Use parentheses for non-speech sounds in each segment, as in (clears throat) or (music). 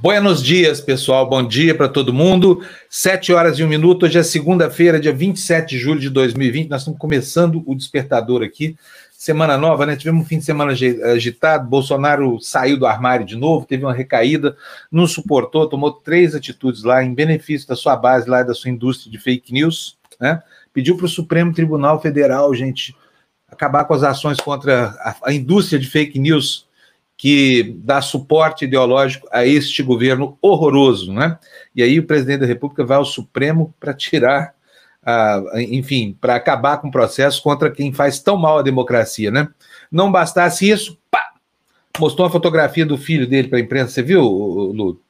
Buenos dias, pessoal. Bom dia para todo mundo. Sete horas e um minuto. Hoje é segunda-feira, dia 27 de julho de 2020. Nós estamos começando o despertador aqui. Semana nova, né? Tivemos um fim de semana agitado. Bolsonaro saiu do armário de novo, teve uma recaída, não suportou, tomou três atitudes lá em benefício da sua base lá, da sua indústria de fake news, né? Pediu para o Supremo Tribunal Federal, gente, acabar com as ações contra a, a indústria de fake news que dá suporte ideológico a este governo horroroso, né? E aí o presidente da República vai ao Supremo para tirar, uh, enfim, para acabar com o processo contra quem faz tão mal a democracia, né? Não bastasse isso, pá, mostrou uma fotografia do filho dele para a imprensa, você viu, Lu?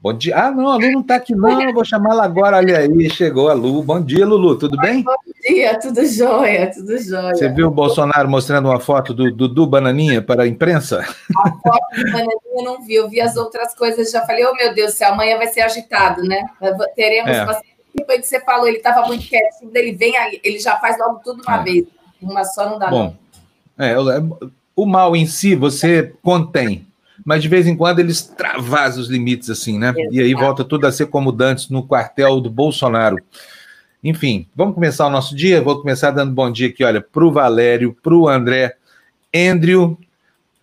Bom dia. Ah, não, a Lu não está aqui, não. Eu vou chamá-la agora. Olha aí, chegou a Lu. Bom dia, Lulu. Tudo bem? Bom dia, tudo jóia, tudo jóia. Você viu o Bolsonaro mostrando uma foto do Dudu Bananinha para a imprensa? A foto do Bananinha eu não vi. Eu vi as outras coisas já falei, oh meu Deus, se amanhã vai ser agitado, né? Teremos é. uma. Depois que você falou, ele estava muito quieto. Ele vem, ele já faz logo tudo uma é. vez. Uma só não dá. Bom. É, o mal em si você contém mas de vez em quando eles travasam os limites, assim, né? Exato. E aí volta tudo a ser como dantes no quartel do Bolsonaro. Enfim, vamos começar o nosso dia? Vou começar dando bom dia aqui, olha, para o Valério, para o André, Andrew,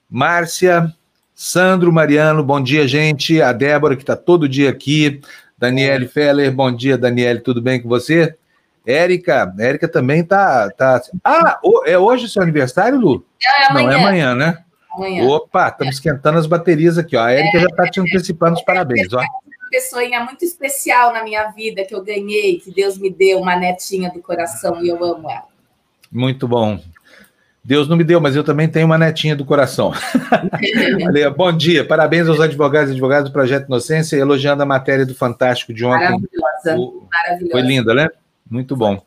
Márcia, Sandro, Mariano, bom dia, gente. A Débora, que está todo dia aqui. Daniele Feller, bom dia, Daniele, tudo bem com você? Érica, Érica também tá, tá. Ah, é hoje seu aniversário, Lu? É, é amanhã. Não, é amanhã, né? Amanhã. Opa, estamos esquentando as baterias aqui, ó. A Erika é, já está te antecipando os parabéns, ó. Pessoinha muito especial na minha vida que eu ganhei, que Deus me deu, uma netinha do coração, e eu amo ela. Muito bom. Deus não me deu, mas eu também tenho uma netinha do coração. (laughs) bom dia, parabéns aos advogados e advogadas do Projeto Inocência, elogiando a matéria do Fantástico de ontem. Maravilhosa, o... maravilhosa. Foi linda, né? Muito bom.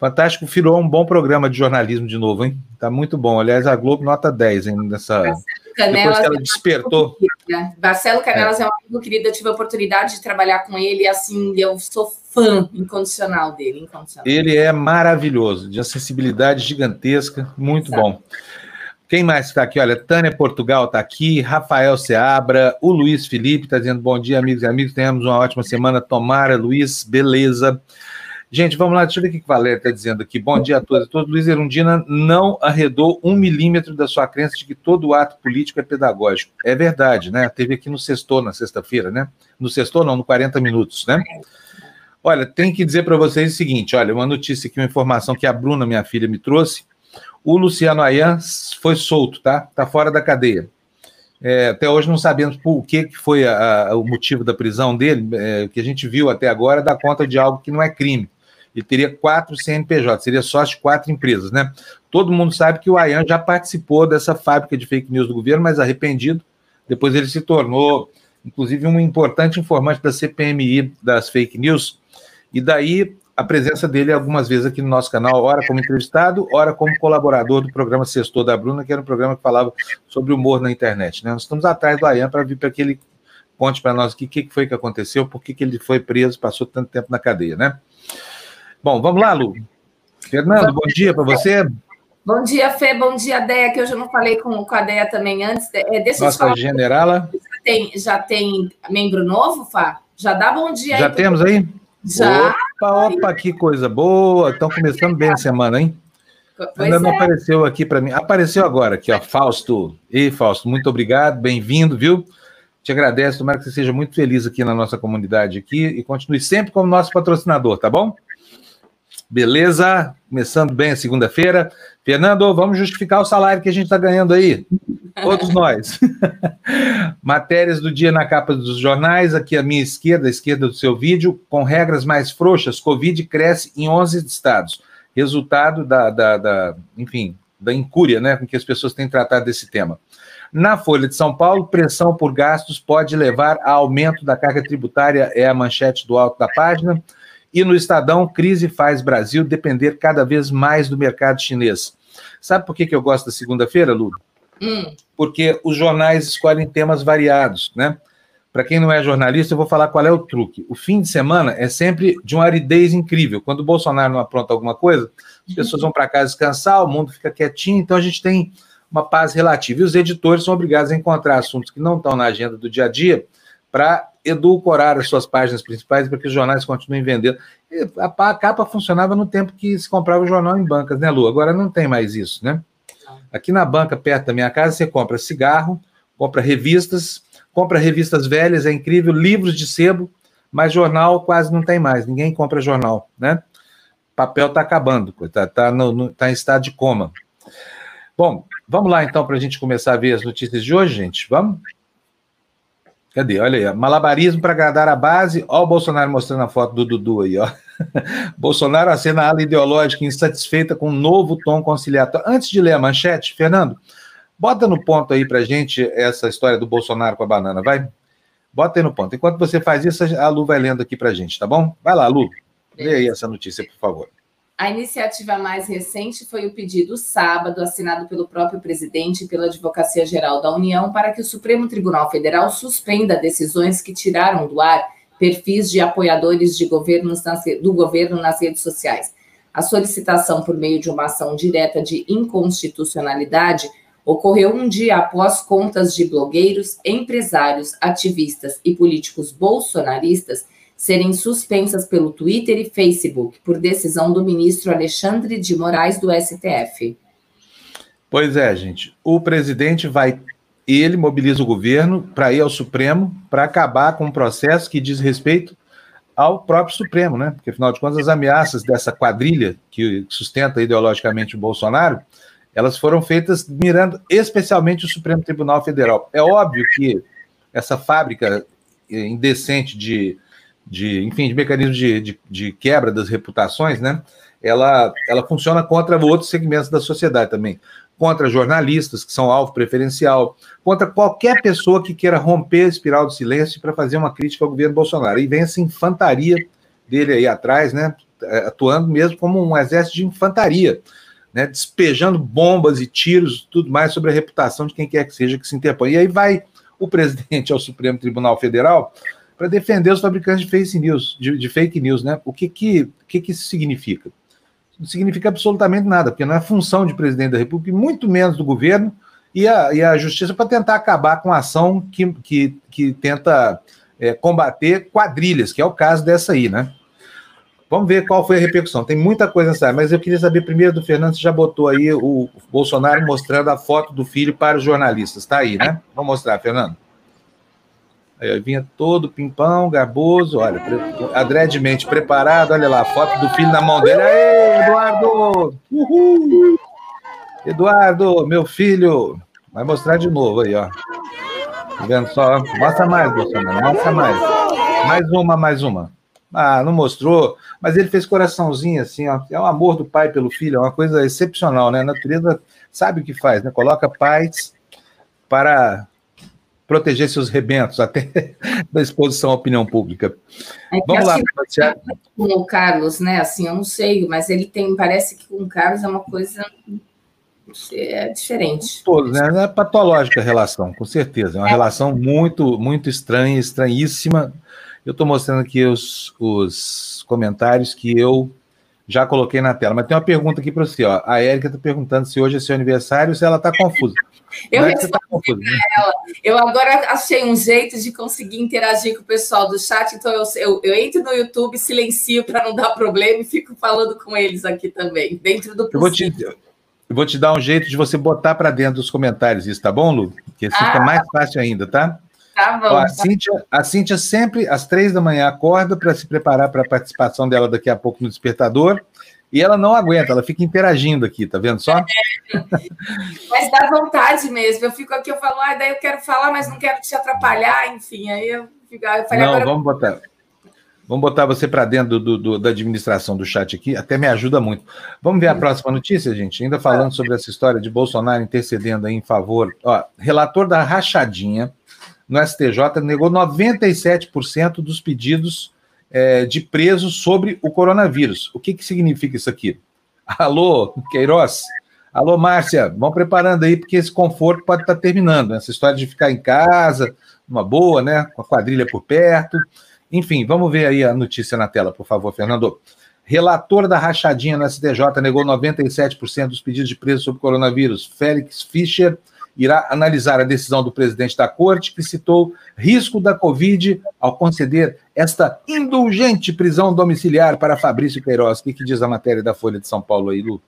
Fantástico virou um bom programa de jornalismo de novo, hein? Tá muito bom. Aliás, a Globo nota 10 hein, nessa. Canelas Depois que ela é despertou. É Marcelo Canelas é. é um amigo querido, eu tive a oportunidade de trabalhar com ele, assim, eu sou fã incondicional dele. Incondicional. Ele é maravilhoso, de acessibilidade gigantesca, muito Exato. bom. Quem mais está aqui? Olha, Tânia Portugal está aqui, Rafael Seabra, o Luiz Felipe está dizendo bom dia, amigos e amigos. Tenhamos uma ótima semana. Tomara, Luiz, beleza. Gente, vamos lá, deixa eu ver o que o Valério está dizendo aqui. Bom dia a todos. Todo Luiz Erundina não arredou um milímetro da sua crença de que todo ato político é pedagógico. É verdade, né? Teve aqui no Sextou, na sexta-feira, né? No Sextou, não, no 40 Minutos, né? Olha, tem que dizer para vocês o seguinte: olha, uma notícia aqui, uma informação que a Bruna, minha filha, me trouxe. O Luciano Ayan foi solto, tá? Tá fora da cadeia. É, até hoje não sabemos por que, que foi a, a, o motivo da prisão dele, é, que a gente viu até agora, dá conta de algo que não é crime ele teria quatro CNPJ, seria sócio de quatro empresas, né? Todo mundo sabe que o Ayan já participou dessa fábrica de fake news do governo, mas arrependido. Depois ele se tornou, inclusive, um importante informante da CPMI das fake news. E daí a presença dele algumas vezes aqui no nosso canal, ora como entrevistado, ora como colaborador do programa Sextor da Bruna, que era um programa que falava sobre humor na internet. Né? Nós estamos atrás do Ayan para vir para que ele conte para nós o que, que foi que aconteceu, por que, que ele foi preso, passou tanto tempo na cadeia, né? Bom, vamos lá, Lu. Fernando, bom, dia para você. Bom dia, Fê. Bom dia, Deia, que hoje eu não falei com, com a Deia também antes. É, deixa Nossa, falar, generala. Já tem, já tem membro novo, Fá? Já dá bom dia já aí. Já temos aí? Já. Opa, opa, que coisa boa. Estão começando bem a semana, hein? Pois Ainda não é. apareceu aqui para mim. Apareceu agora aqui, ó, Fausto. E Fausto, muito obrigado, bem-vindo, viu? Te agradeço, tomara que você seja muito feliz aqui na nossa comunidade aqui e continue sempre como nosso patrocinador, tá bom? Beleza? Começando bem a segunda-feira. Fernando, vamos justificar o salário que a gente está ganhando aí. Todos nós. (laughs) Matérias do dia na capa dos jornais, aqui à minha esquerda, à esquerda do seu vídeo, com regras mais frouxas, Covid cresce em 11 estados. Resultado da, da, da enfim, da incúria né, com que as pessoas têm tratado desse tema. Na Folha de São Paulo, pressão por gastos pode levar a aumento da carga tributária, é a manchete do alto da página. E no Estadão, crise faz Brasil depender cada vez mais do mercado chinês. Sabe por que, que eu gosto da segunda-feira, Lu? Hum. Porque os jornais escolhem temas variados, né? Para quem não é jornalista, eu vou falar qual é o truque. O fim de semana é sempre de uma aridez incrível. Quando o Bolsonaro não apronta alguma coisa, as pessoas vão para casa descansar, o mundo fica quietinho, então a gente tem uma paz relativa. E os editores são obrigados a encontrar assuntos que não estão na agenda do dia a dia para edulcorar as suas páginas principais para que os jornais continuem vendendo. A, a, capa funcionava no tempo que se comprava o jornal em bancas, né, Lu? Agora não tem mais isso, né? Aqui na banca, perto da minha casa, você compra cigarro, compra revistas, compra revistas velhas, é incrível, livros de sebo, mas jornal quase não tem mais, ninguém compra jornal, né? Papel está acabando, está tá, tá em estado de coma. Bom, vamos lá então para a gente começar a ver as notícias de hoje, gente. Vamos? Cadê? Olha aí, malabarismo para agradar a base. Olha o Bolsonaro mostrando a foto do Dudu aí, ó. (laughs) Bolsonaro acena a ala ideológica insatisfeita com um novo tom conciliatório. Antes de ler a manchete, Fernando, bota no ponto aí para gente essa história do Bolsonaro com a banana, vai? Bota aí no ponto. Enquanto você faz isso, a Lu vai lendo aqui para gente, tá bom? Vai lá, Lu. Lê aí essa notícia, por favor. A iniciativa mais recente foi o pedido sábado, assinado pelo próprio presidente e pela Advocacia Geral da União, para que o Supremo Tribunal Federal suspenda decisões que tiraram do ar perfis de apoiadores de governos nas, do governo nas redes sociais. A solicitação por meio de uma ação direta de inconstitucionalidade ocorreu um dia após contas de blogueiros, empresários, ativistas e políticos bolsonaristas serem suspensas pelo Twitter e Facebook por decisão do ministro Alexandre de Moraes do STF. Pois é, gente. O presidente vai, ele mobiliza o governo para ir ao Supremo para acabar com um processo que diz respeito ao próprio Supremo, né? Porque afinal de contas as ameaças dessa quadrilha que sustenta ideologicamente o Bolsonaro, elas foram feitas mirando especialmente o Supremo Tribunal Federal. É óbvio que essa fábrica indecente de de, enfim, de mecanismo de, de, de, quebra das reputações, né? Ela, ela funciona contra outros segmentos da sociedade também, contra jornalistas que são alvo preferencial, contra qualquer pessoa que queira romper a espiral do silêncio para fazer uma crítica ao governo Bolsonaro. E vem essa infantaria dele aí atrás, né? Atuando mesmo como um exército de infantaria, né? Despejando bombas e tiros, tudo mais sobre a reputação de quem quer que seja que se interpõe. E aí vai o presidente ao Supremo Tribunal Federal para defender os fabricantes de fake news, de, de, fake news, né? O que que, que que isso significa? Não significa absolutamente nada, porque não é função de presidente da República, muito menos do governo e a, e a justiça para tentar acabar com a ação que, que, que tenta é, combater quadrilhas, que é o caso dessa aí, né? Vamos ver qual foi a repercussão. Tem muita coisa nessa mas eu queria saber primeiro do Fernando, você já botou aí o Bolsonaro mostrando a foto do filho para os jornalistas. Está aí, né? Vamos mostrar, Fernando. Aí, vinha todo pimpão, garboso, olha, pre adredemente preparado, olha lá, a foto do filho na mão dele. Aê, Eduardo! Uhul! Eduardo, meu filho! Vai mostrar de novo aí, ó. Tá vendo só? Mostra mais, Bolsonaro, mostra mais. Mais uma, mais uma. Ah, não mostrou, mas ele fez coraçãozinho assim, ó. É o amor do pai pelo filho, é uma coisa excepcional, né? A natureza sabe o que faz, né? Coloca pais para proteger seus rebentos até (laughs) da exposição à opinião pública. É Vamos lá. Com o Carlos, né? Assim, eu não sei, mas ele tem, parece que com o Carlos é uma coisa é diferente. Todos, né? É patológica a relação, com certeza. É uma é. relação muito, muito estranha, estranhíssima. Eu estou mostrando aqui os, os comentários que eu já coloquei na tela. Mas tem uma pergunta aqui para você. Ó. A Érica está perguntando se hoje é seu aniversário, se ela está confusa. Eu é respondi tá ela. Eu agora achei um jeito de conseguir interagir com o pessoal do chat, então eu, eu, eu entro no YouTube, silencio para não dar problema e fico falando com eles aqui também, dentro do possível. Eu vou te, eu vou te dar um jeito de você botar para dentro dos comentários isso, tá bom, Lu? Porque ah, fica mais fácil ainda, tá? Tá bom. Ó, a, Cíntia, a Cíntia sempre, às três da manhã, acorda para se preparar para a participação dela daqui a pouco no Despertador. E ela não aguenta, ela fica interagindo aqui, tá vendo só? É, mas dá vontade mesmo. Eu fico aqui, eu falo, ah, daí eu quero falar, mas não quero te atrapalhar, enfim. Aí eu, fico, eu falei, não, agora... vamos botar. Vamos botar você para dentro do, do, da administração do chat aqui, até me ajuda muito. Vamos ver a próxima notícia, gente? Ainda falando sobre essa história de Bolsonaro intercedendo em favor. Ó, relator da rachadinha no STJ negou 97% dos pedidos é, de presos sobre o coronavírus. O que, que significa isso aqui? (laughs) Alô, Queiroz? Alô, Márcia, vão preparando aí, porque esse conforto pode estar terminando. Né? Essa história de ficar em casa, uma boa, né? Com a quadrilha por perto. Enfim, vamos ver aí a notícia na tela, por favor, Fernando. Relator da rachadinha no STJ negou 97% dos pedidos de preso sobre o coronavírus. Félix Fischer irá analisar a decisão do presidente da corte, que citou risco da Covid ao conceder esta indulgente prisão domiciliar para Fabrício Queiroz. O que, que diz a matéria da Folha de São Paulo aí, Lu?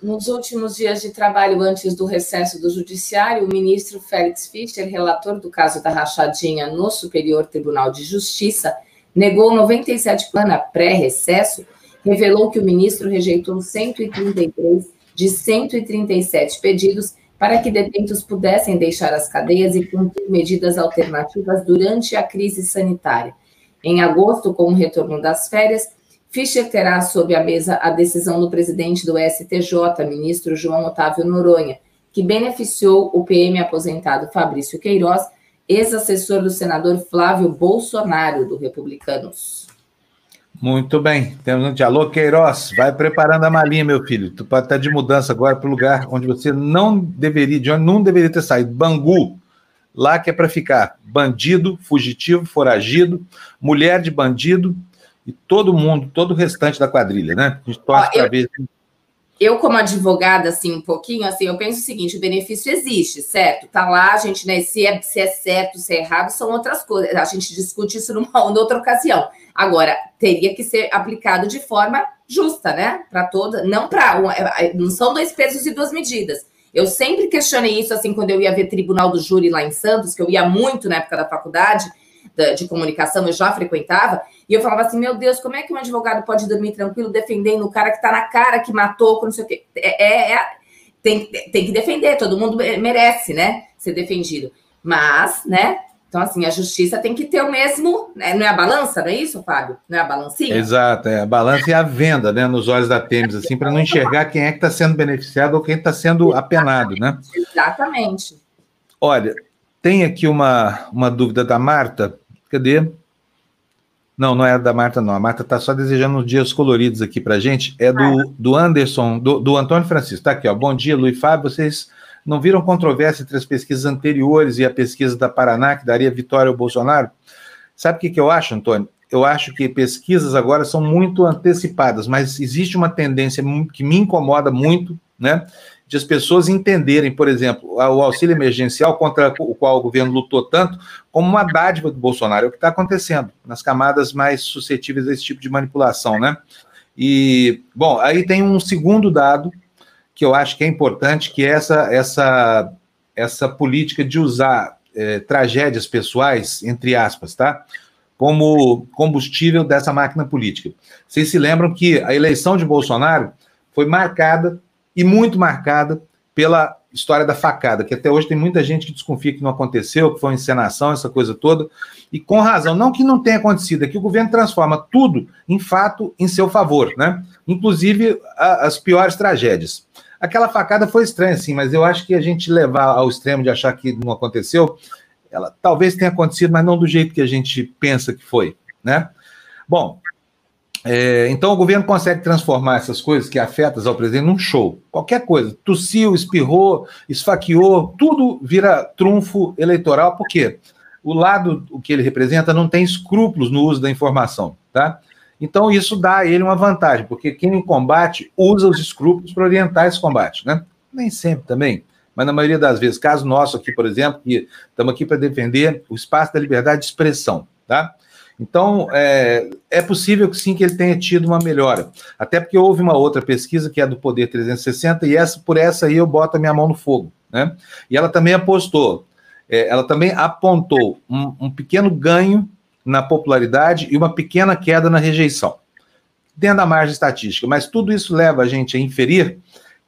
Nos últimos dias de trabalho antes do recesso do Judiciário, o ministro Félix Fischer, relator do caso da rachadinha no Superior Tribunal de Justiça, negou 97 plana pré-recesso, revelou que o ministro rejeitou 133 de 137 pedidos para que detentos pudessem deixar as cadeias e cumprir medidas alternativas durante a crise sanitária. Em agosto, com o retorno das férias, Fischer terá sob a mesa a decisão do presidente do STJ, ministro João Otávio Noronha, que beneficiou o PM aposentado Fabrício Queiroz, ex-assessor do senador Flávio Bolsonaro, do Republicanos. Muito bem, temos um diálogo. Queiroz, vai preparando a malinha, meu filho. Tu pode estar de mudança agora para o lugar onde você não deveria, de onde não deveria ter saído. Bangu, lá que é para ficar. Bandido, fugitivo, foragido, mulher de bandido e todo mundo, todo o restante da quadrilha, né? A gente torce para ver eu, como advogada, assim, um pouquinho, assim, eu penso o seguinte: o benefício existe, certo? Tá lá, a gente, né? Se é, se é certo, se é errado, são outras coisas. A gente discute isso numa (laughs) outra ocasião. Agora, teria que ser aplicado de forma justa, né? Para toda, não para. É, é, não são dois pesos e duas medidas. Eu sempre questionei isso, assim, quando eu ia ver tribunal do júri lá em Santos, que eu ia muito na época da faculdade de comunicação, eu já frequentava, e eu falava assim: meu Deus, como é que um advogado pode dormir tranquilo defendendo o cara que está na cara, que matou, que não sei o quê? É, é, é, tem, tem que defender, todo mundo merece, né? Ser defendido. Mas, né? Então, assim, a justiça tem que ter o mesmo. Né? Não é a balança, não é isso, Fábio? Não é a balancinha? Exato, é a balança e a venda, né? Nos olhos da Temes, assim, para não enxergar quem é que está sendo beneficiado ou quem está sendo apenado, né? Exatamente. Olha, tem aqui uma, uma dúvida da Marta. Cadê? Não, não é da Marta, não. A Marta está só desejando uns dias coloridos aqui para gente. É do, do Anderson, do, do Antônio Francisco. Está aqui, ó. Bom dia, Luiz Fábio. Vocês não viram controvérsia entre as pesquisas anteriores e a pesquisa da Paraná, que daria vitória ao Bolsonaro? Sabe o que, que eu acho, Antônio? Eu acho que pesquisas agora são muito antecipadas, mas existe uma tendência que me incomoda muito, né? De as pessoas entenderem, por exemplo, o auxílio emergencial contra o qual o governo lutou tanto, como uma dádiva do Bolsonaro. É o que está acontecendo nas camadas mais suscetíveis a esse tipo de manipulação, né? E, bom, aí tem um segundo dado que eu acho que é importante, que é essa, essa, essa política de usar é, tragédias pessoais, entre aspas, tá? Como combustível dessa máquina política. Vocês se lembram que a eleição de Bolsonaro foi marcada e muito marcada pela história da facada, que até hoje tem muita gente que desconfia que não aconteceu, que foi uma encenação, essa coisa toda, e com razão, não que não tenha acontecido, é que o governo transforma tudo em fato em seu favor, né? Inclusive a, as piores tragédias. Aquela facada foi estranha, sim, mas eu acho que a gente levar ao extremo de achar que não aconteceu, ela talvez tenha acontecido, mas não do jeito que a gente pensa que foi, né? Bom, é, então o governo consegue transformar essas coisas que afetam ao presidente num show. Qualquer coisa. Tossiu, espirrou, esfaqueou, tudo vira trunfo eleitoral, porque o lado que ele representa não tem escrúpulos no uso da informação, tá? Então isso dá a ele uma vantagem, porque quem combate usa os escrúpulos para orientar esse combate, né? Nem sempre também, mas na maioria das vezes. Caso nosso aqui, por exemplo, que estamos aqui para defender o espaço da liberdade de expressão, tá? Então, é, é possível que sim que ele tenha tido uma melhora. Até porque houve uma outra pesquisa, que é do Poder 360, e essa por essa aí eu boto a minha mão no fogo. Né? E ela também apostou, é, ela também apontou um, um pequeno ganho na popularidade e uma pequena queda na rejeição, dentro da margem estatística. Mas tudo isso leva a gente a inferir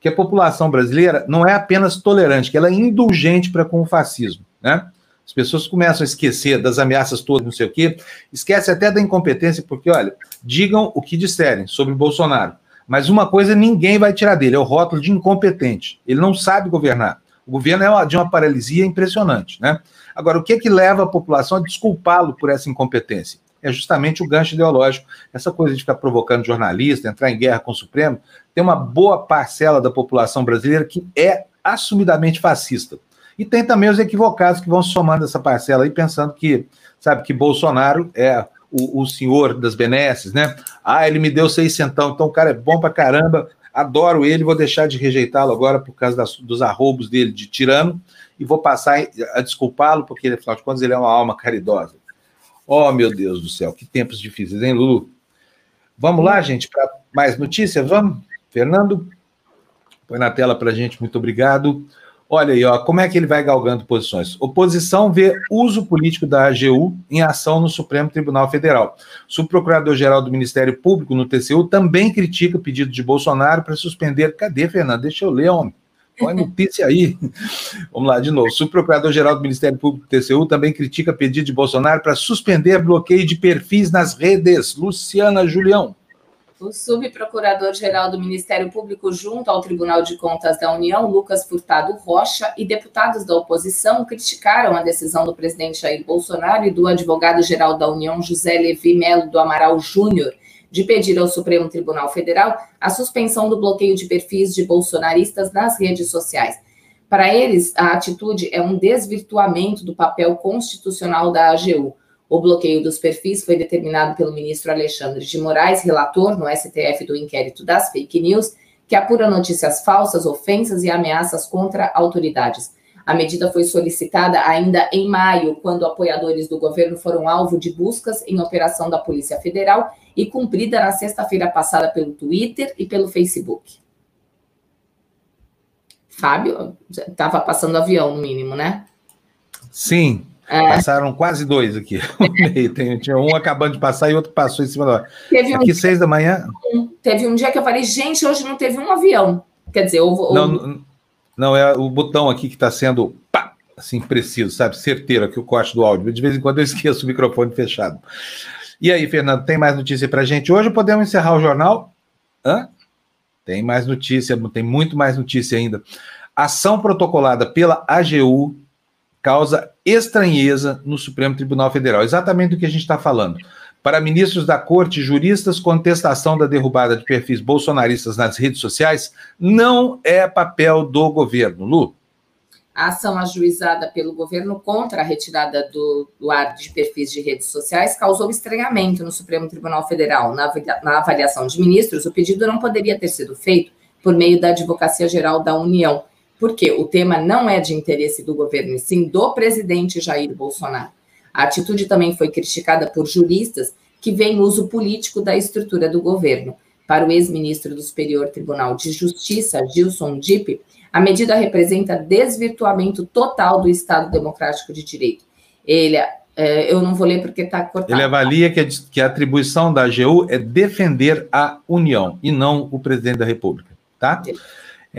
que a população brasileira não é apenas tolerante, que ela é indulgente para com o fascismo. Né? As pessoas começam a esquecer das ameaças todas, não sei o quê, esquece até da incompetência, porque, olha, digam o que disserem sobre Bolsonaro, mas uma coisa ninguém vai tirar dele, é o rótulo de incompetente. Ele não sabe governar. O governo é de uma paralisia impressionante, né? Agora, o que é que leva a população a desculpá-lo por essa incompetência? É justamente o gancho ideológico. Essa coisa de ficar provocando jornalista, entrar em guerra com o Supremo, tem uma boa parcela da população brasileira que é assumidamente fascista. E tem também os equivocados que vão somando essa parcela aí, pensando que, sabe, que Bolsonaro é o, o senhor das benesses, né? Ah, ele me deu seis centão, então o cara é bom pra caramba, adoro ele, vou deixar de rejeitá-lo agora por causa das, dos arroubos dele de tirano, e vou passar a desculpá-lo, porque, afinal de contas, ele é uma alma caridosa. Oh, meu Deus do céu, que tempos difíceis, hein, Lulu? Vamos lá, gente, para mais notícias? Vamos? Fernando, põe na tela para a gente, muito obrigado. Olha aí, ó, como é que ele vai galgando posições? Oposição vê uso político da AGU em ação no Supremo Tribunal Federal. Subprocurador-geral do Ministério Público no TCU também critica o pedido de Bolsonaro para suspender. Cadê, Fernando? Deixa eu ler, homem. Põe notícia aí. (laughs) Vamos lá, de novo. Subprocurador-geral do Ministério Público do TCU também critica pedido de Bolsonaro para suspender bloqueio de perfis nas redes. Luciana Julião. O subprocurador-geral do Ministério Público, junto ao Tribunal de Contas da União, Lucas Furtado Rocha, e deputados da oposição criticaram a decisão do presidente Jair Bolsonaro e do advogado-geral da União, José Levi Melo do Amaral Júnior, de pedir ao Supremo Tribunal Federal a suspensão do bloqueio de perfis de bolsonaristas nas redes sociais. Para eles, a atitude é um desvirtuamento do papel constitucional da AGU o bloqueio dos perfis foi determinado pelo ministro Alexandre de Moraes, relator no STF do inquérito das fake news, que apura notícias falsas, ofensas e ameaças contra autoridades. A medida foi solicitada ainda em maio, quando apoiadores do governo foram alvo de buscas em operação da Polícia Federal e cumprida na sexta-feira passada pelo Twitter e pelo Facebook. Fábio, estava passando avião, no mínimo, né? Sim. Passaram quase dois aqui. (laughs) Tem, tinha um acabando de passar e outro passou em cima da hora. Teve aqui, um seis da manhã. Teve um dia que eu falei, gente, hoje não teve um avião. Quer dizer, houve. Não, não, é o botão aqui que está sendo pá, assim, preciso, sabe? Certeiro aqui o corte do áudio. De vez em quando eu (laughs) esqueço o microfone fechado. E aí, Fernando, tem mais notícia para gente? Hoje podemos encerrar o jornal? Hã? Tem mais notícia, tem muito mais notícia ainda. Ação protocolada pela AGU causa estranheza no Supremo Tribunal Federal. Exatamente do que a gente está falando. Para ministros da corte, juristas, contestação da derrubada de perfis bolsonaristas nas redes sociais não é papel do governo. Lu? A ação ajuizada pelo governo contra a retirada do, do ar de perfis de redes sociais causou estranhamento no Supremo Tribunal Federal. Na, na avaliação de ministros, o pedido não poderia ter sido feito por meio da Advocacia Geral da União, porque o tema não é de interesse do governo, e sim do presidente Jair Bolsonaro. A atitude também foi criticada por juristas que veem uso político da estrutura do governo. Para o ex-ministro do Superior Tribunal de Justiça, Gilson Dipp, a medida representa desvirtuamento total do Estado Democrático de Direito. Ele, é, eu não vou ler porque está cortado. Ele avalia que a, que a atribuição da AGU é defender a União e não o presidente da República, tá? É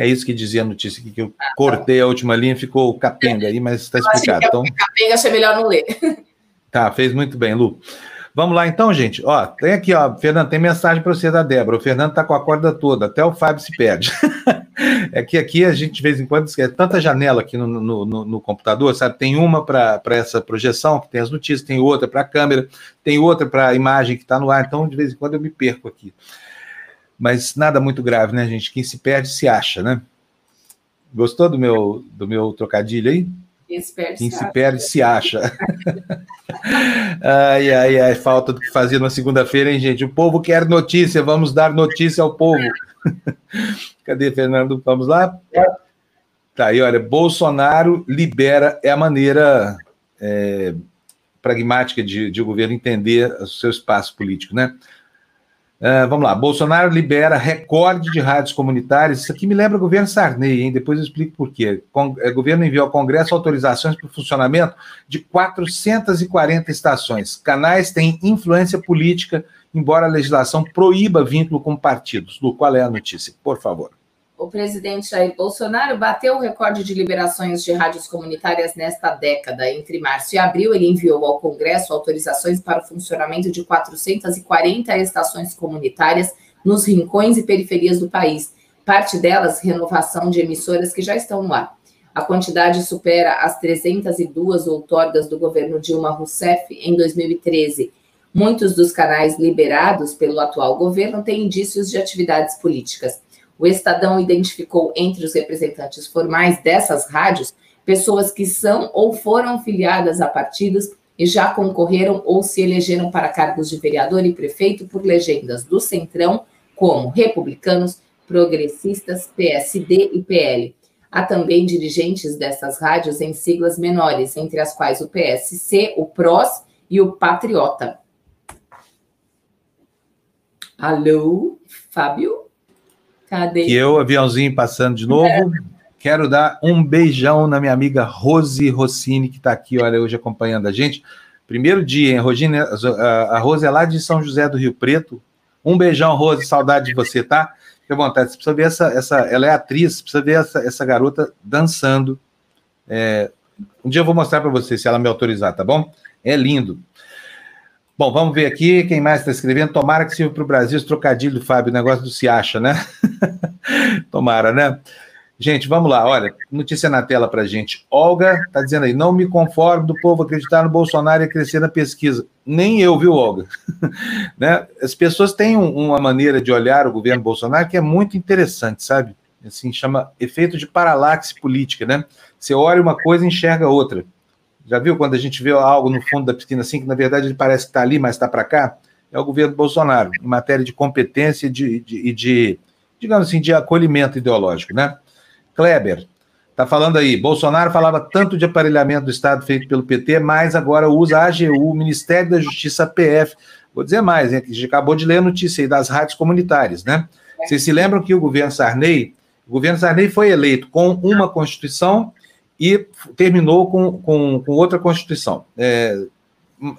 isso que dizia a notícia que eu cortei a última linha, ficou capenga aí, mas está explicado. Então, capenga, achei melhor não ler. Tá, fez muito bem, Lu. Vamos lá então, gente. Ó, tem aqui, ó, Fernando, tem mensagem para você da Débora. O Fernando tá com a corda toda, até o Fábio se perde. (laughs) é que aqui a gente de vez em quando esquece tanta janela aqui no, no, no, no computador, sabe? Tem uma para essa projeção, que tem as notícias, tem outra para a câmera, tem outra para a imagem que está no ar, então de vez em quando eu me perco aqui. Mas nada muito grave, né, gente? Quem se perde se acha, né? Gostou do meu, do meu trocadilho aí? Quem se perde, Quem se, se, perde, se acha. (laughs) ai, ai, ai, falta do que fazia na segunda-feira, hein, gente? O povo quer notícia, vamos dar notícia ao povo. (laughs) Cadê, Fernando? Vamos lá? Tá aí, olha, Bolsonaro libera, é a maneira é, pragmática de, de o governo entender o seu espaço político, né? Uh, vamos lá, Bolsonaro libera recorde de rádios comunitárias. Isso aqui me lembra o governo Sarney, hein? Depois eu explico por quê. O é, governo enviou ao Congresso autorizações para o funcionamento de 440 estações. Canais têm influência política, embora a legislação proíba vínculo com partidos. Lu, qual é a notícia? Por favor o presidente Jair Bolsonaro bateu o recorde de liberações de rádios comunitárias nesta década. Entre março e abril, ele enviou ao Congresso autorizações para o funcionamento de 440 estações comunitárias nos rincões e periferias do país. Parte delas, renovação de emissoras que já estão no ar. A quantidade supera as 302 outorgas do governo Dilma Rousseff em 2013. Muitos dos canais liberados pelo atual governo têm indícios de atividades políticas. O Estadão identificou entre os representantes formais dessas rádios pessoas que são ou foram filiadas a partidos e já concorreram ou se elegeram para cargos de vereador e prefeito por legendas do Centrão, como republicanos, progressistas, PSD e PL. Há também dirigentes dessas rádios em siglas menores, entre as quais o PSC, o PROS e o Patriota. Alô, Fábio? Cadê? E eu, aviãozinho passando de novo. É. Quero dar um beijão na minha amiga Rose Rossini, que está aqui, olha, hoje acompanhando a gente. Primeiro dia, hein, Rogine? A Rose é lá de São José do Rio Preto. Um beijão, Rose, saudade de você, tá? Fique à vontade. Você precisa ver essa, essa. Ela é atriz, precisa ver essa, essa garota dançando. É, um dia eu vou mostrar para você, se ela me autorizar, tá bom? É lindo. Bom, vamos ver aqui quem mais está escrevendo. Tomara que sirva para o Brasil esse trocadilho do Fábio, o negócio do se acha, né? (laughs) (laughs) Tomara, né? Gente, vamos lá, olha, notícia na tela para gente. Olga está dizendo aí, não me conformo do povo acreditar no Bolsonaro e crescer na pesquisa. Nem eu, viu, Olga? (laughs) né? As pessoas têm um, uma maneira de olhar o governo Bolsonaro que é muito interessante, sabe? Assim, chama efeito de paralaxe política, né? Você olha uma coisa e enxerga outra. Já viu quando a gente vê algo no fundo da piscina assim, que na verdade ele parece que está ali, mas está para cá? É o governo Bolsonaro, em matéria de competência e de, de, de, digamos assim, de acolhimento ideológico, né? Kleber, está falando aí, Bolsonaro falava tanto de aparelhamento do Estado feito pelo PT, mas agora usa a AGU, Ministério da Justiça, PF. Vou dizer mais, hein, que a gente acabou de ler a notícia aí das rádios comunitárias, né? Vocês se lembram que o governo Sarney, o governo Sarney foi eleito com uma Constituição e terminou com, com, com outra Constituição. É,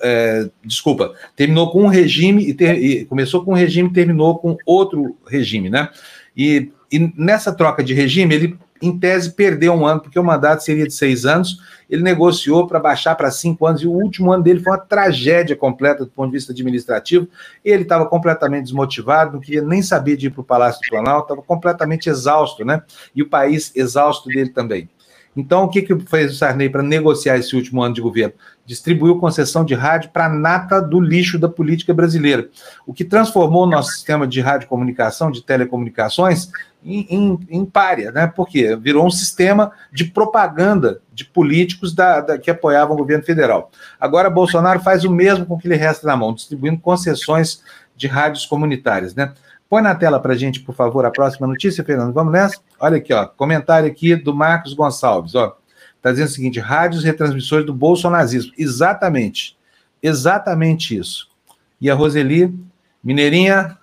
é, desculpa, terminou com um regime e, ter, e, começou com um regime e terminou com outro regime, né? E, e nessa troca de regime, ele em tese, perdeu um ano, porque o mandato seria de seis anos. Ele negociou para baixar para cinco anos, e o último ano dele foi uma tragédia completa do ponto de vista administrativo. Ele estava completamente desmotivado, não queria nem saber de ir para o Palácio do Planalto, estava completamente exausto, né? E o país exausto dele também. Então, o que, que fez o Sarney para negociar esse último ano de governo? Distribuiu concessão de rádio para a nata do lixo da política brasileira, o que transformou o nosso sistema de radiocomunicação, de telecomunicações, em, em, em párea, né? Porque virou um sistema de propaganda de políticos da, da, que apoiavam o governo federal. Agora, Bolsonaro faz o mesmo com o que lhe resta na mão, distribuindo concessões de rádios comunitárias, né? Põe na tela para a gente, por favor, a próxima notícia, Fernando. Vamos nessa? Olha aqui, ó. Comentário aqui do Marcos Gonçalves, ó. Está dizendo o seguinte: rádios retransmissores do bolsonarismo. Exatamente. Exatamente isso. E a Roseli, Mineirinha.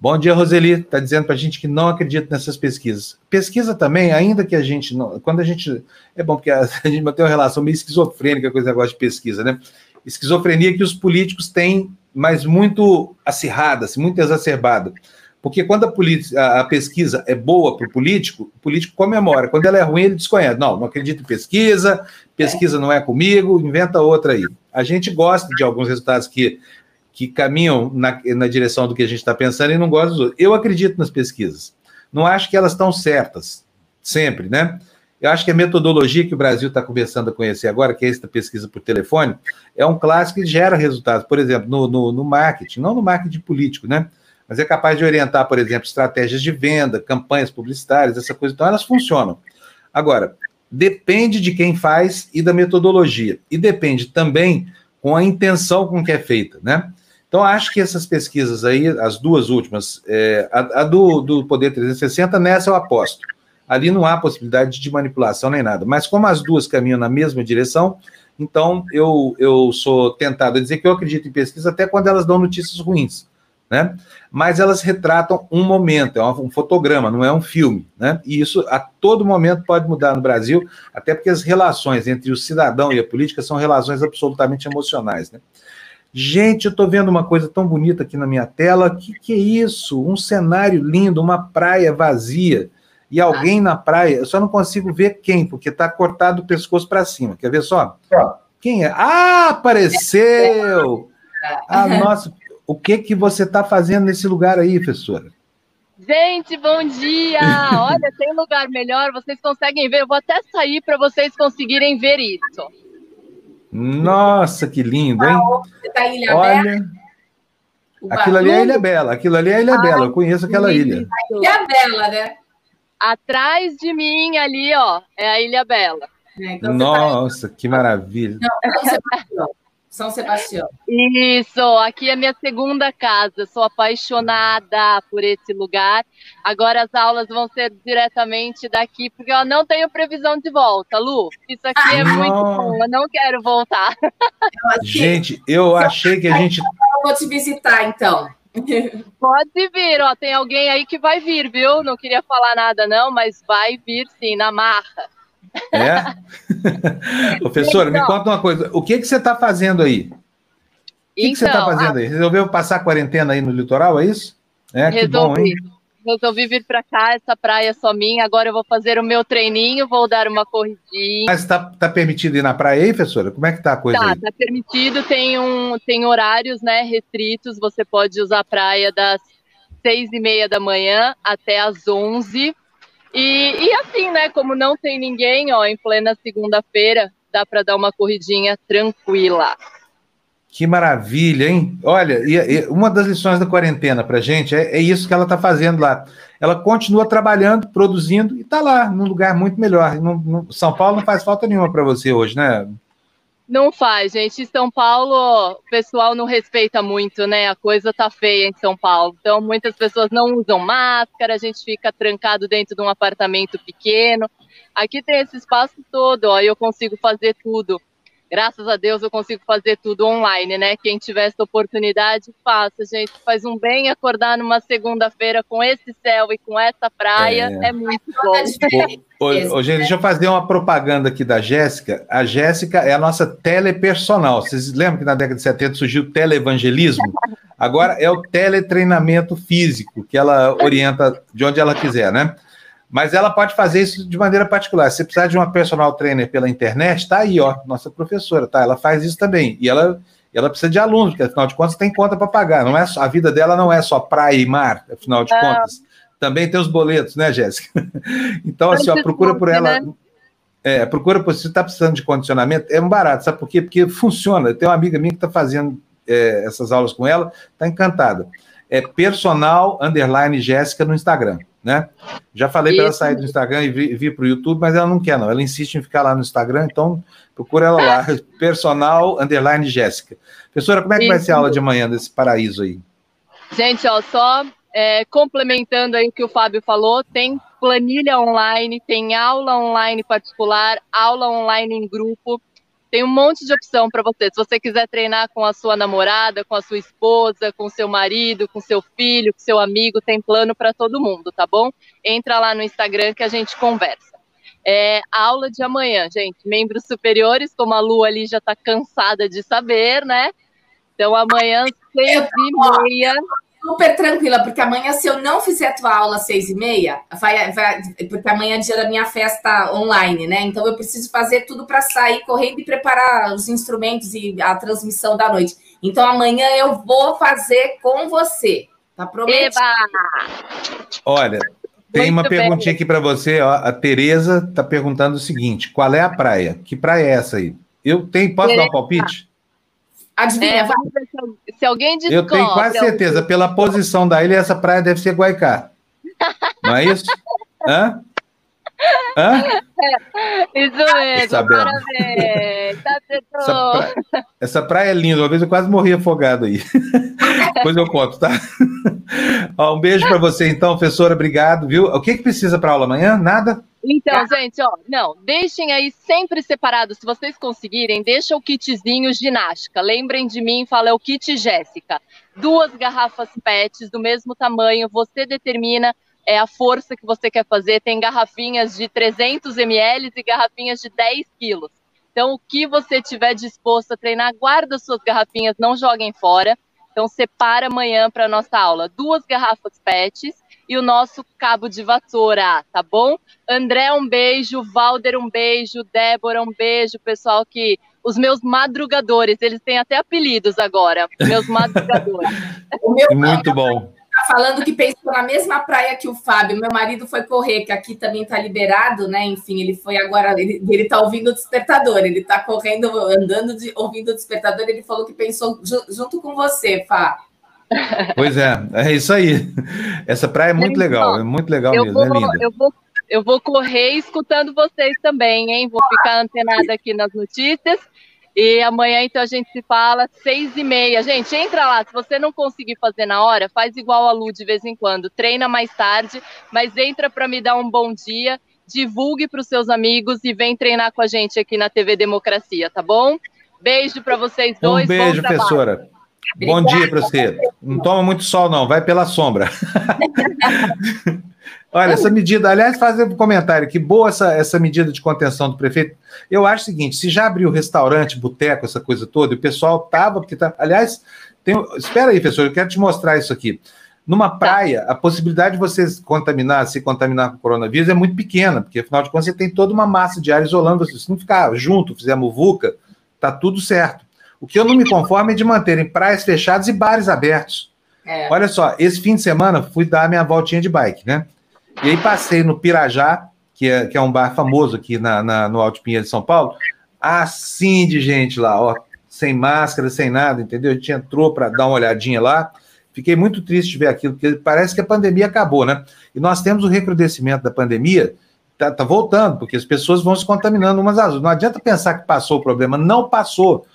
Bom dia, Roseli. Está dizendo para a gente que não acredita nessas pesquisas. Pesquisa também, ainda que a gente não. Quando a gente. É bom, porque a, (laughs) a gente mantém uma relação meio esquizofrênica com esse negócio de pesquisa, né? Esquizofrenia que os políticos têm, mas muito acirrada, muito exacerbada. Porque quando a, a, pesquisa é boa para o político, o político comemora. Quando ela é ruim, ele desconhece. Não, não acredito em pesquisa, pesquisa não é comigo, inventa outra aí. A gente gosta de alguns resultados que, que caminham na, na direção do que a gente está pensando e não gosta dos outros. Eu acredito nas pesquisas. Não acho que elas estão certas, sempre, né? Eu acho que a metodologia que o Brasil está começando a conhecer agora, que é esta pesquisa por telefone, é um clássico que gera resultados. Por exemplo, no, no, no marketing, não no marketing político, né? Mas é capaz de orientar, por exemplo, estratégias de venda, campanhas publicitárias, essa coisa. Então, elas funcionam. Agora, depende de quem faz e da metodologia. E depende também com a intenção com que é feita, né? Então, acho que essas pesquisas aí, as duas últimas, é, a, a do, do Poder 360, nessa eu aposto. Ali não há possibilidade de manipulação nem nada. Mas como as duas caminham na mesma direção, então eu, eu sou tentado a dizer que eu acredito em pesquisa até quando elas dão notícias ruins né? Mas elas retratam um momento, é um fotograma, não é um filme, né? E isso a todo momento pode mudar no Brasil, até porque as relações entre o cidadão e a política são relações absolutamente emocionais, né? Gente, eu estou vendo uma coisa tão bonita aqui na minha tela. Que que é isso? Um cenário lindo, uma praia vazia e alguém na praia. Eu só não consigo ver quem, porque está cortado o pescoço para cima. Quer ver só? Quem é? Ah, apareceu! (laughs) Ah, nossa, o que que você está fazendo nesse lugar aí, professora? Gente, bom dia! (laughs) Olha, tem lugar melhor, vocês conseguem ver. Eu vou até sair para vocês conseguirem ver isso. Nossa, que lindo, hein? Você tá Ilha Olha, Bela? aquilo ali é Ilha Bela, aquilo ali é Ilha Bela, eu conheço aquela ilha. Ilha Bela, né? Atrás de mim ali, ó, é a Ilha Bela. É, então tá Nossa, tá... que maravilha. Não, você São Sebastião. Isso, aqui é minha segunda casa. Sou apaixonada por esse lugar. Agora as aulas vão ser diretamente daqui, porque eu não tenho previsão de volta, Lu. Isso aqui ah, é não. muito bom, eu não quero voltar. Gente, eu achei que a gente. Eu vou te visitar, então. Pode vir, ó. Tem alguém aí que vai vir, viu? Não queria falar nada, não, mas vai vir sim, na marra. É? (laughs) (laughs) Professora, então, me conta uma coisa. O que, que você está fazendo aí? O que, então, que você está então, fazendo aí? Resolveu passar a quarentena aí no litoral, é isso? É, resolvi. que bom, hein? Resolvi vir para cá, essa praia é só minha. Agora eu vou fazer o meu treininho, vou dar uma corridinha. Mas está tá permitido ir na praia aí, professora? Como é que tá a coisa tá, aí? Tá permitido, tem, um, tem horários né, restritos. Você pode usar a praia das seis e meia da manhã até as onze e, e assim, né, como não tem ninguém, ó, em plena segunda-feira, dá para dar uma corridinha tranquila. Que maravilha, hein? Olha, e, e uma das lições da quarentena para gente é, é, isso que ela está fazendo lá. Ela continua trabalhando, produzindo e está lá, num lugar muito melhor. No, no, São Paulo não faz falta nenhuma para você hoje, né? Não faz, gente. Em São Paulo, o pessoal não respeita muito, né? A coisa tá feia em São Paulo. Então, muitas pessoas não usam máscara, a gente fica trancado dentro de um apartamento pequeno. Aqui tem esse espaço todo, ó, eu consigo fazer tudo graças a Deus eu consigo fazer tudo online, né? Quem tiver essa oportunidade, faça, gente. Faz um bem acordar numa segunda-feira com esse céu e com essa praia, é, é muito bom. Ô, ô, gente, deixa eu fazer uma propaganda aqui da Jéssica. A Jéssica é a nossa telepersonal. Vocês lembram que na década de 70 surgiu o televangelismo? Agora é o teletreinamento físico, que ela orienta de onde ela quiser, né? Mas ela pode fazer isso de maneira particular. Se precisar de uma personal trainer pela internet, tá aí, ó, nossa professora, tá? Ela faz isso também. E ela, ela precisa de alunos, porque afinal de contas tem conta para pagar. Não é só, a vida dela não é só praia e mar, afinal de contas. Também tem os boletos, né, Jéssica? (laughs) Então, assim, ó, procura por ela. Né? É, procura por se você está precisando de condicionamento, é um barato, sabe por quê? Porque funciona. Tem uma amiga minha que está fazendo é, essas aulas com ela, está encantada. É personal underline Jéssica no Instagram né? Já falei para ela sair do Instagram e vir, vir para o YouTube, mas ela não quer, não. Ela insiste em ficar lá no Instagram, então procura ela lá, (laughs) personal underline Jéssica. Professora, como é que Isso. vai ser a aula de amanhã desse paraíso aí? Gente, ó, só é, complementando aí o que o Fábio falou, tem planilha online, tem aula online particular, aula online em grupo. Tem um monte de opção para você. Se você quiser treinar com a sua namorada, com a sua esposa, com seu marido, com seu filho, com seu amigo, tem plano para todo mundo, tá bom? Entra lá no Instagram que a gente conversa. É, a aula de amanhã, gente, membros superiores, como a Lu ali já está cansada de saber, né? Então amanhã, seis e meia super tranquila, porque amanhã, se eu não fizer a tua aula às seis e meia, vai, vai, porque amanhã é dia da minha festa online, né? Então eu preciso fazer tudo para sair correndo e preparar os instrumentos e a transmissão da noite. Então amanhã eu vou fazer com você. Tá prometido? Eba! Olha, tem Muito uma perguntinha bem. aqui para você. Ó. A Tereza está perguntando o seguinte: qual é a praia? Que praia é essa aí? Eu tenho, posso Tereza. dar um palpite? Adivinha, é, se, se alguém descobre... Eu tenho quase certeza, pela posição da ilha, essa praia deve ser Guaicá. Não é isso? Hã? Hã? (laughs) Isso mesmo, Sabendo. parabéns. Tá essa, praia, essa praia é linda, uma vez eu quase morri afogado aí. (laughs) Depois eu conto, tá? (laughs) Ó, um beijo para você então, professora, obrigado, viu? O que, que precisa para aula amanhã? Nada? Então, gente, ó, não, deixem aí sempre separado, se vocês conseguirem, deixa o kitzinho ginástica. Lembrem de mim, fala é o kit Jéssica. Duas garrafas PETs do mesmo tamanho, você determina é a força que você quer fazer. Tem garrafinhas de 300 ml e garrafinhas de 10 quilos. Então, o que você tiver disposto a treinar, guarda suas garrafinhas, não joguem fora. Então, separa amanhã para nossa aula duas garrafas PETs e o nosso cabo de vassoura, tá bom? André, um beijo, Valder, um beijo, Débora, um beijo, pessoal que os meus madrugadores, eles têm até apelidos agora, meus (laughs) madrugadores. (laughs) Muito bom falando que pensou na mesma praia que o Fábio. Meu marido foi correr, que aqui também tá liberado, né? Enfim, ele foi agora, ele, ele tá ouvindo o despertador, ele tá correndo, andando, de, ouvindo o despertador. Ele falou que pensou ju, junto com você, Fá. Pois é, é isso aí. Essa praia é muito legal, é muito legal mesmo, vou, é linda. Eu vou, eu vou correr escutando vocês também, hein? Vou ficar antenada aqui nas notícias. E amanhã, então, a gente se fala seis e meia. Gente, entra lá. Se você não conseguir fazer na hora, faz igual a Lu de vez em quando. Treina mais tarde, mas entra para me dar um bom dia. Divulgue para os seus amigos e vem treinar com a gente aqui na TV Democracia, tá bom? Beijo para vocês dois. Um beijo, professora. Bom dia para você. Não toma muito sol, não. Vai pela sombra. (laughs) Olha, essa medida, aliás, fazer um comentário, que boa essa, essa medida de contenção do prefeito. Eu acho o seguinte: se já abriu restaurante, boteco, essa coisa toda, e o pessoal tava, porque tá. Aliás, tem, espera aí, professor, eu quero te mostrar isso aqui. Numa tá. praia, a possibilidade de você contaminar, se contaminar com coronavírus é muito pequena, porque afinal de contas você tem toda uma massa de ar isolando. Se não ficar junto, fizer muvuca, tá tudo certo. O que eu não me conformo é de manterem praias fechadas e bares abertos. É. Olha só, esse fim de semana fui dar minha voltinha de bike, né? E aí passei no Pirajá, que é, que é um bar famoso aqui na, na, no Alto Pinheiro de São Paulo, assim de gente lá, ó, sem máscara, sem nada, entendeu? A gente entrou para dar uma olhadinha lá. Fiquei muito triste de ver aquilo, porque parece que a pandemia acabou, né? E nós temos o recrudescimento da pandemia, tá, tá voltando, porque as pessoas vão se contaminando umas às outras. Não adianta pensar que passou o problema, não passou.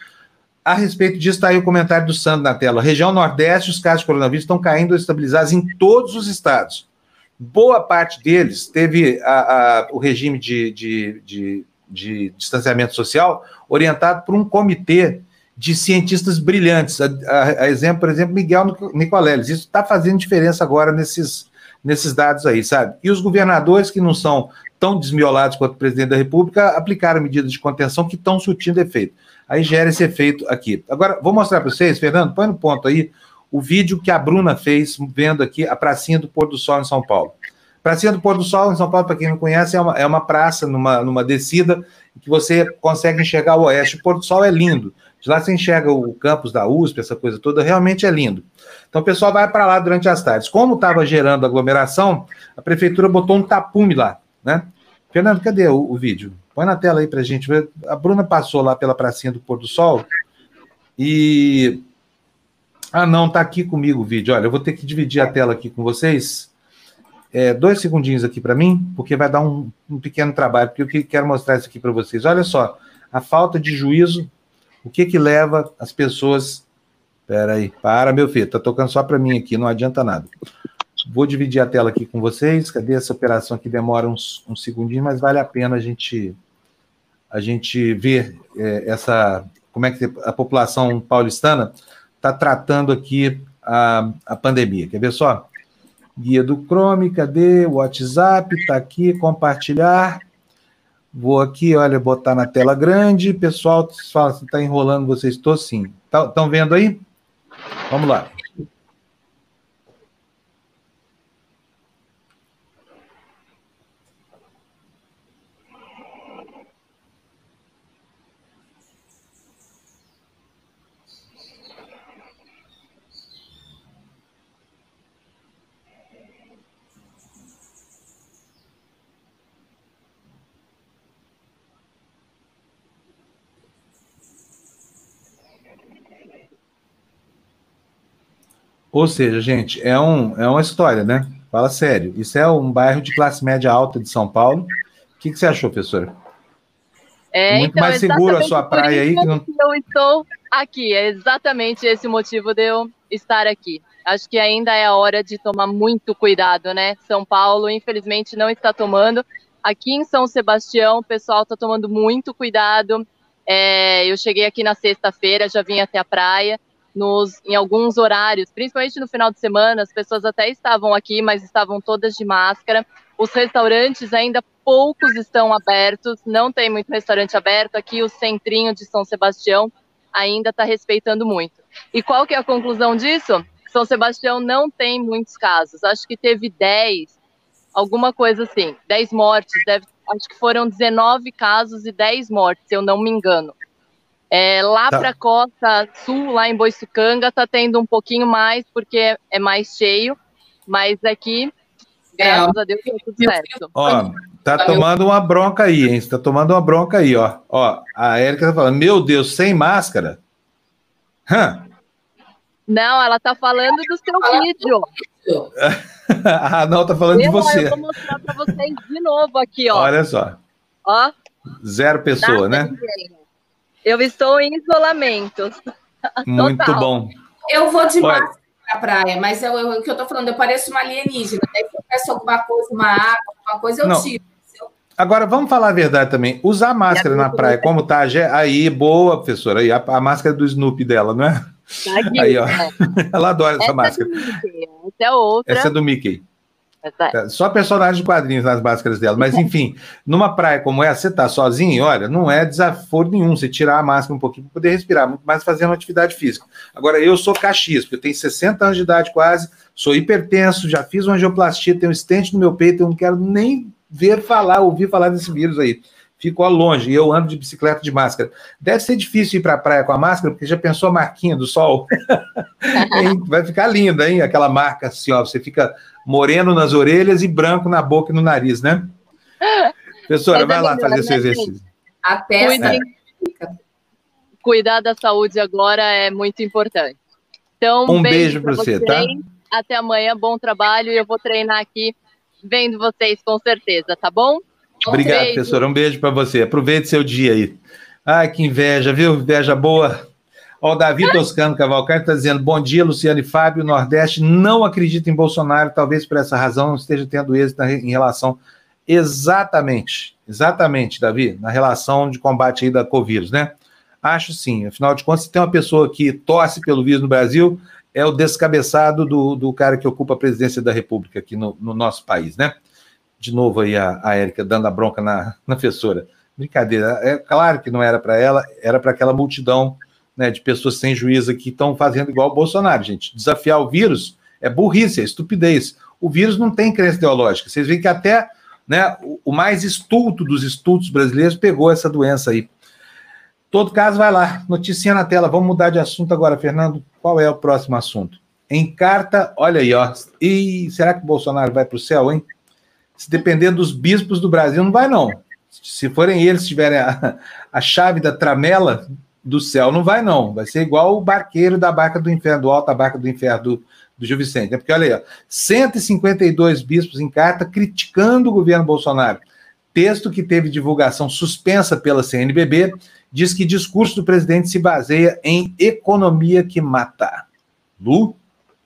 A respeito disso, está aí o comentário do Sandro na tela. Região Nordeste, os casos de coronavírus estão caindo estabilizados em todos os estados boa parte deles teve a, a, o regime de, de, de, de, distanciamento social orientado por um comitê de cientistas brilhantes. A, a exemplo, por exemplo, Miguel Nicoleles. Isso está fazendo diferença agora nesses, nesses dados aí, sabe? E os governadores que não são tão desmiolados quanto o presidente da República aplicaram medidas de contenção que estão surtindo efeito. Aí gera esse efeito aqui. Agora, vou mostrar para vocês, Fernando, põe no ponto aí o vídeo que a Bruna fez vendo aqui a pracinha do pôr do sol em São Paulo. Pracinha do pôr do sol em São Paulo, para quem não conhece, é uma, é uma praça numa, numa descida que você consegue enxergar o oeste. O pôr do sol é lindo. De lá você enxerga o campus da USP, essa coisa toda, realmente é lindo. Então o pessoal vai para lá durante as tardes. Como estava gerando aglomeração, a prefeitura botou um tapume lá, né? Fernando, cadê o, o vídeo? Põe na tela aí para gente ver. A Bruna passou lá pela pracinha do pôr do sol e ah, não, tá aqui comigo o vídeo. Olha, eu vou ter que dividir a tela aqui com vocês. É, dois segundinhos aqui para mim, porque vai dar um, um, pequeno trabalho, porque eu quero mostrar isso aqui para vocês. Olha só, a falta de juízo, o que que leva as pessoas... Espera aí, para, meu filho, tá tocando só para mim aqui, não adianta nada. Vou dividir a tela aqui com vocês. Cadê essa operação que demora uns, uns segundinhos, mas vale a pena a gente a gente ver é, essa como é que a população paulistana está tratando aqui a, a pandemia. Quer ver só? Guia do Chrome, cadê? WhatsApp está aqui, compartilhar. Vou aqui, olha, botar na tela grande. Pessoal, fala se está enrolando vocês, estou sim. Estão tá, vendo aí? Vamos lá. Ou seja, gente, é, um, é uma história, né? Fala sério. Isso é um bairro de classe média alta de São Paulo. O que, que você achou, professora? É, Muito então, mais seguro a sua praia aí. Que não... Eu estou aqui. É exatamente esse o motivo de eu estar aqui. Acho que ainda é a hora de tomar muito cuidado, né? São Paulo, infelizmente, não está tomando. Aqui em São Sebastião, o pessoal está tomando muito cuidado. É, eu cheguei aqui na sexta-feira, já vim até a praia nos, em alguns horários, principalmente no final de semana, as pessoas até estavam aqui, mas estavam todas de máscara. Os restaurantes ainda poucos estão abertos, não tem muito restaurante aberto. Aqui o centrinho de São Sebastião ainda está respeitando muito. E qual que é a conclusão disso? São Sebastião não tem muitos casos. Acho que teve 10, alguma coisa assim, 10 mortes. Deve, acho que foram 19 casos e 10 mortes, se eu não me engano. É, lá tá. para a costa sul, lá em Boiçucanga, está tendo um pouquinho mais, porque é mais cheio, mas aqui, graças é, a Deus, tá tudo certo. Ó, tá tomando uma bronca aí, hein? Você tá tomando uma bronca aí, ó. Ó, a Érica tá falando, meu Deus, sem máscara? Hã? Não, ela tá falando do seu vídeo. ah, (laughs) não, tá falando eu, de você. Eu vou mostrar para vocês de novo aqui, ó. Olha só. Ó. Zero pessoa, né? Ninguém. Eu estou em isolamento. Muito Total. bom. Eu vou de máscara pra praia, mas eu, eu, o que eu tô falando, eu pareço uma alienígena. Daí se eu peço alguma coisa, uma água, alguma coisa, eu Não. tiro. Agora, vamos falar a verdade também. Usar máscara na praia, como tá? Aí, boa, professora. Aí, a, a máscara do Snoopy dela, não é? Aqui, aí, ó. É. (laughs) Ela adora essa, essa máscara. É essa é outra. Essa é do Mickey. É. Só personagens de quadrinhos nas máscaras dela. Mas, enfim, numa praia como essa, você tá sozinho, olha, não é desaforo nenhum você tirar a máscara um pouquinho para poder respirar, muito mais fazendo atividade física. Agora, eu sou caxias, porque eu tenho 60 anos de idade quase, sou hipertenso, já fiz uma angioplastia, tenho um estente no meu peito, eu não quero nem ver falar, ouvir falar desse vírus aí. Fico longe e eu ando de bicicleta de máscara. Deve ser difícil ir para a praia com a máscara, porque já pensou a marquinha do sol? (laughs) Vai ficar linda, hein? Aquela marca assim, ó. Você fica moreno nas orelhas e branco na boca e no nariz, né? Professora, vai lá fazer seu exercício. A testa. É. Cuidar da saúde agora é muito importante. Então, um beijo, beijo para você, tá? Até amanhã, bom trabalho e eu vou treinar aqui vendo vocês com certeza, tá bom? Obrigado, beijo. professora. Um beijo para você. Aproveite seu dia aí. Ai, que inveja, viu? Inveja boa. Ó, o Davi Toscano Cavalcante está dizendo: bom dia, Luciano e Fábio. Nordeste não acredita em Bolsonaro, talvez por essa razão não esteja tendo êxito em relação. Exatamente, exatamente, Davi, na relação de combate aí da Covid, né? Acho sim. Afinal de contas, se tem uma pessoa que torce pelo vírus no Brasil, é o descabeçado do, do cara que ocupa a presidência da República aqui no, no nosso país, né? De novo aí a, a Érica dando a bronca na, na professora. Brincadeira, é claro que não era para ela, era para aquela multidão né, de pessoas sem juízo que estão fazendo igual o Bolsonaro, gente. Desafiar o vírus é burrice, é estupidez. O vírus não tem crença ideológica. Vocês veem que até né, o mais estulto dos estultos brasileiros pegou essa doença aí. Todo caso, vai lá. Notícia na tela. Vamos mudar de assunto agora, Fernando. Qual é o próximo assunto? Em carta, olha aí, ó. E será que o Bolsonaro vai para o céu, hein? Se depender dos bispos do Brasil, não vai, não. Se forem eles tiverem a, a chave da tramela do céu, não vai, não. Vai ser igual o barqueiro da barca do inferno, do alta barca do inferno do, do Gil Vicente. Né? Porque olha aí, ó, 152 bispos em carta criticando o governo Bolsonaro. Texto que teve divulgação suspensa pela CNBB diz que discurso do presidente se baseia em economia que mata. Lu?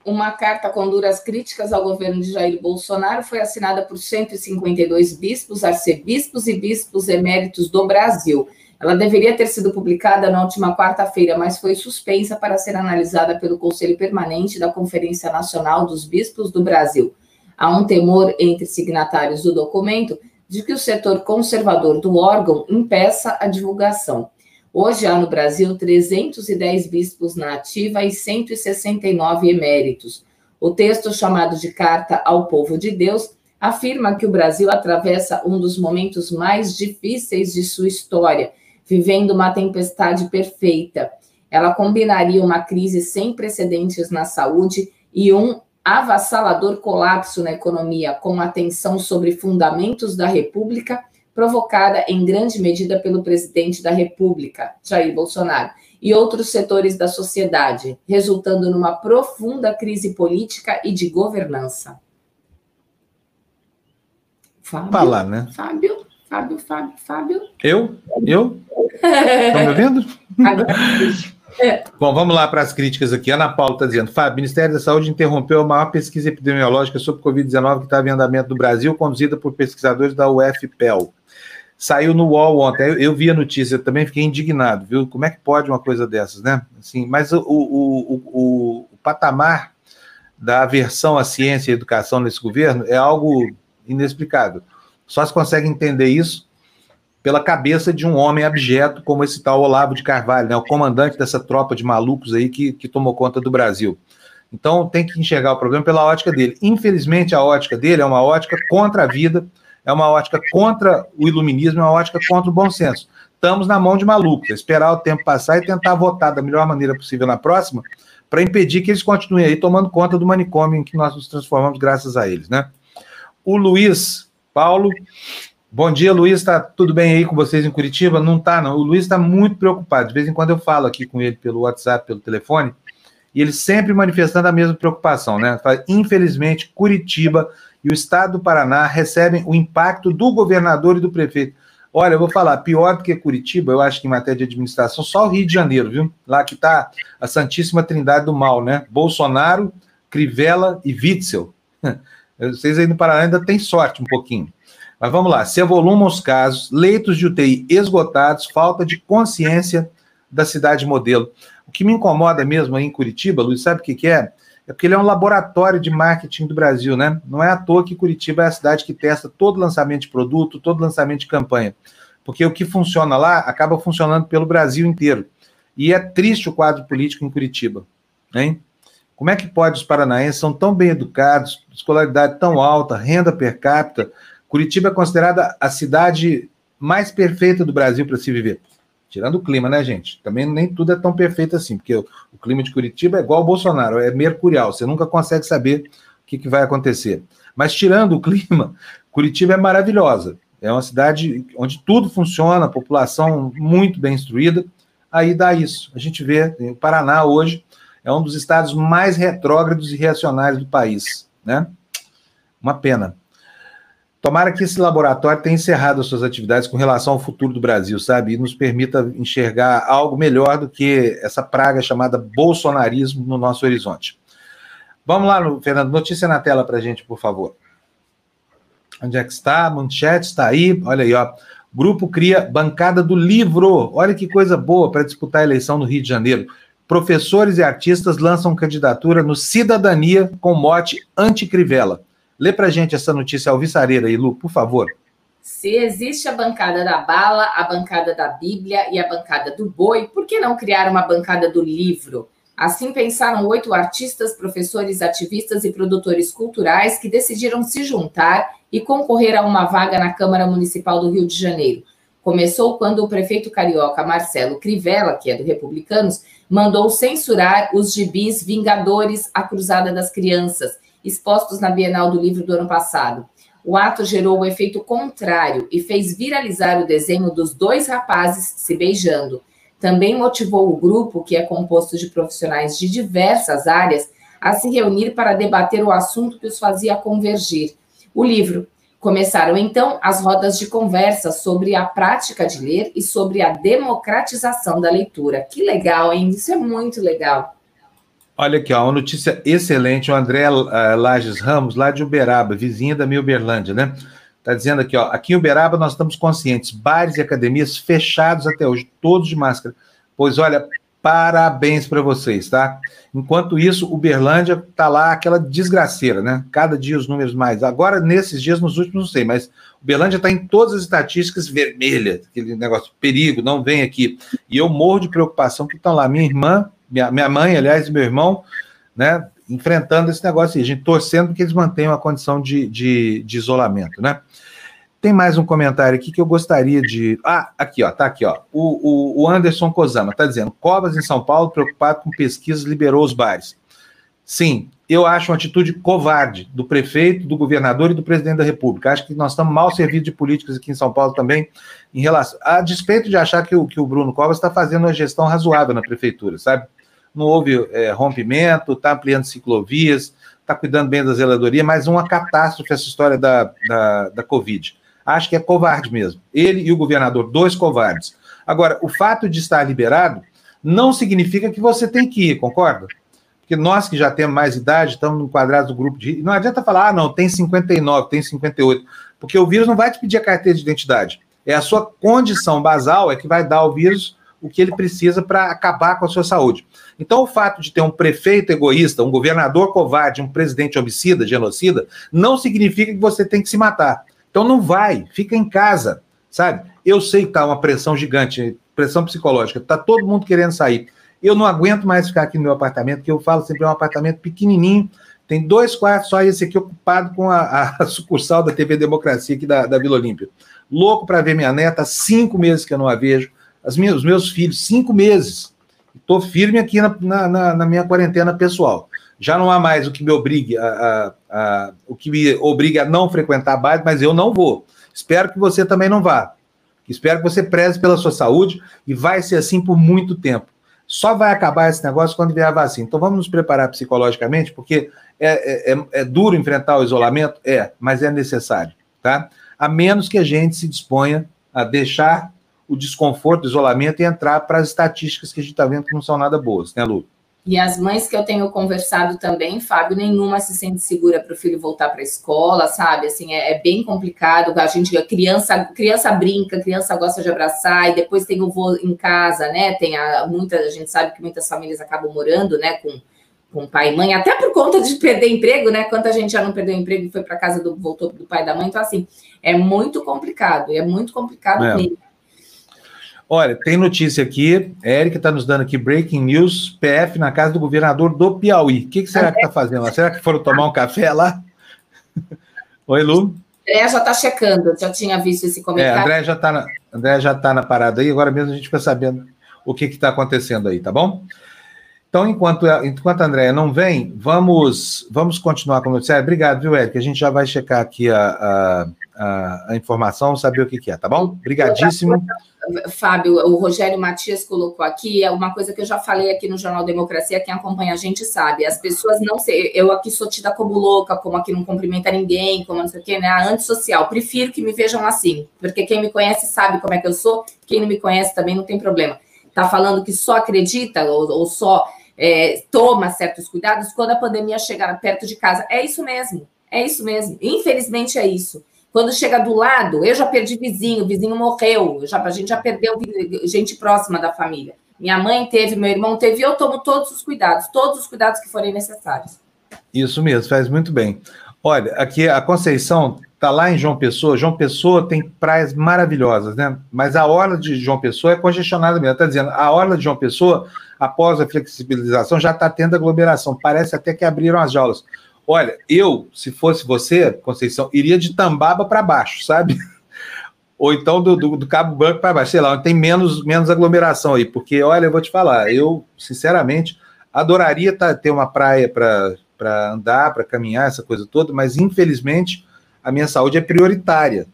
Uma carta com duras críticas ao governo de Jair Bolsonaro foi assinada por 152 bispos, arcebispos e bispos eméritos do Brasil. Ela deveria ter sido publicada na última quarta-feira, mas foi suspensa para ser analisada pelo Conselho Permanente da Conferência Nacional dos Bispos do Brasil. Há um temor entre signatários do documento de que o setor conservador do órgão impeça a divulgação. Hoje há no Brasil 310 bispos na ativa e 169 eméritos. O texto, chamado de Carta ao Povo de Deus, afirma que o Brasil atravessa um dos momentos mais difíceis de sua história, vivendo uma tempestade perfeita. Ela combinaria uma crise sem precedentes na saúde e um avassalador colapso na economia, com atenção sobre fundamentos da República provocada em grande medida pelo presidente da República, Jair Bolsonaro, e outros setores da sociedade, resultando numa profunda crise política e de governança. Fábio, Falar, né? Fábio, Fábio, Fábio, Fábio. Eu? Eu? Estão me ouvindo? Agora, é. Bom, vamos lá para as críticas aqui. Ana Paula está dizendo: Fábio, o Ministério da Saúde interrompeu a maior pesquisa epidemiológica sobre Covid-19 que estava em andamento no Brasil, conduzida por pesquisadores da UFPEL. Saiu no UOL ontem, eu, eu vi a notícia, também fiquei indignado, viu? Como é que pode uma coisa dessas, né? Assim, mas o, o, o, o patamar da aversão à ciência e à educação nesse governo é algo inexplicável. Só se consegue entender isso pela cabeça de um homem abjeto como esse tal Olavo de Carvalho, né, o comandante dessa tropa de malucos aí que, que tomou conta do Brasil. Então tem que enxergar o problema pela ótica dele. Infelizmente, a ótica dele é uma ótica contra a vida, é uma ótica contra o iluminismo, é uma ótica contra o bom senso. Estamos na mão de malucos, esperar o tempo passar e tentar votar da melhor maneira possível na próxima, para impedir que eles continuem aí tomando conta do manicômio em que nós nos transformamos graças a eles, né? O Luiz Paulo, bom dia, Luiz, tá tudo bem aí com vocês em Curitiba? Não tá, não. O Luiz está muito preocupado. De vez em quando eu falo aqui com ele pelo WhatsApp, pelo telefone, e ele sempre manifestando a mesma preocupação, né? Infelizmente, Curitiba e o estado do Paraná recebem o impacto do governador e do prefeito. Olha, eu vou falar, pior do que Curitiba, eu acho que em matéria de administração, só o Rio de Janeiro, viu? Lá que está a Santíssima Trindade do Mal, né? Bolsonaro, Crivella e Witzel. (laughs) Vocês aí no Paraná ainda têm sorte um pouquinho. Mas vamos lá, se avolumam os casos, leitos de UTI esgotados, falta de consciência da cidade modelo. O que me incomoda mesmo aí em Curitiba, Luiz, sabe o que, que é? É porque ele é um laboratório de marketing do Brasil, né? Não é à toa que Curitiba é a cidade que testa todo lançamento de produto, todo lançamento de campanha. Porque o que funciona lá acaba funcionando pelo Brasil inteiro. E é triste o quadro político em Curitiba, hein? Como é que pode os paranaenses são tão bem educados, escolaridade tão alta, renda per capita? Curitiba é considerada a cidade mais perfeita do Brasil para se viver. Tirando o clima, né, gente? Também nem tudo é tão perfeito assim, porque o, clima de Curitiba é igual ao Bolsonaro, é mercurial, você nunca consegue saber o que, que vai acontecer. Mas tirando o (laughs) clima, Curitiba é maravilhosa. É uma cidade onde tudo funciona, população muito bem instruída. Aí dá isso. A gente vê, o Paraná hoje é um dos estados mais retrógrados e reacionários do país, né? Uma pena. Tomara que esse laboratório tenha encerrado as suas atividades com relação ao futuro do Brasil, sabe? E nos permita enxergar algo melhor do que essa praga chamada bolsonarismo no nosso horizonte. Vamos lá, Fernando, notícia na tela para a gente, por favor. Onde é que está? Manchete está aí. Olha aí, ó. Grupo cria bancada do livro. Olha que coisa boa para disputar a eleição no Rio de Janeiro. Professores e artistas lançam candidatura no Cidadania com mote anti-crivela. Lê para gente essa notícia alvissareira aí, Lu, por favor. Se existe a bancada da bala, a bancada da Bíblia e a bancada do boi, por que não criar uma bancada do livro? Assim pensaram oito artistas, professores, ativistas e produtores culturais que decidiram se juntar e concorrer a uma vaga na Câmara Municipal do Rio de Janeiro. Começou quando o prefeito carioca Marcelo Crivella, que é do Republicanos, mandou censurar os gibis Vingadores, a Cruzada das Crianças, expostos na Bienal do Livro do ano passado. O ato gerou o efeito contrário e fez viralizar o desenho dos dois rapazes se beijando. Também motivou o grupo, que é composto de profissionais de diversas áreas, a se reunir para debater o assunto que os fazia convergir. O livro. Começaram então as rodas de conversa sobre a prática de ler e sobre a democratização da leitura. Que legal, hein? Isso é muito legal. Olha aqui, ó, uma notícia excelente. O André uh, Lages Ramos, lá de Uberaba, vizinha da minha Uberlândia, né? Está dizendo aqui, ó, aqui em Uberaba nós estamos conscientes, bares e academias fechados até hoje, todos de máscara. Pois olha, parabéns para vocês, tá? Enquanto isso, Uberlândia tá lá aquela desgraceira, né? Cada dia os números mais. Agora, nesses dias, nos últimos, não sei, mas Uberlândia está em todas as estatísticas vermelhas, aquele negócio, perigo, não vem aqui. E eu morro de preocupação que estão lá. Minha irmã minha, minha mãe, aliás, e meu irmão, né, enfrentando esse negócio aí, a gente torcendo que eles mantenham a condição de, de, de, isolamento, né? Tem mais um comentário aqui que eu gostaria de. Ah, aqui, ó, tá aqui, ó. O, o, o Anderson Kozama tá dizendo: Covas em São Paulo, preocupado com pesquisas, liberou os bares. Sim, eu acho uma atitude covarde do prefeito, do governador e do presidente da República. Acho que nós estamos mal servidos de políticos aqui em São Paulo também, em relação. A despeito de achar que o, que o Bruno Covas está fazendo uma gestão razoável na prefeitura, sabe? Não houve é, rompimento, está ampliando ciclovias, está cuidando bem da zeladoria, mas uma catástrofe essa história da, da, da Covid. Acho que é covarde mesmo. Ele e o governador, dois covardes. Agora, o fato de estar liberado não significa que você tem que ir, concorda? Porque nós que já temos mais idade, estamos no quadrado do grupo de. Não adianta falar, ah, não, tem 59, tem 58, porque o vírus não vai te pedir a carteira de identidade. É a sua condição basal é que vai dar ao vírus o que ele precisa para acabar com a sua saúde. Então, o fato de ter um prefeito egoísta, um governador covarde, um presidente homicida, genocida, não significa que você tem que se matar. Então, não vai, fica em casa, sabe? Eu sei que está uma pressão gigante, pressão psicológica, está todo mundo querendo sair. Eu não aguento mais ficar aqui no meu apartamento, que eu falo sempre é um apartamento pequenininho, tem dois quartos só, esse aqui ocupado com a, a sucursal da TV Democracia aqui da, da Vila Olímpia. Louco para ver minha neta, cinco meses que eu não a vejo as minhas, os meus filhos, cinco meses. Estou firme aqui na, na, na, minha quarentena pessoal. Já não há mais o que me obrigue a, a, a, o que me obrigue a não frequentar base, mas eu não vou. Espero que você também não vá. Espero que você preze pela sua saúde e vai ser assim por muito tempo. Só vai acabar esse negócio quando vier a vacina. Então vamos nos preparar psicologicamente, porque é, é, é, é duro enfrentar o isolamento? É, mas é necessário, tá? A menos que a gente se disponha a deixar o desconforto, o isolamento e entrar para as estatísticas que a gente está vendo que não são nada boas, né, Lu? E as mães que eu tenho conversado também, Fábio, nenhuma se sente segura para o filho voltar para a escola, sabe? Assim, é, é, bem complicado. A gente, a criança, criança brinca, criança gosta de abraçar, e depois tem o vô em casa, né? Tem a, muita, a gente sabe que muitas famílias acabam morando, né, com, com pai e mãe, até por conta de perder emprego, né? Quanta gente já não perdeu emprego e foi para casa do voltou do pai e da mãe. Então, assim, é muito complicado, é muito complicado é. mesmo. Olha, tem notícia aqui. Érica está nos dando aqui breaking news: PF na casa do governador do Piauí. O que, que será que está fazendo lá? Será que foram tomar um café lá? (laughs) Oi, Lu. André já está checando, já tinha visto esse comentário. É, André já está na, André já tá na parada aí, agora mesmo a gente fica sabendo o que está acontecendo aí, tá bom? Então, enquanto, enquanto a Andréia não vem, vamos, vamos continuar com o noticiário. Obrigado, viu, Érica? A gente já vai checar aqui a, a, a, a informação, saber o que, que é, tá bom? Obrigadíssimo. Fábio, o Rogério Matias colocou aqui, é uma coisa que eu já falei aqui no Jornal Democracia, quem acompanha a gente sabe, as pessoas não sei, eu aqui sou tida como louca, como aqui não cumprimenta ninguém, como não sei o quê, né, antissocial, prefiro que me vejam assim, porque quem me conhece sabe como é que eu sou, quem não me conhece também não tem problema. Tá falando que só acredita ou, ou só é, toma certos cuidados quando a pandemia chegar perto de casa, é isso mesmo, é isso mesmo, infelizmente é isso. Quando chega do lado, eu já perdi vizinho, vizinho morreu, já, a gente já perdeu gente próxima da família. Minha mãe teve, meu irmão teve, eu tomo todos os cuidados, todos os cuidados que forem necessários. Isso mesmo, faz muito bem. Olha, aqui a Conceição está lá em João Pessoa. João Pessoa tem praias maravilhosas, né? Mas a orla de João Pessoa é congestionada mesmo. Está dizendo, a orla de João Pessoa, após a flexibilização, já está tendo aglomeração. Parece até que abriram as jaulas. Olha, eu, se fosse você, Conceição, iria de Tambaba para baixo, sabe? (laughs) Ou então do, do, do Cabo Branco para baixo, sei lá, tem menos, menos aglomeração aí. Porque, olha, eu vou te falar, eu, sinceramente, adoraria tá, ter uma praia para andar, para caminhar, essa coisa toda, mas infelizmente a minha saúde é prioritária.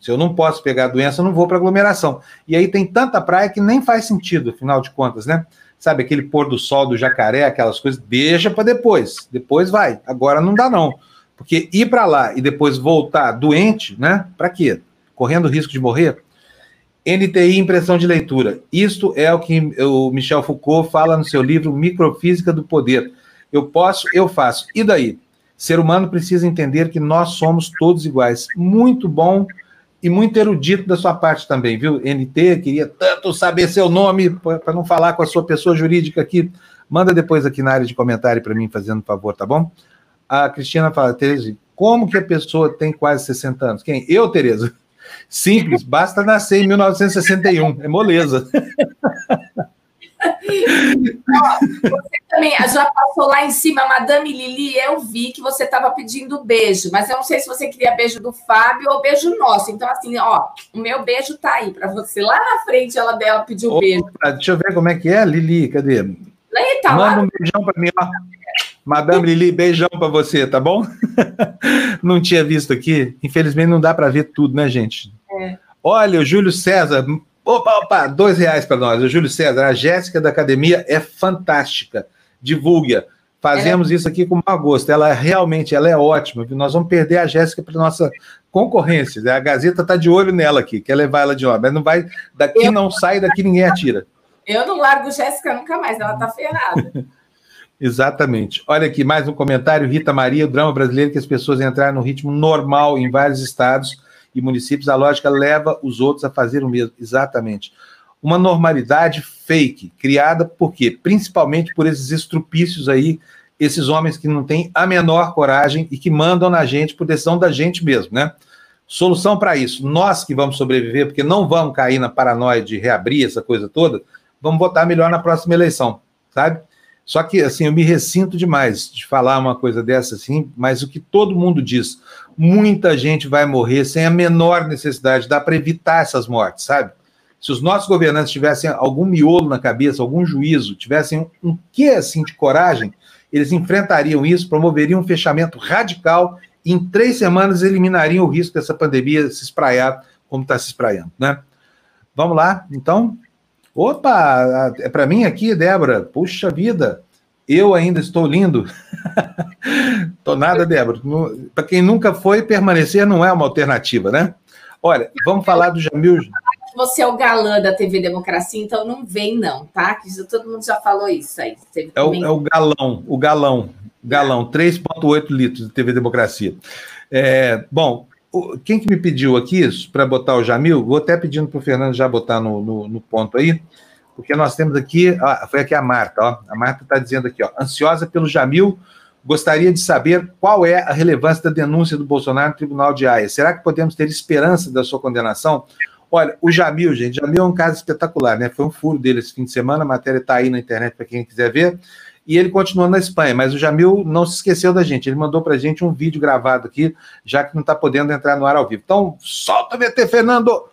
Se eu não posso pegar a doença, eu não vou para aglomeração. E aí tem tanta praia que nem faz sentido, afinal de contas, né? sabe, aquele pôr do sol do jacaré, aquelas coisas, deixa para depois. Depois vai. Agora não dá, não. Porque ir para lá e depois voltar doente, né? Para quê? Correndo risco de morrer? NTI impressão de leitura. Isto é o que o Michel Foucault fala no seu livro Microfísica do Poder. Eu posso, eu faço. E daí? Ser humano precisa entender que nós somos todos iguais. Muito bom e muito erudito da sua parte também, viu? NT, queria tanto saber seu nome para não falar com a sua pessoa jurídica aqui. Manda depois aqui na área de comentário para mim, fazendo favor, tá bom? A Cristina fala, Tereza, como que a pessoa tem quase 60 anos? Quem? Eu, Tereza? Simples, basta nascer em 1961, é moleza. (laughs) (laughs) você também já passou lá em cima, Madame Lili, eu vi que você estava pedindo beijo, mas eu não sei se você queria beijo do Fábio ou beijo nosso. Então, assim, ó, o meu beijo tá aí para você. Lá na frente ela dela pediu beijo. Deixa eu ver como é que é, Lili, cadê? Eita, Manda lá. um beijão para mim, ó. Madame Lili, beijão para você, tá bom? (laughs) não tinha visto aqui. Infelizmente não dá para ver tudo, né, gente? É. Olha, o Júlio César, Opa, opa, dois reais para nós. O Júlio César, a Jéssica da academia é fantástica. Divulgue. Fazemos é. isso aqui com mau gosto. Ela realmente ela é ótima. Nós vamos perder a Jéssica para nossa concorrência. A Gazeta está de olho nela aqui, quer levar ela de obra. Mas não vai, daqui eu... não sai, daqui ninguém atira. Eu não largo Jéssica nunca mais, ela está ferrada. (laughs) Exatamente. Olha aqui, mais um comentário. Rita Maria, o drama brasileiro que as pessoas entraram no ritmo normal em vários estados e municípios, a lógica leva os outros a fazer o mesmo. Exatamente. Uma normalidade fake, criada por quê? Principalmente por esses estrupícios aí, esses homens que não têm a menor coragem e que mandam na gente por decisão da gente mesmo, né? Solução para isso, nós que vamos sobreviver, porque não vamos cair na paranoia de reabrir essa coisa toda, vamos votar melhor na próxima eleição, sabe? Só que, assim, eu me ressinto demais de falar uma coisa dessa, assim, mas o que todo mundo diz, muita gente vai morrer sem a menor necessidade, dá para evitar essas mortes, sabe? Se os nossos governantes tivessem algum miolo na cabeça, algum juízo, tivessem um quê, assim, de coragem, eles enfrentariam isso, promoveriam um fechamento radical e em três semanas eliminariam o risco dessa pandemia se espraiar como está se espraiando, né? Vamos lá, então, Opa, é para mim aqui, Débora. Puxa vida, eu ainda estou lindo. (laughs) Tô nada, Débora. Para quem nunca foi, permanecer não é uma alternativa, né? Olha, vamos falar do Jamil. Você é o galã da TV Democracia, então não vem, não, tá? Todo mundo já falou isso aí. É o, é o, galão, o galão, galão, 3,8 litros de TV Democracia. É, bom, quem que me pediu aqui para botar o Jamil? Vou até pedindo para o Fernando já botar no, no, no, ponto aí, porque nós temos aqui, ó, foi aqui a Marta, ó, a Marta está dizendo aqui, ó, ansiosa pelo Jamil, gostaria de saber qual é a relevância da denúncia do Bolsonaro no Tribunal de Haia. Será que podemos ter esperança da sua condenação? Olha, o Jamil, gente, Jamil é um caso espetacular, né? Foi um furo dele esse fim de semana, a matéria está aí na internet para quem quiser ver. E ele continua na Espanha, mas o Jamil não se esqueceu da gente. Ele mandou para a gente um vídeo gravado aqui, já que não está podendo entrar no ar ao vivo. Então, solta o VT, Fernando!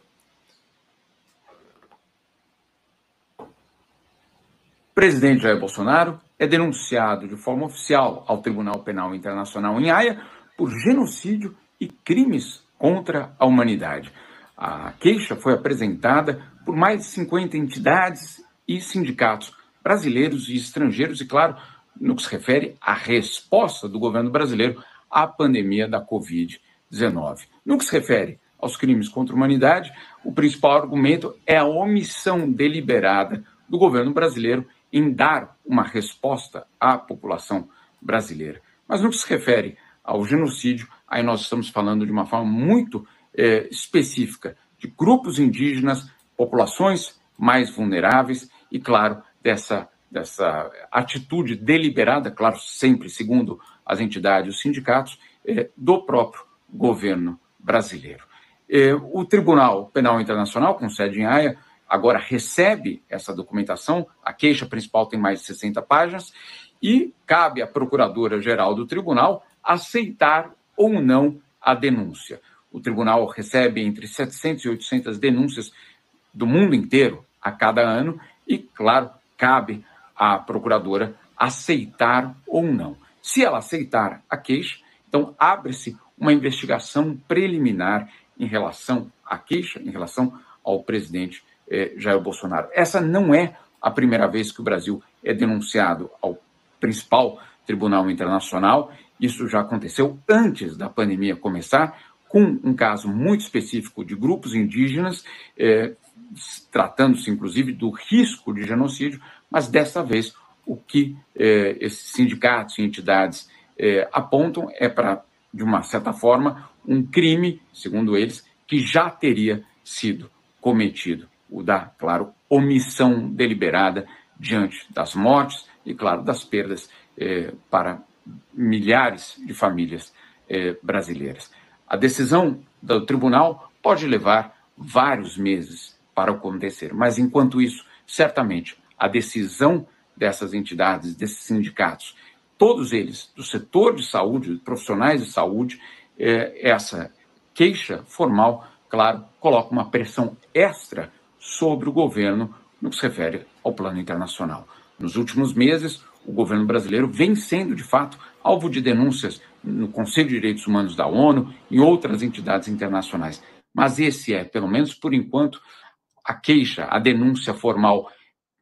presidente Jair Bolsonaro é denunciado de forma oficial ao Tribunal Penal Internacional em Haia por genocídio e crimes contra a humanidade. A queixa foi apresentada por mais de 50 entidades e sindicatos brasileiros e estrangeiros, e, claro, no que se refere à resposta do governo brasileiro à pandemia da Covid-19. No que se refere aos crimes contra a humanidade, o principal argumento é a omissão deliberada do governo brasileiro em dar uma resposta à população brasileira. Mas no que se refere ao genocídio, aí nós estamos falando de uma forma muito é, específica de grupos indígenas, populações mais vulneráveis e, claro, dessa, dessa atitude deliberada, claro, sempre segundo as entidades os sindicatos, é, do próprio governo brasileiro. É, o Tribunal Penal Internacional, com sede em Haia, agora recebe essa documentação, a queixa principal tem mais de 60 páginas, e cabe à Procuradora-Geral do Tribunal aceitar ou não a denúncia. O tribunal recebe entre 700 e 800 denúncias do mundo inteiro a cada ano e, claro, cabe à procuradora aceitar ou não. Se ela aceitar a queixa, então abre-se uma investigação preliminar em relação à queixa, em relação ao presidente eh, Jair Bolsonaro. Essa não é a primeira vez que o Brasil é denunciado ao principal tribunal internacional. Isso já aconteceu antes da pandemia começar, com um caso muito específico de grupos indígenas, eh, tratando-se inclusive do risco de genocídio, mas dessa vez o que eh, esses sindicatos e entidades eh, apontam é para, de uma certa forma, um crime, segundo eles, que já teria sido cometido o da, claro, omissão deliberada diante das mortes e, claro, das perdas eh, para milhares de famílias brasileiras. A decisão do tribunal pode levar vários meses para acontecer, mas enquanto isso, certamente a decisão dessas entidades, desses sindicatos, todos eles do setor de saúde, profissionais de saúde, eh, essa queixa formal, claro, coloca uma pressão extra sobre o governo no que se refere ao plano internacional. Nos últimos meses, o governo brasileiro vem sendo, de fato, alvo de denúncias no Conselho de Direitos Humanos da ONU e outras entidades internacionais. Mas esse é, pelo menos por enquanto, a queixa, a denúncia formal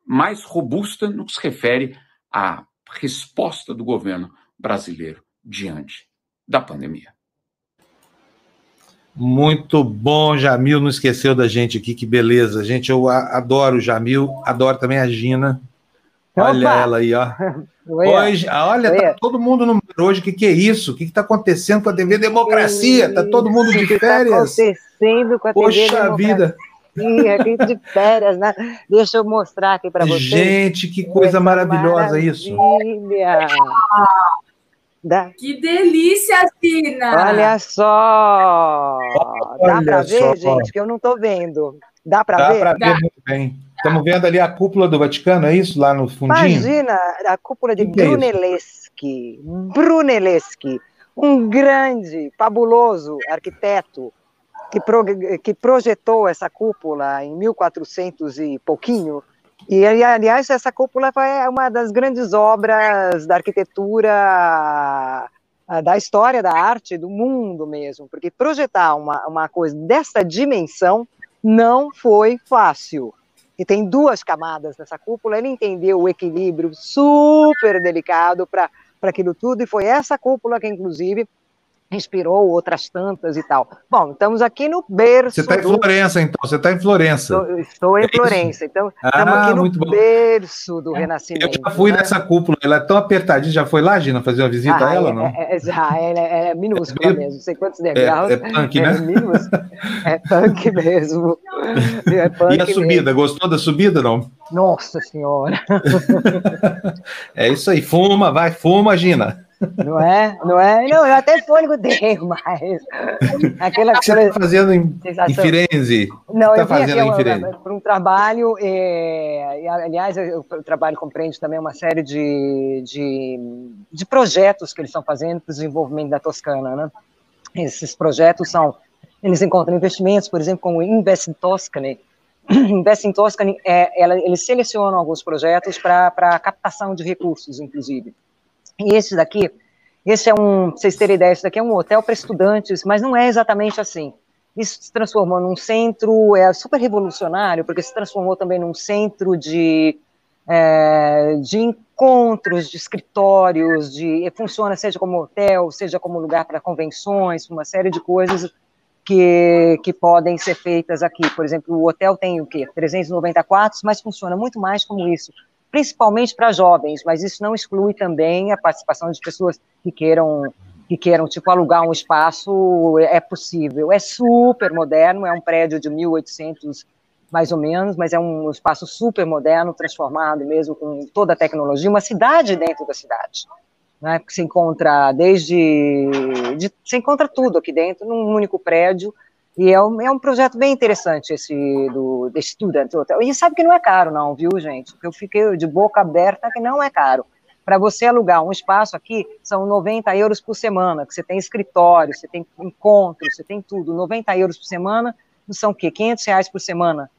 mais robusta no que se refere à resposta do governo brasileiro diante da pandemia. Muito bom, Jamil, não esqueceu da gente aqui, que beleza. Gente, eu adoro o Jamil, adoro também a Gina. Olha Opa. ela aí, ó. (laughs) Hoje, olha, tá todo mundo no hoje. O que, que é isso? O que está acontecendo com a TV Democracia? Está todo mundo de (laughs) tá férias? O que está acontecendo com a TV Poxa Democracia? vida. Aqui de férias, né? Deixa eu mostrar aqui para vocês. Gente, que coisa maravilhosa maravilha. isso. Da... Que delícia, Tina! Olha só! Olha Dá para ver, gente, que eu não estou vendo. Dá para ver? Dá para ver muito bem. Estamos vendo ali a cúpula do Vaticano, é isso? Lá no fundinho? Imagina a cúpula de que Brunelleschi. É Brunelleschi, um grande, fabuloso arquiteto que, pro, que projetou essa cúpula em 1400 e pouquinho, e, aliás, essa cúpula foi uma das grandes obras da arquitetura da história da arte do mundo mesmo, porque projetar uma, uma coisa dessa dimensão não foi fácil. E tem duas camadas nessa cúpula, ele entendeu o equilíbrio super delicado para aquilo tudo, e foi essa cúpula que, inclusive, inspirou outras tantas e tal. Bom, estamos aqui no berço. Você está em Florença, então? Você está em Florença? Estou, estou em é Florença, então ah, estamos aqui no berço do Renascimento. Eu já fui né? nessa cúpula, ela é tão apertadinha. Já foi lá, Gina, fazer uma visita ah, a ela, é, não? É, é, já, ela é, é minúscula mesmo, não sei quantos degraus. É, é punk, (laughs) né? É, é punk mesmo. É punk e a subida, mesmo. gostou da subida, não? Nossa Senhora! (laughs) é isso aí, fuma, vai, fuma, Gina. Não é? Não é? Não, eu até fôlego dei, (laughs) mas. Aquela que você está fazendo em, em Firenze? Não, tá eu vim aqui para um trabalho, e, e, aliás, eu, o trabalho compreende também uma série de, de, de projetos que eles estão fazendo para o desenvolvimento da Toscana, né? Esses projetos são, eles encontram investimentos, por exemplo, como o Invest in Toscany, (clears throat) Invest in Toscany, é, ela, eles selecionam alguns projetos para captação de recursos, inclusive. E esse daqui, esse é um, vocês terem ideia, esse daqui é um hotel para estudantes, mas não é exatamente assim. Isso se transformou num centro, é super revolucionário, porque se transformou também num centro de, é, de encontros, de escritórios, de funciona seja como hotel, seja como lugar para convenções, uma série de coisas que, que podem ser feitas aqui. Por exemplo, o hotel tem o quê? 390 quartos, mas funciona muito mais como isso principalmente para jovens, mas isso não exclui também a participação de pessoas que queiram que queiram tipo alugar um espaço, é possível. É super moderno, é um prédio de 1800 mais ou menos, mas é um espaço super moderno, transformado mesmo com toda a tecnologia, uma cidade dentro da cidade. Né, que se encontra desde. De, se encontra tudo aqui dentro, num único prédio, e é um, é um projeto bem interessante esse do, do Student Hotel. E sabe que não é caro, não, viu, gente? Eu fiquei de boca aberta que não é caro. Para você alugar um espaço aqui, são 90 euros por semana, que você tem escritório, você tem encontro, você tem tudo. 90 euros por semana, são o quê? 500 reais por semana.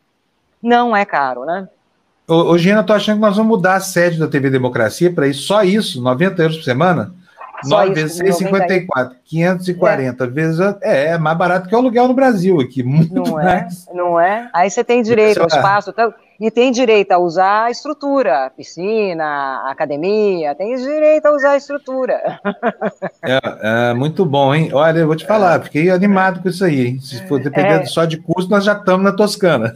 Não é caro, né? Ô, ô Gina, tô achando que nós vamos mudar a sede da TV Democracia para isso, só isso, 90 euros por semana? 9 vezes 654, 540 é. vezes. É, é mais barato que o aluguel no Brasil aqui. Muito não é? Não é? Aí você tem direito ao espaço. Tá, e tem direito a usar a estrutura, piscina, academia, tem direito a usar a estrutura. É, é muito bom, hein? Olha, eu vou te falar, fiquei animado com isso aí. Hein? Se for dependendo é. só de custo, nós já estamos na Toscana.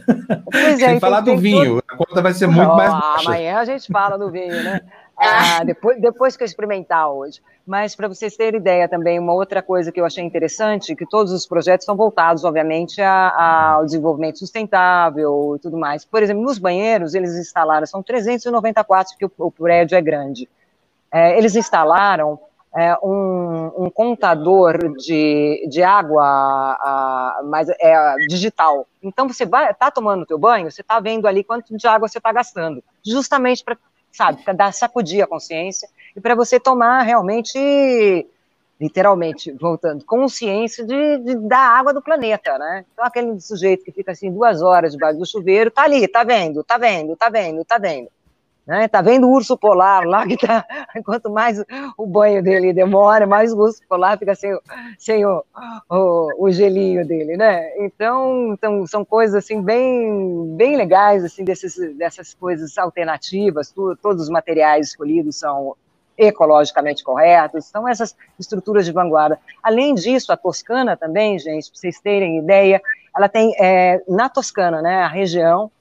Pois é, Sem falar do vinho, a conta vai ser muito oh, mais baixa. Amanhã a gente fala do vinho, né? Ah, depois, depois que eu experimentar hoje. Mas para vocês terem ideia também, uma outra coisa que eu achei interessante, que todos os projetos são voltados, obviamente, a, ao desenvolvimento sustentável e tudo mais. Por exemplo, nos banheiros, eles instalaram, são 394, porque o, o prédio é grande. É, eles instalaram é, um, um, contador de, de água a, mas é digital. Então você vai, tá tomando o teu banho, você está vendo ali quanto de água você está gastando, justamente para sabe, para dar sacudir a consciência e para você tomar realmente, literalmente, voltando, consciência de, de, da água do planeta, né? Então, aquele sujeito que fica assim duas horas debaixo do chuveiro, tá ali, tá vendo, tá vendo, tá vendo, tá vendo. Né? Tá vendo o urso polar lá que tá. (laughs) Quanto mais o banho dele demora, mais o urso polar fica sem, sem o, o, o gelinho dele, né? Então, então, são coisas assim bem, bem legais assim desses, dessas coisas alternativas. Tu, todos os materiais escolhidos são ecologicamente corretos, são essas estruturas de vanguarda. Além disso, a Toscana também, gente, para vocês terem ideia, ela tem é, na Toscana, né, a região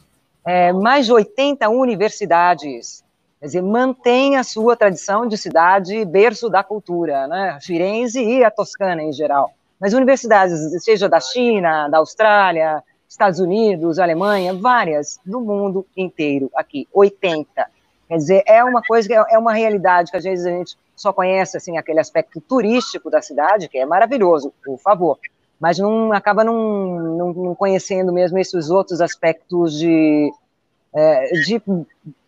é, mais de 80 universidades. Quer dizer, mantém a sua tradição de cidade berço da cultura, né? Firenze e a Toscana em geral. Mas universidades, seja da China, da Austrália, Estados Unidos, Alemanha, várias do mundo inteiro aqui, 80. Quer dizer, é uma coisa é, é uma realidade que às vezes a gente só conhece assim aquele aspecto turístico da cidade, que é maravilhoso, por favor mas não acaba não, não, não conhecendo mesmo esses outros aspectos de, é, de,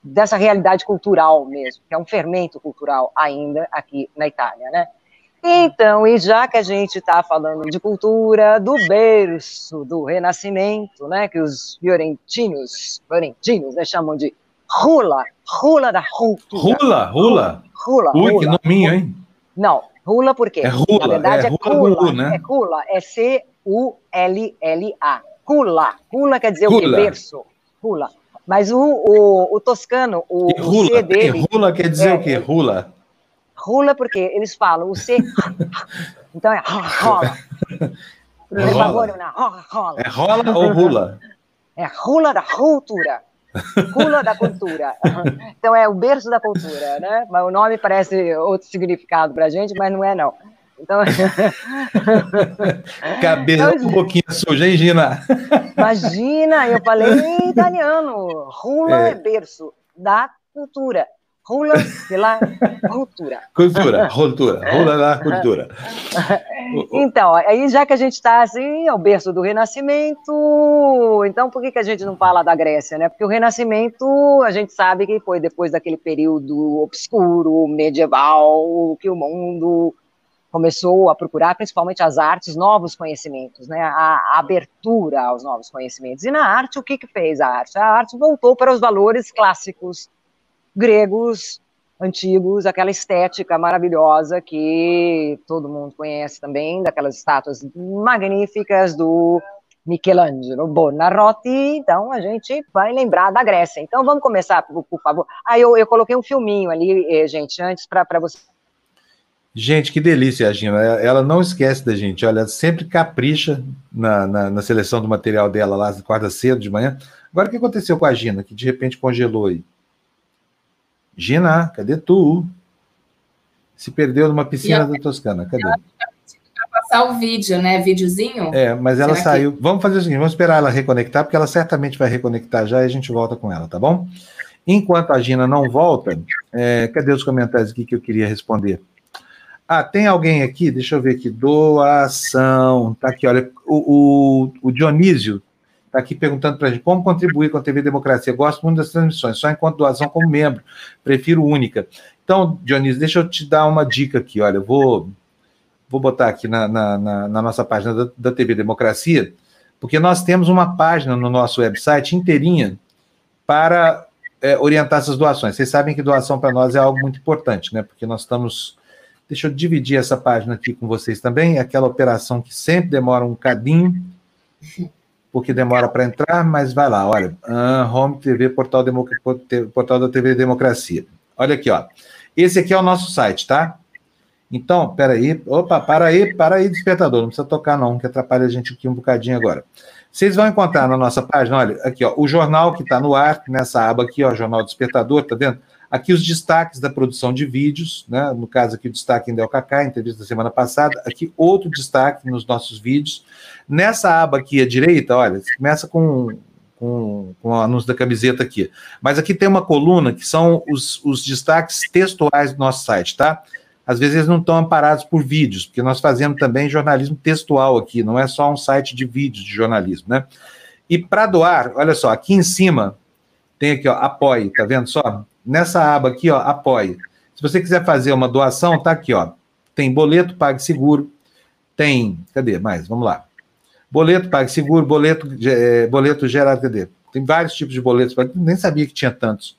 dessa realidade cultural mesmo, que é um fermento cultural ainda aqui na Itália, né? Então, e já que a gente está falando de cultura, do berço do Renascimento, né, que os fiorentinos, fiorentinos né, chamam de rula, rula da cultura. Rula, rula. Rula, Ui, rula. que nominho, hein? Não, Rula por quê? É rula, Na verdade é, é cula, né? É cula, é C-U-L-L-A. Cula, cula quer dizer cula. o quê? Berço. Cula. Mas o, o, o toscano, o, e rula, o C dele... rula quer dizer é, o quê? Rula? Rula porque eles falam o C, (laughs) então é rola. É rola. É rola ou rula? É rula da cultura. Rula da cultura. (laughs) Então é o berço da cultura, né? Mas o nome parece outro significado para a gente, mas não é não. Então... (laughs) Cabeça então, um pouquinho suja, hein, Gina? (laughs) Imagina, eu falei em italiano. Rula é, é berço da cultura. Rula pela (laughs) cultura. Cultura, cultura, rula da cultura. Então, aí já que a gente está assim, é o berço do Renascimento, então por que, que a gente não fala da Grécia, né? Porque o Renascimento, a gente sabe que foi depois daquele período obscuro, medieval, que o mundo começou a procurar, principalmente as artes, novos conhecimentos, né? A, a abertura aos novos conhecimentos. E na arte, o que, que fez a arte? A arte voltou para os valores clássicos gregos antigos, aquela estética maravilhosa que todo mundo conhece também, daquelas estátuas magníficas do Michelangelo Buonarroti, então a gente vai lembrar da Grécia. Então vamos começar, por, por favor. Ah, eu, eu coloquei um filminho ali, eh, gente, antes para você. Gente, que delícia, a Gina. Ela não esquece da gente, olha, sempre capricha na, na, na seleção do material dela lá, quarta cedo de manhã. Agora, o que aconteceu com a Gina, que de repente congelou aí? Gina, cadê tu? Se perdeu numa piscina da Toscana, cadê? passar o vídeo, né? Videozinho. É, mas ela Será saiu. Que... Vamos fazer o seguinte: vamos esperar ela reconectar, porque ela certamente vai reconectar já e a gente volta com ela, tá bom? Enquanto a Gina não volta, é... cadê os comentários aqui que eu queria responder? Ah, tem alguém aqui, deixa eu ver aqui, doação, tá aqui, olha, o, o, o Dionísio está aqui perguntando para a gente como contribuir com a TV Democracia. Gosto muito das transmissões, só enquanto doação como membro, prefiro única. Então, Dionísio, deixa eu te dar uma dica aqui. Olha, eu vou, vou botar aqui na, na, na, na nossa página da, da, TV Democracia, porque nós temos uma página no nosso website inteirinha para é, orientar essas doações. Vocês sabem que doação para nós é algo muito importante, né? Porque nós estamos. Deixa eu dividir essa página aqui com vocês também. Aquela operação que sempre demora um cadinho porque demora para entrar, mas vai lá, olha, uh, Home TV, portal, portal da TV Democracia. Olha aqui, ó. Esse aqui é o nosso site, tá? Então, peraí, opa, para aí, para aí, despertador, não precisa tocar não, que atrapalha a gente aqui um bocadinho agora. Vocês vão encontrar na nossa página, olha, aqui, ó, o jornal que está no ar, nessa aba aqui, ó, Jornal Despertador, tá vendo? Aqui os destaques da produção de vídeos, né? no caso aqui o destaque em Del Cacá, entrevista da semana passada, aqui outro destaque nos nossos vídeos. Nessa aba aqui à direita, olha, começa com, com, com o anúncio da camiseta aqui. Mas aqui tem uma coluna que são os, os destaques textuais do nosso site, tá? Às vezes eles não estão amparados por vídeos, porque nós fazemos também jornalismo textual aqui, não é só um site de vídeos de jornalismo, né? E para doar, olha só, aqui em cima tem aqui, ó, apoie, tá vendo só? Nessa aba aqui, ó, apoie. Se você quiser fazer uma doação, tá aqui, ó. Tem boleto, PagSeguro, tem, cadê mais? Vamos lá. Boleto, PagSeguro, boleto, é, boleto gerado, cadê? Tem vários tipos de boletos, nem sabia que tinha tantos.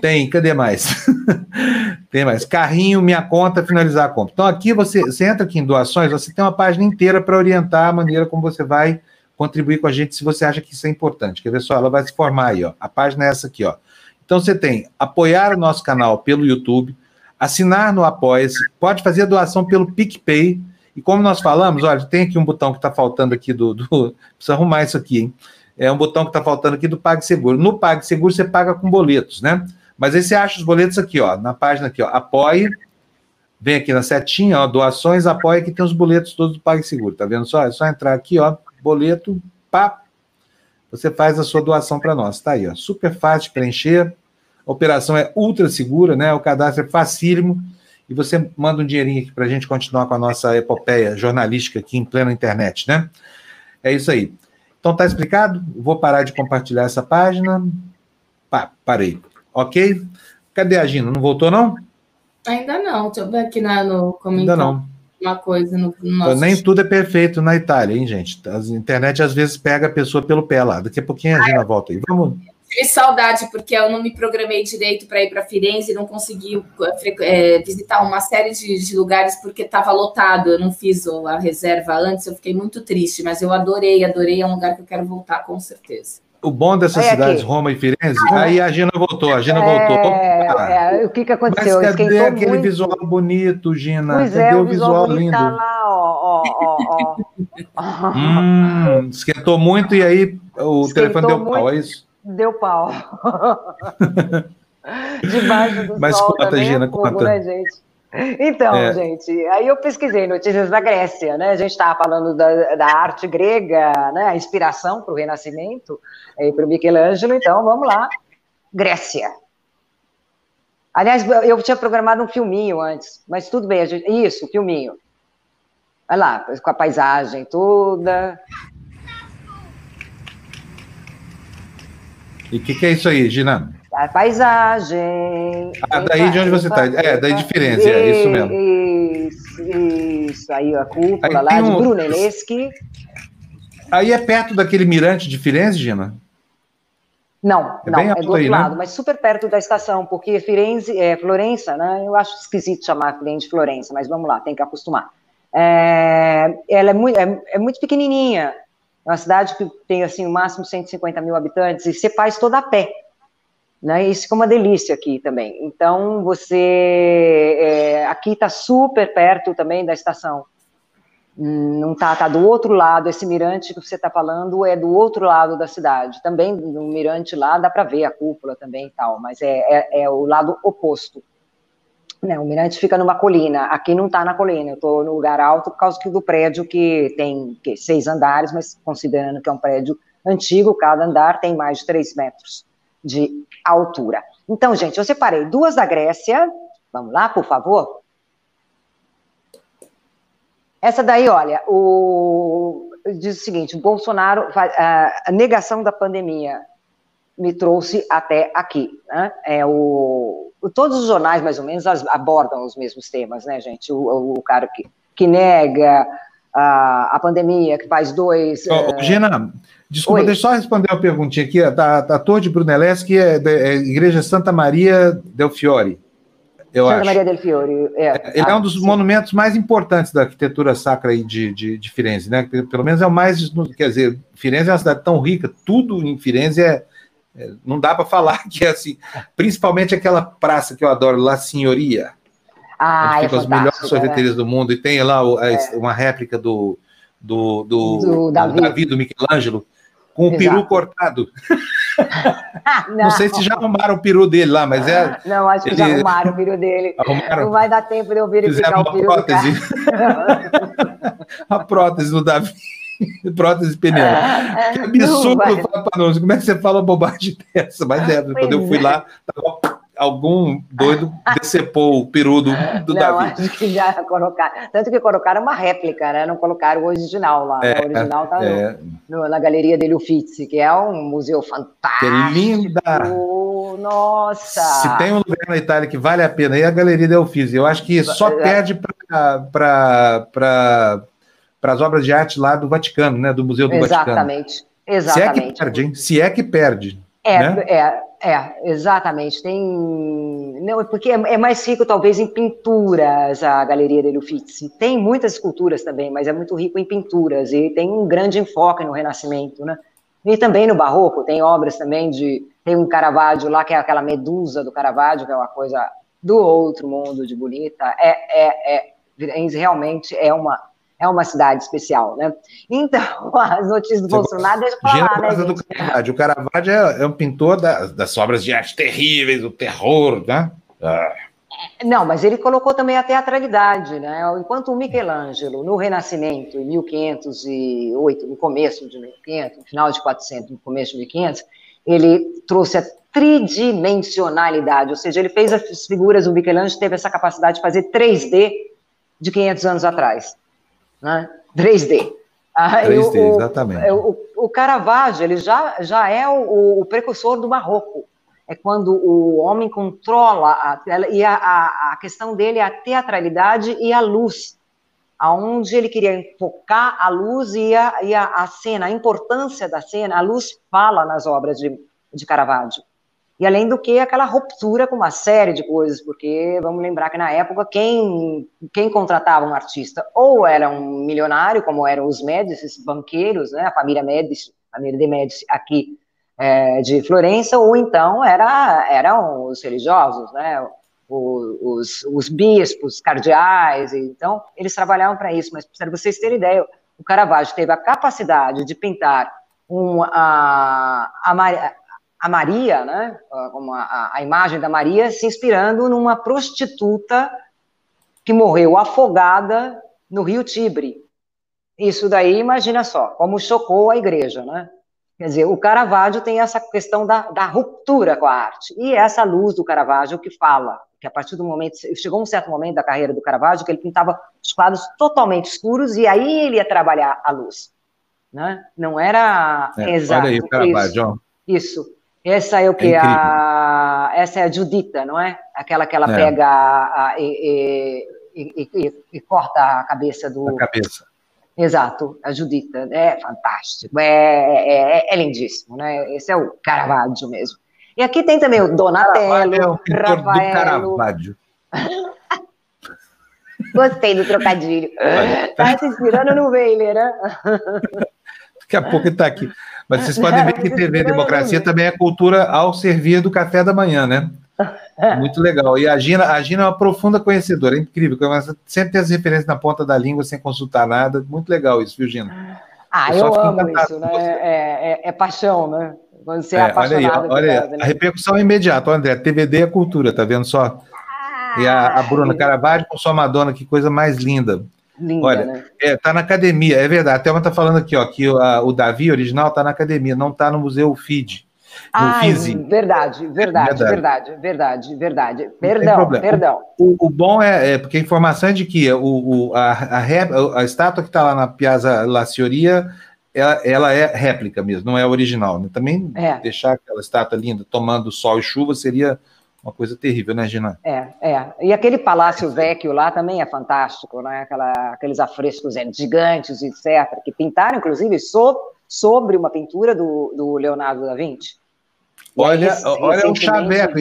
Tem, cadê mais? (laughs) tem mais. Carrinho, minha conta, finalizar a compra. Então aqui você, você entra aqui em doações, você tem uma página inteira para orientar a maneira como você vai contribuir com a gente se você acha que isso é importante. Quer ver só? Ela vai se formar aí, ó. A página é essa aqui, ó. Então você tem apoiar o nosso canal pelo YouTube, assinar no Apoia-se, pode fazer doação pelo PicPay. E como nós falamos, olha, tem aqui um botão que está faltando aqui do, do. (laughs) Precisa arrumar isso aqui, hein? É um botão que está faltando aqui do PagSeguro. No PagSeguro você paga com boletos, né? Mas aí você acha os boletos aqui, ó, na página aqui, ó, apoie. Vem aqui na setinha, ó, doações, apoia, que tem os boletos todos do PagSeguro, tá vendo só? É só entrar aqui, ó, boleto, pá, você faz a sua doação para nós. Tá aí, ó, super fácil de preencher, a operação é ultra segura, né? O cadastro é facílimo e você manda um dinheirinho aqui para a gente continuar com a nossa epopeia jornalística aqui em plena internet, né? É isso aí. Então tá explicado? Vou parar de compartilhar essa página. Pá, parei. Ok? Cadê a Gina? Não voltou, não? Ainda não. Deixa eu ver aqui na, no comentário. Ainda não. Uma coisa no, no nosso... Nem tudo é perfeito na Itália, hein, gente? A internet às vezes pega a pessoa pelo pé lá. Daqui a pouquinho a Gina volta aí. Vamos. Tive saudade, porque eu não me programei direito para ir para Firenze e não consegui é, visitar uma série de, de lugares porque estava lotado. Eu não fiz a reserva antes, eu fiquei muito triste, mas eu adorei, adorei. É um lugar que eu quero voltar com certeza. o bom dessas é cidades. Roma e Firenze, aí a Gina voltou, a Gina é, voltou. É, o que, que aconteceu? Mas cadê aquele muito. visual bonito, Gina? Pois cadê é, o visual, visual lindo? Tá lá, ó, ó, ó, hum, esquentou muito e aí o esquentou telefone deu pau, é isso? Deu pau. (laughs) Debaixo do Mas sol conta, Gina, fogo, conta. né, gente? Então, é. gente, aí eu pesquisei notícias da Grécia, né? A gente estava falando da, da, arte grega, né? A inspiração para o Renascimento e para o Michelangelo, então vamos lá. Grécia. Aliás, eu tinha programado um filminho antes, mas tudo bem, gente, isso, filminho. Olha lá, com a paisagem toda. E o que, que é isso aí, Gina? A paisagem. Ah, daí de onde você está? É, daí de Firenze, é isso mesmo. Isso, isso. Aí a cúpula aí lá um... de Brunelleschi. Aí é perto daquele mirante de Firenze, Gina? Não, é não, é do outro aí, né? lado, né? mas super perto da estação, porque Firenze, é, Florença, né? Eu acho esquisito chamar Firenze de Florença, mas vamos lá, tem que acostumar. É, ela é muito, é, é muito pequenininha, uma cidade que tem assim o máximo 150 mil habitantes e você faz toda a pé. Né? Isso fica uma delícia aqui também. Então, você. É, aqui está super perto também da estação. Não está, está do outro lado. Esse mirante que você está falando é do outro lado da cidade. Também no mirante lá dá para ver a cúpula também e tal, mas é, é, é o lado oposto. Né, o mirante fica numa colina. Aqui não está na colina. Eu estou no lugar alto por causa do prédio que tem que, seis andares, mas considerando que é um prédio antigo, cada andar tem mais de três metros de altura. Então, gente, eu separei duas da Grécia. Vamos lá, por favor? Essa daí, olha, o, diz o seguinte: Bolsonaro, a negação da pandemia me trouxe até aqui. Né? É o, todos os jornais, mais ou menos, abordam os mesmos temas, né, gente? O, o cara que, que nega a, a pandemia, que faz dois. Oh, é... Gina, desculpa, Oi. deixa eu só responder uma perguntinha aqui. Da, da Torre de Brunelleschi é, da é Igreja Santa Maria del Fiore. Eu Santa acho. Maria del Fiore. É, é Ele é um dos sim. monumentos mais importantes da arquitetura sacra aí de, de, de, Firenze, né? Pelo menos é o mais. Quer dizer, Firenze é uma cidade tão rica, tudo em Firenze é. É não dá para falar (laughs) que é assim. Principalmente aquela praça que eu adoro, La Signoria ah, onde ficam é as melhores sorveterias né? do mundo, e tem lá o, é. uma réplica do, do, do, do Davi. do, Davi, do Michelangelo, com o peru cortado. (laughs) não. não. sei se já arrumaram o peru dele lá, mas é. Não, acho que ele... já arrumaram o peru dele. Arrumaram. Não vai dar tempo de eu verificar o peru. Prótese. a (laughs) prótese do Davi. (laughs) prótese pneu. que absurdo, Papa Como é que você fala bobagem (laughs) dessa? Mas é, quando eu fui é. lá, tava algum doido decepou o peru do, do não, Davi. Acho que já colocaram. Tanto que colocaram uma réplica, né? Não colocaram o original lá. É, o original está é. na Galeria dele Uffizi, que é um museu fantástico. Que linda! Nossa! Se tem um lugar na Itália que vale a pena, é a Galeria Uffizi. Eu acho que só é. perde para para as obras de arte lá do Vaticano, né? Do Museu do Exatamente. Vaticano. Exatamente. Se é que perde, hein? Se é que perde. É, né? é, é, exatamente. Tem. Não, porque é, é, mais rico, talvez, em pinturas a Galeria de Uffizi. Tem muitas esculturas também, mas é muito rico em pinturas e tem um grande enfoque no Renascimento, né? E também no Barroco, tem obras também de. Tem um Caravaggio lá, que é aquela medusa do Caravaggio, que é uma coisa do outro mundo de bonita. É, é, é realmente é uma é uma cidade especial, né? Então, (laughs) as notícias do Você Bolsonaro, deixa eu falar, né, do Caravaggio. O Caravaggio é, é um pintor da, das obras de arte terríveis, o terror, né? Ah. Não, mas ele colocou também a teatralidade, né? Enquanto o Michelangelo, no Renascimento, em 1508, no começo de 1500, no final de 400, no começo de 1500, ele trouxe a tridimensionalidade, ou seja, ele fez as figuras, o Michelangelo teve essa capacidade de fazer 3D de 500 anos atrás né? 3D. Ah, 3D, o, exatamente. O, o, Caravaggio ele já, já é o, o, precursor do barroco. É quando o homem controla, a, e a, a, a questão dele é a teatralidade e a luz, aonde ele queria focar a luz e a, e a, a cena, a importância da cena, a luz fala nas obras de, de Caravaggio. E além do que, aquela ruptura com uma série de coisas, porque vamos lembrar que na época quem, quem contratava um artista? Ou era um milionário, como eram os Médici, banqueiros, né, a família Médici, a família de Médici aqui é, de Florença, ou então era, eram os religiosos, né? Os, os, bispos, cardeais, então eles trabalhavam para isso, mas para vocês terem ideia, o Caravaggio teve a capacidade de pintar um, a, a, a Maria, né, a, a imagem da Maria, se inspirando numa prostituta que morreu afogada no rio Tibre. Isso daí, imagina só, como chocou a igreja, né? Quer dizer, o Caravaggio tem essa questão da, da ruptura com a arte. E essa luz do Caravaggio que fala, que a partir do momento, chegou um certo momento da carreira do Caravaggio que ele pintava os quadros totalmente escuros e aí ele ia trabalhar a luz. Né? Não era é, exato. Olha aí o Caravaggio. Isso. isso. Essa é o que? É a, essa é a Judita, não é? Aquela que ela é. pega a, a, e, e, e, e, corta a cabeça do. A cabeça. Exato, a Judita. É fantástico, é, é, é, é lindíssimo, né? Esse é o Caravaggio mesmo. E aqui tem também o Donatello, é o Rafael. Caravaggio. Gostei do trocadilho. Tá se inspirando no Weiler, né? (laughs) Daqui a pouco ele está aqui. Mas vocês podem ver que TV Democracia também é cultura ao servir do café da manhã, né? (laughs) Muito legal. E a Gina, a Gina é uma profunda conhecedora, é incrível. Sempre tem as referências na ponta da língua sem consultar nada. Muito legal isso, viu, Gina? Ah, eu, eu amo isso, né? É, é, é, paixão, né? Quando você é, é apaixonado. Olha aí, olha aí. Né? a repercussão é imediata. André, TVD é cultura, tá vendo só? E a, a Bruna Caravaggio com sua Madonna, que coisa mais linda. Linda, Olha, né? É, tá na academia, é verdade. A Thelma tá falando aqui, ó, que a, o Davi original tá na academia, não tá no Museu FID. Ah, verdade, verdade, verdade, verdade, verdade. Perdão, perdão. O, o, bom é, é, porque a informação é de que o, o a, a, a, estátua que está lá na Piazza La Cioria, ela, ela, é réplica mesmo, não é original. Né? Também é. deixar aquela estátua linda tomando sol e chuva seria uma coisa terrível, né, Gina? É, é. E aquele Palácio Vecchio lá também é fantástico, né? Aquela, aqueles afrescos gigantes, etc., que pintaram, inclusive, so, sobre uma pintura do, do Leonardo da Vinci. Olha, olha o chaveco.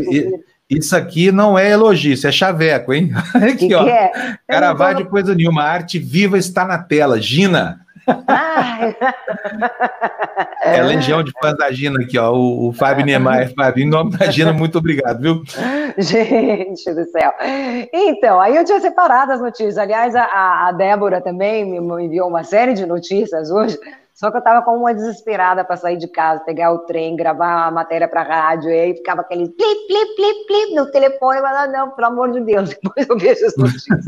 Isso aqui não é elogio, isso é chaveco, hein? (laughs) Aqui, que ó. Que é? Caravaggio, coisa nenhuma. A arte viva está na tela. Gina. É legião de fãs da Gina aqui, ó. O, o Fábio Niemeyer, Fábio, em nome da Gina, muito obrigado, viu? Gente do céu. Então, aí eu tinha separado as notícias. Aliás, a, a Débora também me enviou uma série de notícias hoje só que eu tava como uma desesperada para sair de casa, pegar o trem, gravar a matéria para rádio, e aí ficava aquele plip, plip, plip, plip no telefone, mas ah, não, pelo amor de Deus, (laughs) depois eu vejo as (laughs) notícias.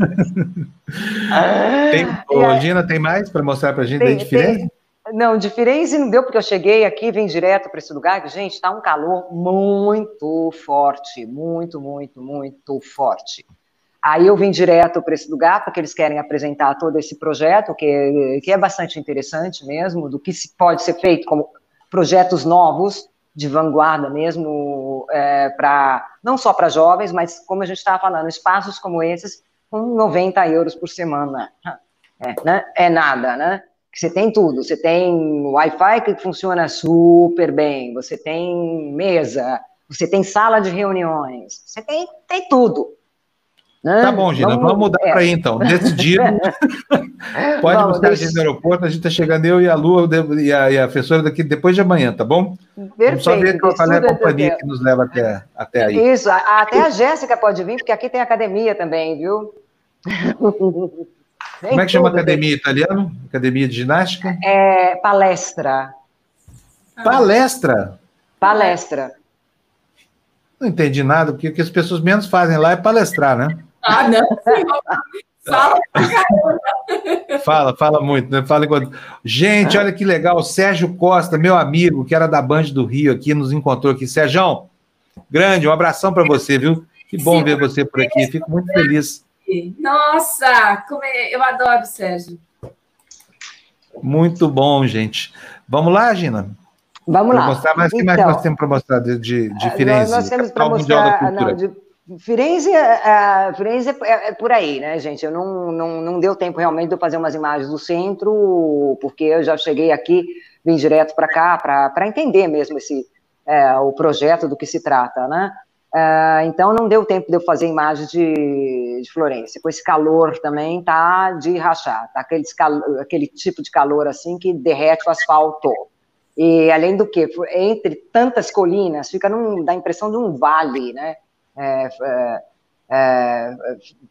tem, ô, Gina, tem mais para mostrar para a gente tem, de Firenze? Tem, não, de Firenze não deu, porque eu cheguei aqui, vim direto para esse lugar, que, gente, está um calor muito forte, muito, muito, muito forte. Aí eu vim direto para esse lugar, porque eles querem apresentar todo esse projeto, que, que é bastante interessante mesmo, do que se pode ser feito como projetos novos, de vanguarda mesmo, é, para não só para jovens, mas como a gente estava falando, espaços como esses, com 90 euros por semana. É, né? é nada, né? Você tem tudo, você tem Wi-Fi que funciona super bem, você tem mesa, você tem sala de reuniões, você tem, tem tudo. Né? Tá bom, Gina, vamos, vamos mudar é. para aí então. Decidido. (laughs) Pode vamos, buscar deixa... a gente no aeroporto, a gente está chegando, eu e a Lu e a, e a professora daqui depois de amanhã, tá bom? Perfeito. Vamos só ver qual é a companhia que nos leva até, até aí. Isso, até a Jéssica pode vir, porque aqui tem academia também, viu? (laughs) Como é que chama a academia italiano? Academia de ginástica? É palestra. Palestra? Palestra. Não entendi nada, porque o que as pessoas menos fazem lá é palestrar, né? Ah, não. Fala, fala, fala muito, né? Fala enquanto... Gente, olha que legal, o Sérgio Costa, meu amigo, que era da Band do Rio aqui, nos encontrou aqui. Sérgio, grande, um abração para você, viu? Que bom Sim, ver você por aqui, fico muito feliz. Nossa, como é... eu adoro o Sérgio. Muito bom, gente. Vamos lá, Gina? Vamos pra lá. Mostrar, mas o então, que mais nós então, temos para mostrar de, de, de Firenze? Nós, nós temos para mostrar. Não, de, Firenze, uh, Firenze é, é, por aí, né, gente? Eu não, não, não deu tempo realmente de eu fazer umas imagens do centro, porque eu já cheguei aqui, vim direto para cá, para entender mesmo esse, é, o projeto do que se trata, né? Uh, então não deu tempo de eu fazer imagens de, de Florença. Com esse calor também tá de rachar, tá aquele, aquele tipo de calor assim que derrete o asfalto. E além do que, entre tantas colinas, fica num, dá a impressão de um vale, né? É, é, é,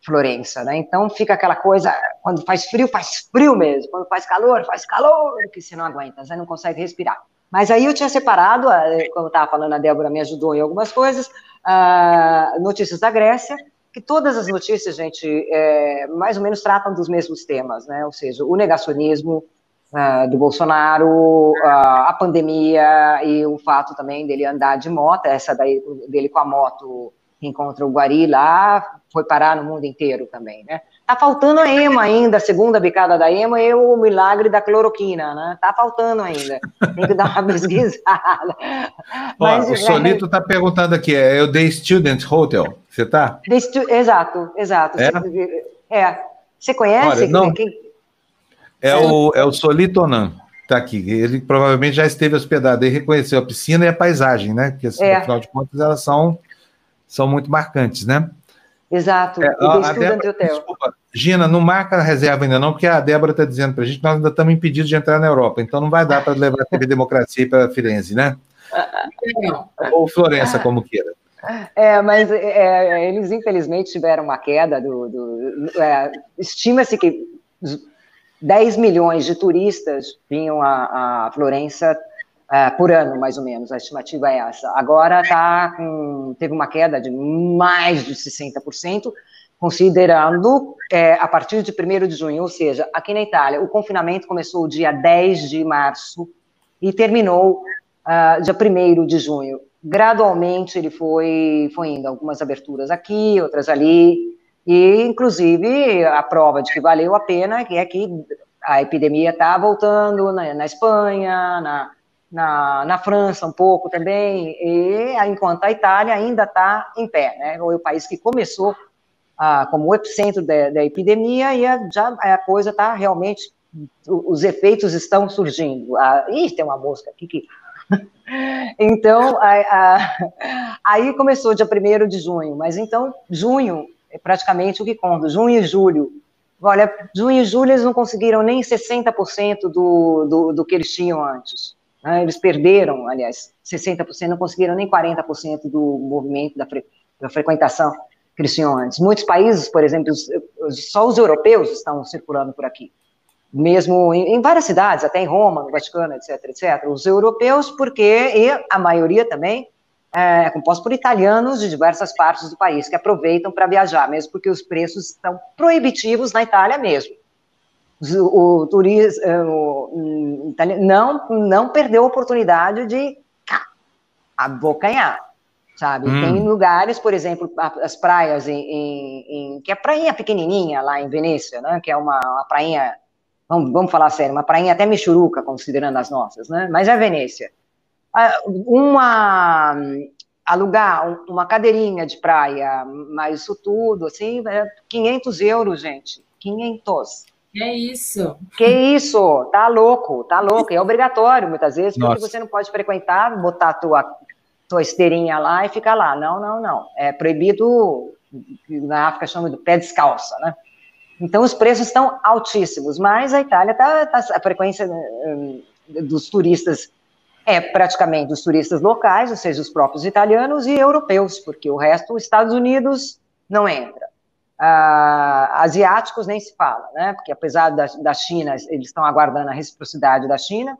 Florença, né? Então fica aquela coisa, quando faz frio, faz frio mesmo, quando faz calor, faz calor, que você não aguenta, você não consegue respirar. Mas aí eu tinha separado, como eu estava falando, a Débora me ajudou em algumas coisas, uh, notícias da Grécia, que todas as notícias, gente, é, mais ou menos tratam dos mesmos temas, né? Ou seja, o negacionismo uh, do Bolsonaro, uh, a pandemia e o fato também dele andar de moto, essa daí dele com a moto encontra o Guari lá, foi parar no mundo inteiro também, né? Tá faltando a EMA ainda, a segunda bicada da EMA e o milagre da cloroquina, né? Tá faltando ainda. Tem que dar uma (laughs) pesquisada. Mas, Ó, o Solito está perguntando aqui, é o The Student Hotel, você tá? Stu... Exato, exato. É? Você, é. Você conhece? Olha, não, Quem... É, o, é o Solito Onan tá aqui. Ele provavelmente já esteve hospedado e reconheceu a piscina e a paisagem, né? Porque, assim, é. afinal de contas, elas são são muito marcantes, né? Exato. É, a, Débora, desculpa, Gina, não marca a reserva ainda não, porque a Débora está dizendo para a gente que nós ainda estamos impedidos de entrar na Europa, então não vai dar para levar a TV Democracia (laughs) para Firenze, né? Ou Florença, como queira. É, mas é, é, eles infelizmente tiveram uma queda do. do é, Estima-se que 10 milhões de turistas vinham a, a Florença uh, por ano, mais ou menos, a estimativa é essa. Agora tá com, teve uma queda de mais de 60%, considerando é, a partir de 1 de junho, ou seja, aqui na Itália, o confinamento começou dia 10 de março e terminou uh, dia 1 de junho. Gradualmente ele foi, foi indo, algumas aberturas aqui, outras ali, e inclusive a prova de que valeu a pena é que a epidemia está voltando na, na Espanha, na, na, na França um pouco também, e enquanto a Itália ainda está em pé, né? Foi o país que começou ah, como o epicentro da, da epidemia e a, já a coisa está realmente, os efeitos estão surgindo. Ah, ih, tem uma mosca aqui que... (laughs) então, a, a, aí começou dia 1 de junho, mas então, junho é praticamente o que conta, junho e julho. Olha, junho e julho eles não conseguiram nem 60% do, do, do que eles tinham antes. Né? Eles perderam, aliás, 60%, não conseguiram nem 40% do movimento, da, fre, da frequentação que eles tinham antes. Muitos países, por exemplo, só os europeus estão circulando por aqui. Mesmo em, em várias cidades, até em Roma, no Vaticano, etc, etc. Os europeus, porque, e a maioria também, é composto por italianos de diversas partes do país que aproveitam para viajar, mesmo porque os preços estão proibitivos na Itália mesmo o turismo não, não perdeu a oportunidade de abocanhar, sabe? Hum. Tem lugares, por exemplo, as praias em, em, em, que é prainha pequenininha lá em Venécia, né? Que é uma, uma prainha, vamos, vamos falar sério, uma prainha até michuruca, considerando as nossas, né? Mas é Venécia. Ah, uma alugar uma cadeirinha de praia, mas isso tudo, assim, é 500 euros, gente, 500. É isso. Que isso? Tá louco, tá louco. É obrigatório muitas vezes, porque Nossa. você não pode frequentar, botar a tua, tua esteirinha lá e ficar lá. Não, não, não. É proibido, na África chama de pé descalça, né? Então os preços estão altíssimos, mas a Itália tá, tá a frequência hum, dos turistas é praticamente dos turistas locais, ou seja, os próprios italianos e europeus, porque o resto, os Estados Unidos não entra. Uh, asiáticos nem se fala, né? Porque apesar da, da China, eles estão aguardando a reciprocidade da China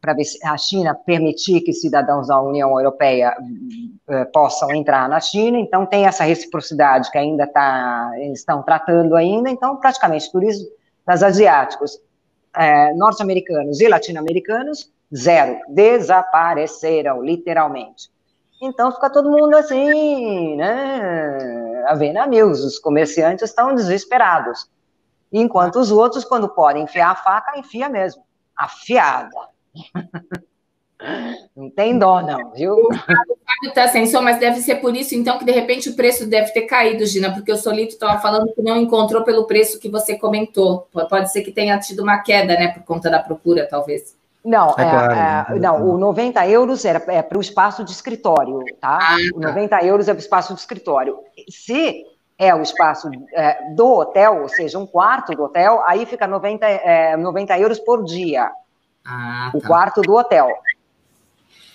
para ver se a China permitir que cidadãos da União Europeia uh, possam entrar na China. Então tem essa reciprocidade que ainda tá, eles estão tratando ainda. Então praticamente turismo das asiáticos, uh, norte-americanos e latino-americanos zero, desapareceram literalmente. Então fica todo mundo assim, né? A ver navios, os comerciantes estão desesperados. Enquanto os outros, quando podem enfiar a faca, enfia mesmo. Afiada. (laughs) Não tem dó, não, viu? O está sem som, mas deve ser por isso, então, que de repente o preço deve ter caído, Gina, porque o Solito estava falando que não encontrou pelo preço que você comentou. Pode ser que tenha tido uma queda, né, por conta da procura, talvez. Não, é, é claro, é, né? não, o 90 euros era, é para o espaço de escritório, tá? Ah, o 90 tá. euros é para o espaço de escritório. Se é o espaço é, do hotel, ou seja, um quarto do hotel, aí fica 90, é, 90 euros por dia. Ah, tá. O quarto do hotel.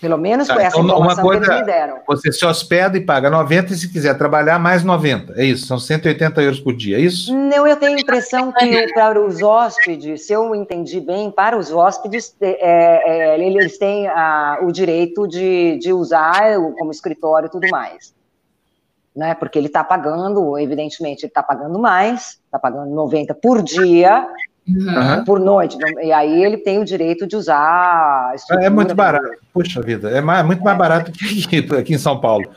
Pelo menos tá, essa então, informação coisa, que eles me deram. Você se hospeda e paga 90 e se quiser trabalhar, mais 90. É isso, são 180 euros por dia, é isso? Não, eu tenho a impressão que para os hóspedes, se eu entendi bem, para os hóspedes, é, é, eles têm a, o direito de, de usar como escritório e tudo mais. Né, porque ele está pagando, evidentemente, ele está pagando mais, está pagando 90 por dia, Uhum. por noite. E aí ele tem o direito de usar. É muito barato. Puxa vida, é mais, muito mais barato que (laughs) aqui, aqui em São Paulo.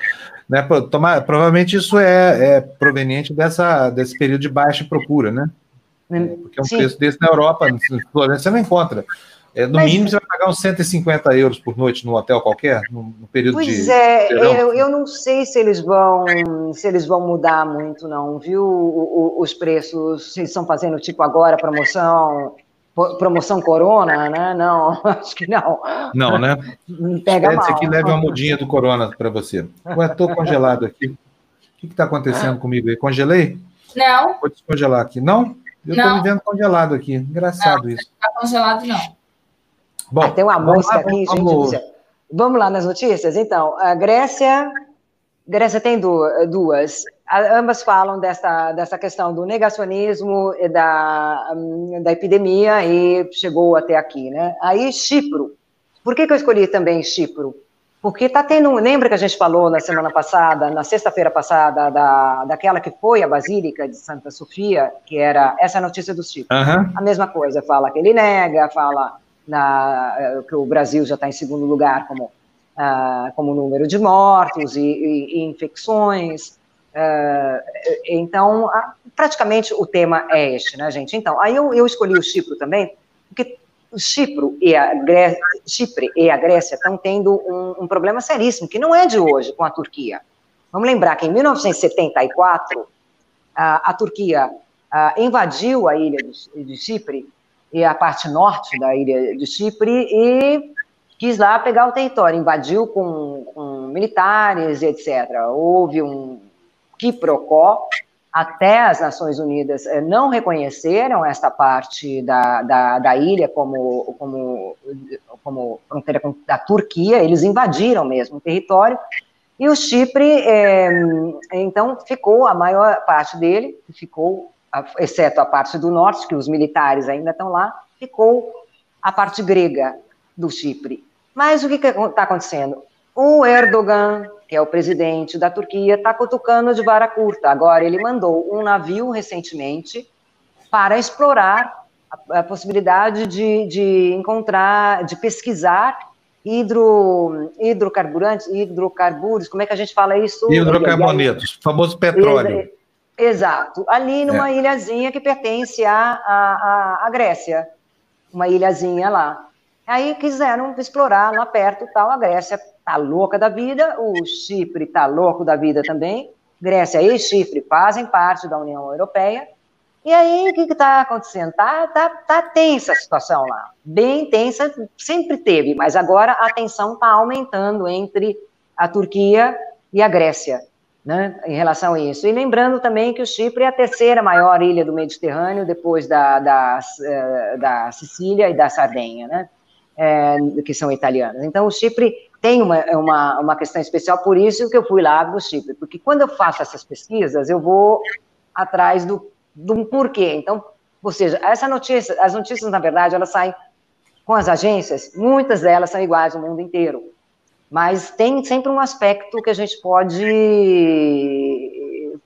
Né, tomar, provavelmente isso é, é, proveniente dessa, desse período de baixa procura, né? Hum, porque é um Sim. preço desse na Europa, você não encontra. É, no Mas, mínimo, você vai pagar uns 150 euros por noite num hotel qualquer, no, período pois de. Pois é, eu, eu, não sei se eles vão se eles vão mudar muito, não, viu? O, o, os preços, se eles estão fazendo tipo agora promoção. Promoção Corona, né? Não, (laughs) acho que não. Não, né? Pega Esse aqui leve uma mudinha do Corona para você. Ué, estou congelado aqui. O que está acontecendo comigo aí? Congelei? Não. Vou descongelar aqui. Não? Eu estou me vendo congelado aqui. Engraçado não, isso. Não está congelado, não. Bom, ah, tem uma música lá, aqui, vamos, gente. Vamos lá nas notícias? Então, a Grécia. Grécia tem duas. Ambas falam dessa, dessa questão do negacionismo e da, hum, da epidemia e chegou até aqui, né? Aí, Chipro. Por que, que eu escolhi também Chipro? Porque está tendo. Lembra que a gente falou na semana passada, na sexta-feira passada, da, daquela que foi a Basílica de Santa Sofia, que era essa notícia do Chipro? Uhum. A mesma coisa, fala que ele nega, fala na, eh, que o Brasil já está em segundo lugar como, uh, como número de mortos e, e, e infecções. Uh, então, uh, praticamente o tema é este, né, gente? Então, aí eu, eu escolhi o Chipre também, porque o Chipre e a Grécia, Chipre e a Grécia estão tendo um, um, problema seríssimo, que não é de hoje, com a Turquia. Vamos lembrar que em 1974, a, a Turquia invadiu a ilha de, de Chipre e a parte norte da ilha de Chipre e quis lá pegar o território, invadiu com, com militares, etc. Houve um quiprocó, até as Nações Unidas eh, não reconheceram esta parte da, da, da ilha como, como, como fronteira da Turquia, eles invadiram mesmo o território, e o Chipre, é, então, ficou, a maior parte dele, ficou exceto a parte do norte, que os militares ainda estão lá, ficou a parte grega do Chipre. Mas o que está acontecendo? O Erdogan, que é o presidente da Turquia, está cutucando de vara curta. Agora, ele mandou um navio recentemente para explorar a, a possibilidade de, de, encontrar, de pesquisar hidro, hidrocarburantes, hidrocarburos, como é que a gente fala isso? Hidrocarbonetos, famoso petróleo. Exato, ali numa é. ilhazinha que pertence à, à, à, Grécia, uma ilhazinha lá. Aí quiseram explorar lá perto tal, a Grécia tá louca da vida, o Chipre tá louco da vida também, Grécia e Chipre fazem parte da União Europeia, e aí o que está acontecendo? Tá, tá, tá tensa a situação lá, bem tensa, sempre teve, mas agora a tensão está aumentando entre a Turquia e a Grécia né, em relação a isso. E lembrando também que o Chipre é a terceira maior ilha do Mediterrâneo, depois da, da, eh, da Sicília e da Sardenha, né, é, que são italianas. Então, o Chipre tem uma, uma, uma questão especial, por isso que eu fui lá do Chipre, porque quando eu faço essas pesquisas, eu vou atrás do, do porquê. Então, ou seja, essa notícia, as notícias, na verdade, elas saem com as agências, muitas delas são iguais no mundo inteiro. Mas tem sempre um aspecto que a gente pode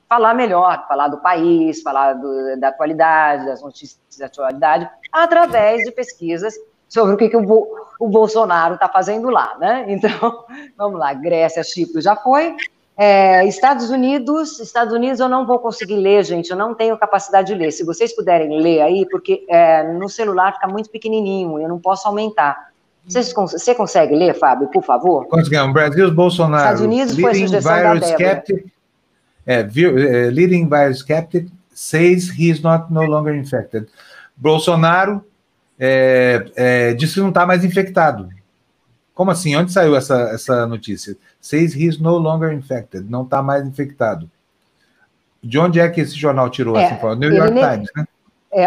falar melhor, falar do país, falar do, da atualidade, das notícias da atualidade, através de pesquisas sobre o que, que o, o Bolsonaro está fazendo lá, né? (laughs) Então, vamos lá, Grécia, Chipre já foi. É, Estados Unidos, Estados Unidos eu não vou conseguir ler, gente, eu não tenho capacidade de ler. Se vocês puderem ler aí, porque é, no celular fica muito pequenininho, eu não posso aumentar. Você, você consegue ler, Fábio, por favor? Conseguimos. Brasil, Bolsonaro. Estados Unidos foi a sugestão da Skeptic, é, é, leading virus skeptic says he is not no longer infected. Bolsonaro é, é, disse que não está mais infectado. Como assim? Onde saiu essa, essa notícia? Says he is no longer infected. Não está mais infectado. De onde é que esse jornal tirou é, essa informação? New York Times, né? É,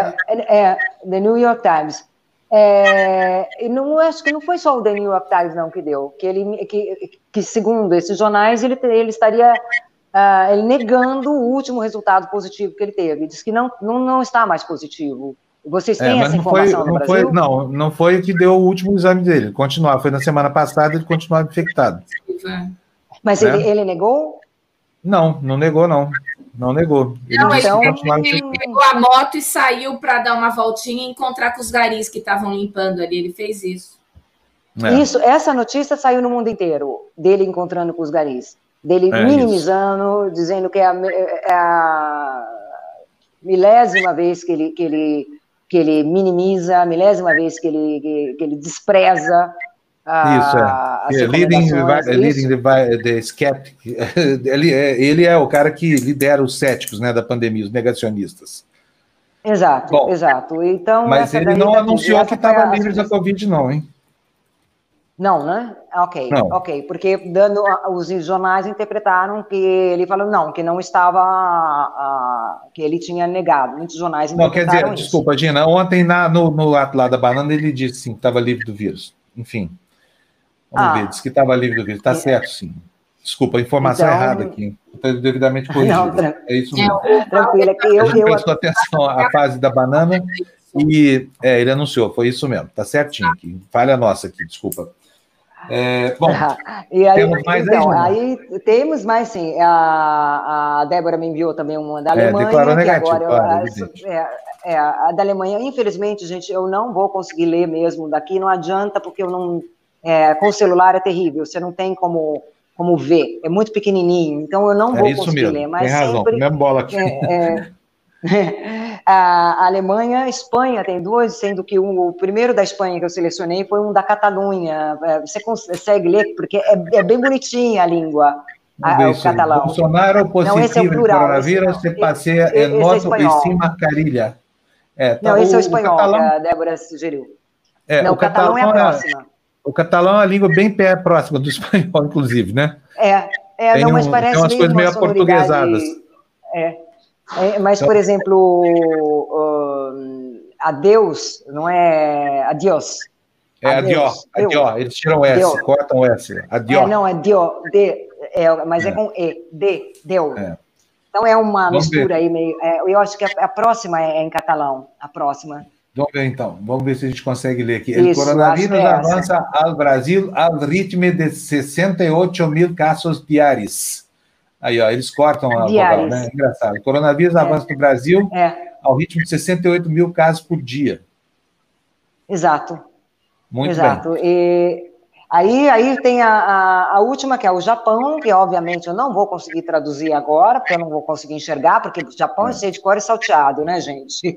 é, The New York Times. É, não acho que não foi só o The New York Times não que deu, que ele que, que segundo esses jornais ele, ele estaria uh, ele negando o último resultado positivo que ele teve, diz que não não, não está mais positivo. Vocês têm é, essa informação foi, no Brasil? Foi, não, não foi que deu o último exame dele. Continuar, foi na semana passada ele continuava infectado. Mas é. ele, ele negou? Não, não negou não. Não negou. Ele não, então, ele, pegou a moto e saiu para dar uma voltinha e encontrar com os garis que estavam limpando ali. Ele fez isso. É. Isso, essa notícia saiu no mundo inteiro, dele encontrando com os garis. Dele é minimizando, isso. dizendo que é a, é a, milésima vez que ele, que ele, que ele minimiza, a milésima vez que ele, que, que ele despreza isso, é. é leading, leading the, the skeptic. (laughs) Ele é, ele é o cara que lidera os céticos né, da pandemia, os negacionistas. Exato, Bom, exato. Então, mas ele não anunciou que estava livre da Covid, não, hein? Não, né? Ok, não. ok. Porque dando, os jornais interpretaram que ele falou não, que não estava, que ele tinha negado. Muitos jornais interpretaram Não, quer dizer, isso. desculpa, Gina, ontem na, no, no ato lá da banana ele disse sim, que estava livre do vírus. Enfim. Vamos ah. ver, disse que estava livre do vírus. Está certo, sim. Desculpa, a informação então... errada aqui. Está devidamente corrigida. é isso mesmo. Tranquilo, é que eu, a gente eu... prestou atenção à fase da banana e é, ele anunciou, foi isso mesmo. Está certinho aqui. Falha nossa aqui, desculpa. É, bom, (laughs) aí, temos mais então, aí, aí temos mais sim. A, a Débora me enviou também uma da é, Alemanha. É, negativo, agora claro, eu, é, é, a da Alemanha, infelizmente, gente, eu não vou conseguir ler mesmo daqui, não adianta, porque eu não é, com o celular é terrível, você não tem como, como ver, é muito pequenininho, então eu não é vou conseguir mesmo. ler. Mas tem razão, sempre, mesmo bola aqui. É, é (laughs) a Alemanha, a Espanha tem duas, sendo que o, o, primeiro da Espanha que eu selecionei foi um da Catalunha. É, você consegue ler, porque é, é bem bonitinha a língua. A, o catalão. Bolsonaro positivo não, esse é o plural, coronavírus, se passeia em noto e sim mascarilha. É, tá, não, esse o, é o espanhol o catalão, que a Débora sugeriu. É, não, o catalão, catalão é a próxima. O catalão é uma língua bem pé próxima do (laughs) espanhol, inclusive, né? É, é tem não, mas parece tem umas coisas meio aportuguesadas. É, é, mas, por então- exemplo, uh, adeus não é adiós. É adiós, adiós. Eles tiram o S, Deus. cortam o S. Adiós. É, não, é dio, de, é, mas é. é com E, de, Deus. É. Então é uma Vamos mistura ver. aí meio. É, eu acho que a, a próxima é em catalão, a próxima. Vamos ver então, vamos ver se a gente consegue ler aqui. o coronavírus avança ao Brasil ao ritmo de 68 mil casos diários. Aí, ó, eles cortam a vogal, né? Engraçado. O coronavírus é. avança no Brasil é. ao ritmo de 68 mil casos por dia. Exato. Muito Exato. bem. E Aí, aí tem a, a, a, última, que é o Japão, que obviamente eu não vou conseguir traduzir agora, porque eu não vou conseguir enxergar, porque o Japão é, é cheio de cor e salteado, né, gente?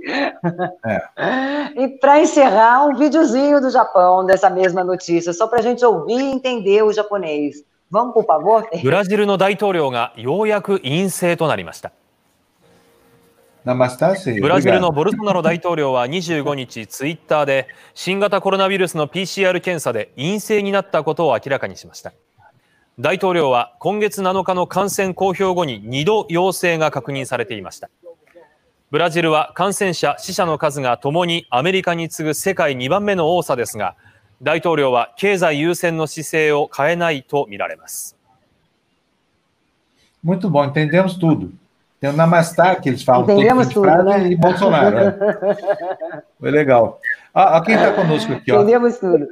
É. (laughs) E para encerrar, um videozinho do Japão, dessa mesma notícia, só para a gente ouvir e entender o japonês. Vamos, por favor? ブラジルの大統領がようやく陰性となりました。 ブラジルのボルソナロ大統領は25日、ツイッターで新型コロナウイルスの PCR 検査で陰性になったことを明らかにしました。大統領は今月7日の感染公表後に2度陽性が確認されていました。ブラジルは感染者、死者の数がともにアメリカに次ぐ世界2番目の多さですが、大統領は経済優先の姿勢を変えないとみられます。Muito bom, entendemos tudo. Tem o Namastar, que eles falam Entendemos tudo, frase, né? e Bolsonaro. É. Foi legal. Ah, ah quem está conosco aqui? Ó. Entendemos tudo.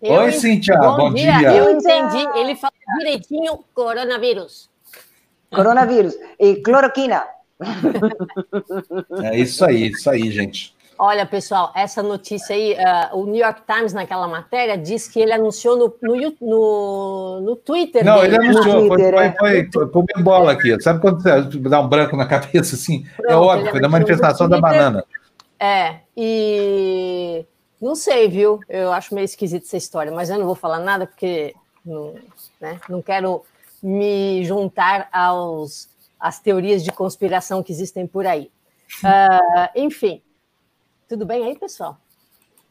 Eu, Oi, Cíntia, bom, bom dia. dia. Eu entendi, ele falou direitinho coronavírus. Coronavírus e cloroquina. É isso aí, isso aí, gente. Olha, pessoal, essa notícia aí, uh, o New York Times, naquela matéria, diz que ele anunciou no, no, no, no Twitter. Não, dele. ele anunciou, Twitter, foi, é. foi, foi, foi, foi bola aqui. Sabe quando você dá um branco na (laughs) cabeça assim? É Pronto, é óbvio, foi da manifestação da banana. É, e não sei, viu? Eu acho meio esquisito essa história, mas eu não vou falar nada porque não, né, não quero me juntar aos, às teorias de conspiração que existem por aí. Uh, enfim, tudo bem aí, pessoal?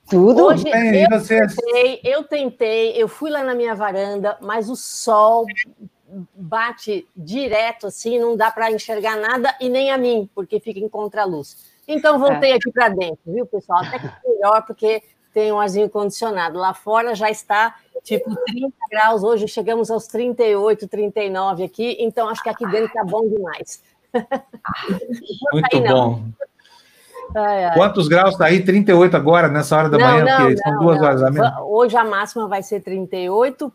Tudo Hoje, bem, eu tentei, eu tentei, eu fui lá na minha varanda, mas o sol bate direto assim, não dá para enxergar nada e nem a mim, porque fica em contraluz. Então voltei é. aqui para dentro, viu, pessoal? Até que melhor, porque tem um arzinho condicionado. Lá fora já está tipo 30 graus, hoje chegamos aos 38, 39 aqui, então acho que aqui dentro está bom demais. (laughs) Muito aí, bom. Ai, ai. Quantos graus está aí? 38 agora, nessa hora da não, manhã, não, são não, duas horas da manhã. Hoje a máxima vai ser 38,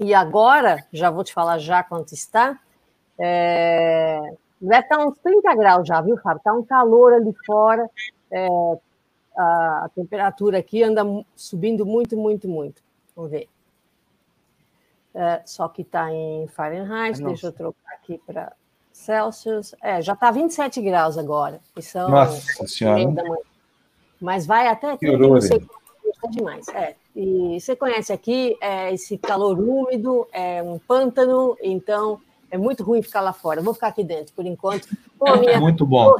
e agora, já vou te falar já quanto está, é... deve estar tá uns 30 graus já, viu, Fábio? Está um calor ali fora, é... a temperatura aqui anda subindo muito, muito, muito. Vamos ver. É, só que está em Fahrenheit, Nossa. deixa eu trocar aqui para Celsius. É, já está 27 graus agora. São Nossa Senhora. Mas vai até que não sei é demais. É. E você conhece aqui é, esse calor úmido, é um pântano, então é muito ruim ficar lá fora. vou ficar aqui dentro por enquanto. Pô, minha... Muito bom.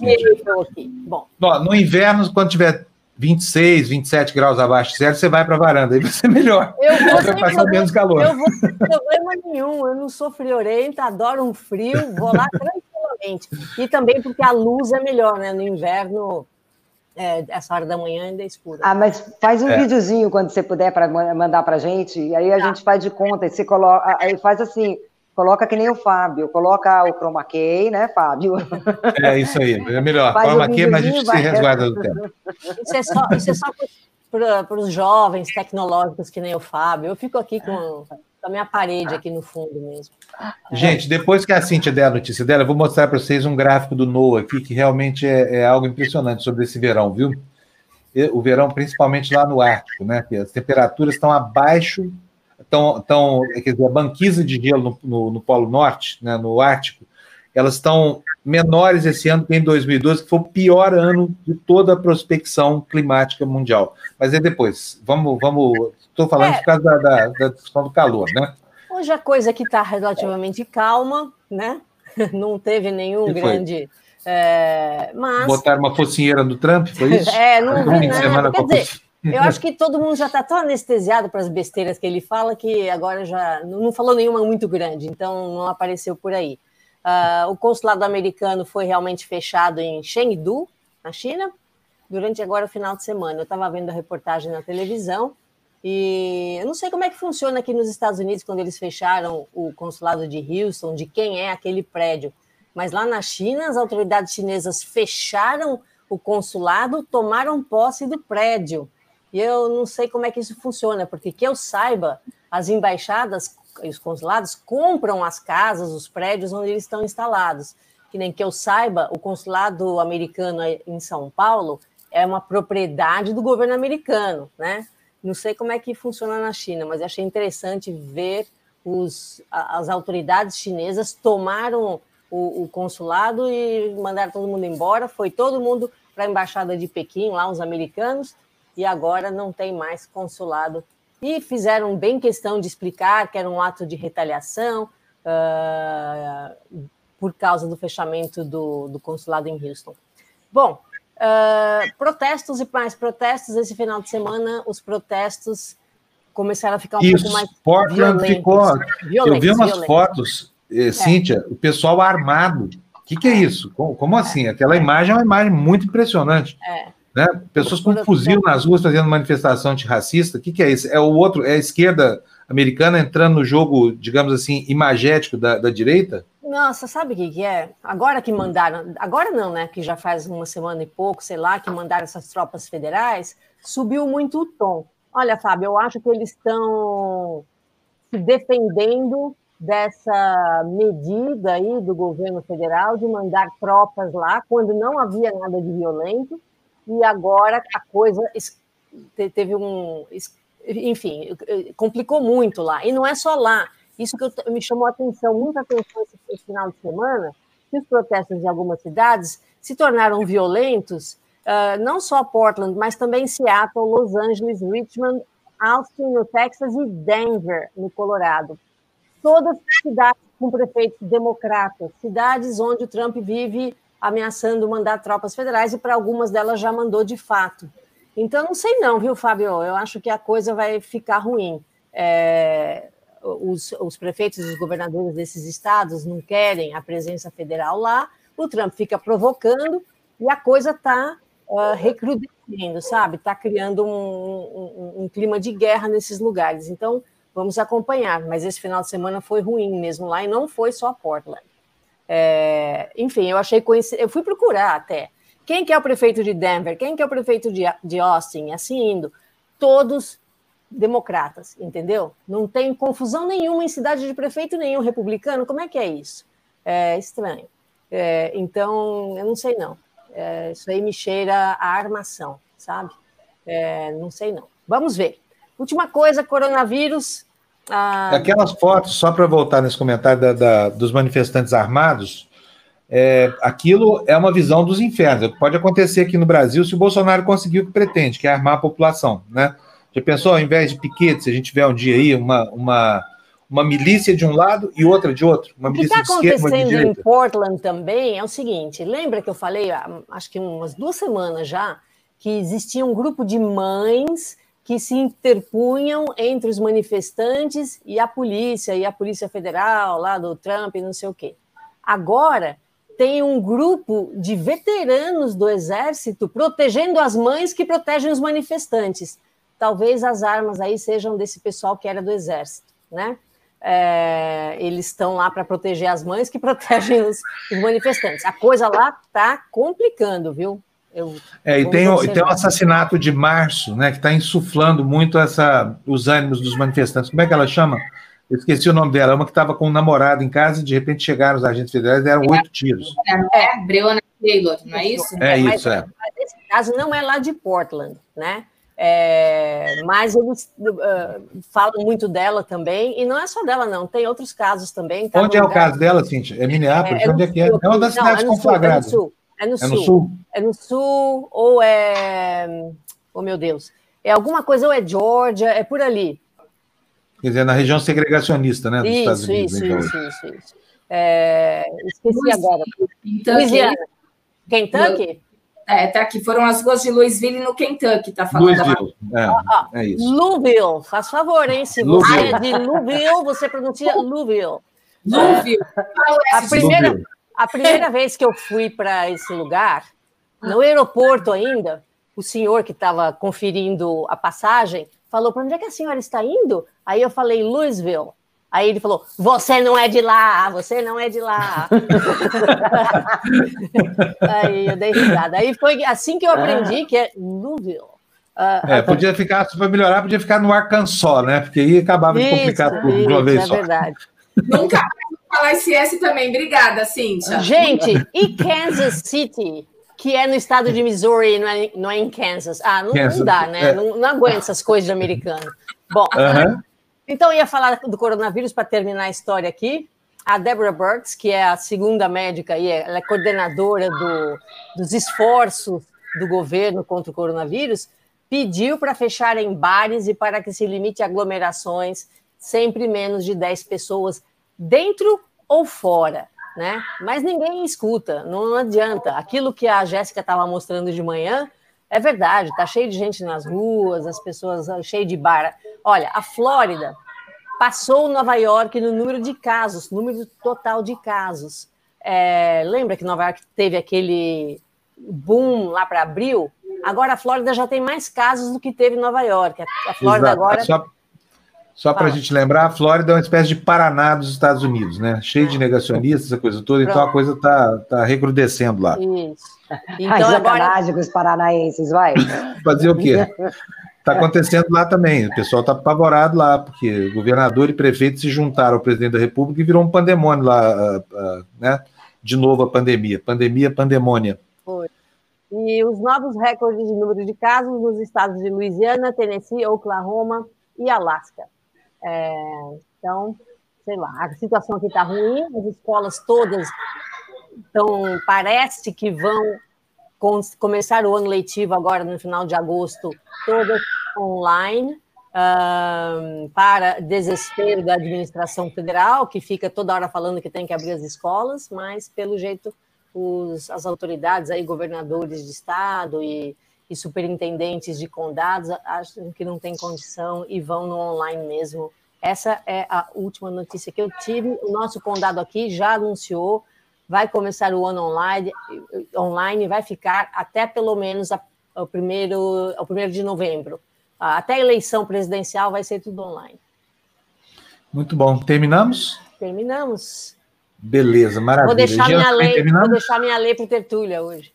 Bom. no inverno, quando tiver 26, 27 graus abaixo de zero, você vai para a varanda, aí vai ser melhor. Eu vou vai passar menos calor. Eu vou sem problema nenhum, eu não sou friorenta, adoro um frio, vou lá tranquilamente. E também porque a luz é melhor, né? No inverno, é, essa hora da manhã ainda é escura. Ah, mas faz um é. videozinho quando você puder para mandar para a gente, e aí a tá. gente faz de conta, e você coloca, aí faz assim, Coloca que nem o Fábio, coloca o chroma key, né, Fábio? É isso aí, é melhor. Faz chroma key, mas a gente vai... se resguarda do tempo. Isso é só, isso é só para os jovens tecnológicos que nem o Fábio. Eu fico aqui com, com a minha parede aqui no fundo mesmo. Gente, depois que a Cintia der a notícia dela, eu vou mostrar para vocês um gráfico do NOAA aqui, que realmente é, é algo impressionante sobre esse verão, viu? O verão, principalmente lá no Ártico, né? Que as temperaturas estão abaixo estão, estão quer dizer, a banquisa de gelo no, no, no, Polo Norte, né, no Ártico, elas estão menores esse ano que em 2012, que foi o pior ano de toda a prospecção climática mundial. Mas é depois, vamos, vamos, estou falando é. por causa da, da, da discussão do calor, né? Hoje a coisa aqui está relativamente calma, né? (laughs) Não teve nenhum grande. É, mas... Botaram uma focinheira no Trump, foi isso? (laughs) é, não vi nada. Quer dizer, eu (laughs) acho que todo mundo já está tão anestesiado para as besteiras que ele fala que agora já não falou nenhuma muito grande, então não apareceu por aí. Uh, o consulado americano foi realmente fechado em Chengdu, na China, durante agora o final de semana. Eu estava vendo a reportagem na televisão e eu não sei como é que funciona aqui nos Estados Unidos quando eles fecharam o consulado de Houston, de quem é aquele prédio. Mas lá na China, as autoridades chinesas fecharam o consulado, tomaram posse do prédio. E eu não sei como é que isso funciona, porque que eu saiba, as embaixadas e os consulados compram as casas, os prédios onde eles estão instalados. Que nem que eu saiba, o consulado americano em São Paulo é uma propriedade do governo americano, né? Não sei como é que funciona na China, mas achei interessante ver os, as autoridades chinesas tomaram o, o consulado e mandaram todo mundo embora. Foi todo mundo para a embaixada de Pequim, lá os americanos, e agora não tem mais consulado. E fizeram bem questão de explicar que era um ato de retaliação uh, por causa do fechamento do, do consulado em Houston. Bom, uh, protestos e mais protestos. Esse final de semana, os protestos começaram a ficar um Isso, pouco mais Portland violentos. Ficou, violentos, eu vi umas violentos. fotos, eh, é. Cíntia, o pessoal armado. O que, que é isso? Como, como assim? Aquela imagem é uma imagem muito impressionante. É. Né? Pessoas com fuzil nas ruas fazendo manifestação antirracista. O que, que é isso? É o outro, é a esquerda americana entrando no jogo, digamos assim, imagético da, da direita? Nossa, sabe o que, que é? Agora que mandaram, agora não, né? Que já faz uma semana e pouco, sei lá, que mandaram essas tropas federais, subiu muito o tom. Olha, Fábio, eu acho que eles estão se defendendo dessa medida aí do governo federal de mandar tropas lá quando não havia nada de violento e agora a coisa teve um. Enfim, complicou muito lá. E não é só lá. Isso que eu, me chamou a atenção, muita atenção esse, final de semana, que os protestos em algumas cidades se tornaram violentos, uh, não só Portland, mas também Seattle, Los Angeles, Richmond, Austin, no Texas, e Denver, no Colorado. Todas cidades com prefeitos democratas, cidades onde o Trump vive ameaçando mandar tropas federais e para algumas delas já mandou de fato. Então, não sei não, viu, Fábio? Eu acho que a coisa vai ficar ruim. É, os, os prefeitos e os governadores desses estados não querem a presença federal lá, o Trump fica provocando e a coisa está uh, recrudescendo, sabe? Está criando um, um, um, clima de guerra nesses lugares. Então, vamos acompanhar. Mas esse final de semana foi ruim mesmo lá e não foi só Portland. É, enfim, eu achei eu fui procurar até. Quem que é o prefeito de Denver? Quem que é o prefeito de, de Austin? Assim indo. Todos democratas, entendeu? Não tem confusão nenhuma em cidade de prefeito nenhum republicano. Como é que é isso? É estranho. É, então, eu não sei não. É, isso aí me cheira a armação, sabe? É, não sei não. Vamos ver. Última coisa, coronavírus. Ah... Aquelas fotos, só para voltar nesse comentário da, da, dos manifestantes armados, é, aquilo é uma visão dos infernos. Pode acontecer aqui no Brasil se o Bolsonaro conseguir o que pretende, que é armar a população, né? Já pensou, ao invés de piquetes, se a gente tiver um dia aí uma, uma uma milícia de um lado e outra de outro. Uma o que está acontecendo em Portland também é o seguinte: lembra que eu falei, acho que umas duas semanas já, que existia um grupo de mães que se interpunham entre os manifestantes e a polícia, e a Polícia Federal, lá do Trump e não sei o quê. Agora, tem um grupo de veteranos do Exército protegendo as mães que protegem os manifestantes. Talvez as armas aí sejam desse pessoal que era do Exército, né? é, eles estão lá para proteger as mães que (laughs) protegem os, os manifestantes. A coisa lá está complicando, viu? Eu, é, e tem, o, tem o assassinato de março, né, que está insuflando muito essa, os ânimos dos manifestantes. Como é que ela chama? Eu esqueci o nome dela, uma que estava com um namorado em casa e de repente chegaram os agentes federais e deram é, oito tiros. É, Breonna Taylor, não é isso? É, isso, é. Esse caso não é lá de Portland, né? É, mas eles uh, falam muito dela também, e não é só dela, não, tem outros casos também. Tá Onde é o caso dela, Cintia? É Minneapolis? É, é Onde é que é? É uma das cidades é conflagradas. É no sul. É no, é no sul. É no sul, ou é. Oh, meu Deus. É alguma coisa, ou é Georgia, é por ali. Quer dizer, na região segregacionista, né? Dos isso, Estados Unidos, isso, então. isso, isso, isso. É, esqueci agora. Louisiana. Kentucky? É, tá aqui, foram as ruas de Louisville no Kentucky, tá falando. Louisville, é, é isso. Louisville, faz favor, hein? Se você é de Louisville, você pronuncia Louisville. Louisville. É, a, primeira, a primeira vez que eu fui para esse lugar, no aeroporto ainda, o senhor que estava conferindo a passagem falou: para onde é que a senhora está indo? Aí eu falei: Louisville. Aí ele falou: Você não é de lá, você não é de lá. (laughs) aí eu dei risada. Aí foi assim que eu aprendi que é Louisville. Uh, é, podia ficar, para melhorar, podia ficar no Arkansas, né? Porque aí acabava de complicar tudo de uma vez é só. É verdade. Nunca falar esse S também. Obrigada, Cíntia. Gente, e Kansas City? que é no estado de Missouri, não é, não é em Kansas. Ah, não, Kansas, não dá, né? É. Não, não aguento essas coisas de americano. Bom, então, eu ia falar do coronavírus para terminar a história aqui. A Deborah Burks, que é a segunda médica e ela é coordenadora do, dos esforços do governo contra o coronavírus, pediu para fecharem bares e para que se limite aglomerações, sempre menos de 10 pessoas, dentro ou fora. Né? Mas ninguém escuta, não adianta. Aquilo que a Jéssica estava mostrando de manhã é verdade, está cheio de gente nas ruas, as pessoas cheio de bar. Olha, a Flórida passou Nova York no número de casos, número total de casos. É, lembra que Nova York teve aquele boom lá para abril? Agora a Flórida já tem mais casos do que teve Nova York. A Flórida Exato. agora. Só, só para a gente lembrar, a Flórida é uma espécie de Paraná dos Estados Unidos, né? Cheio de negacionistas, essa coisa toda, Pronto. então a coisa está tá recrudescendo lá. Isso. Então, Ai, agora... com os paranaenses, vai. (laughs) Fazer o quê? Está acontecendo lá também. O pessoal está apavorado lá, porque governador e prefeito se juntaram ao presidente da República e virou um pandemônio lá, uh, uh, né? De novo a pandemia. Pandemia, pandemônia. Foi. E os novos recordes de número de casos nos estados de Louisiana, Tennessee, Oklahoma e Alasca. É, então, sei lá, a situação aqui está ruim, as escolas todas então, parece que vão começar o ano letivo agora no final de agosto, todas online, para desespero da administração federal, que fica toda hora falando que tem que abrir as escolas, mas, pelo jeito, os, as autoridades, aí, governadores de estado e, e superintendentes de condados acham que não tem condição e vão no online mesmo. Essa é a última notícia que eu tive. O nosso condado aqui já anunciou vai começar o ano online, online vai ficar até pelo menos a, o, primeiro, o primeiro de novembro. Até a eleição presidencial vai ser tudo online. Muito bom. Terminamos? Terminamos. Beleza, maravilha. Vou deixar, minha lei, vou deixar minha lei para o Tertúlia hoje.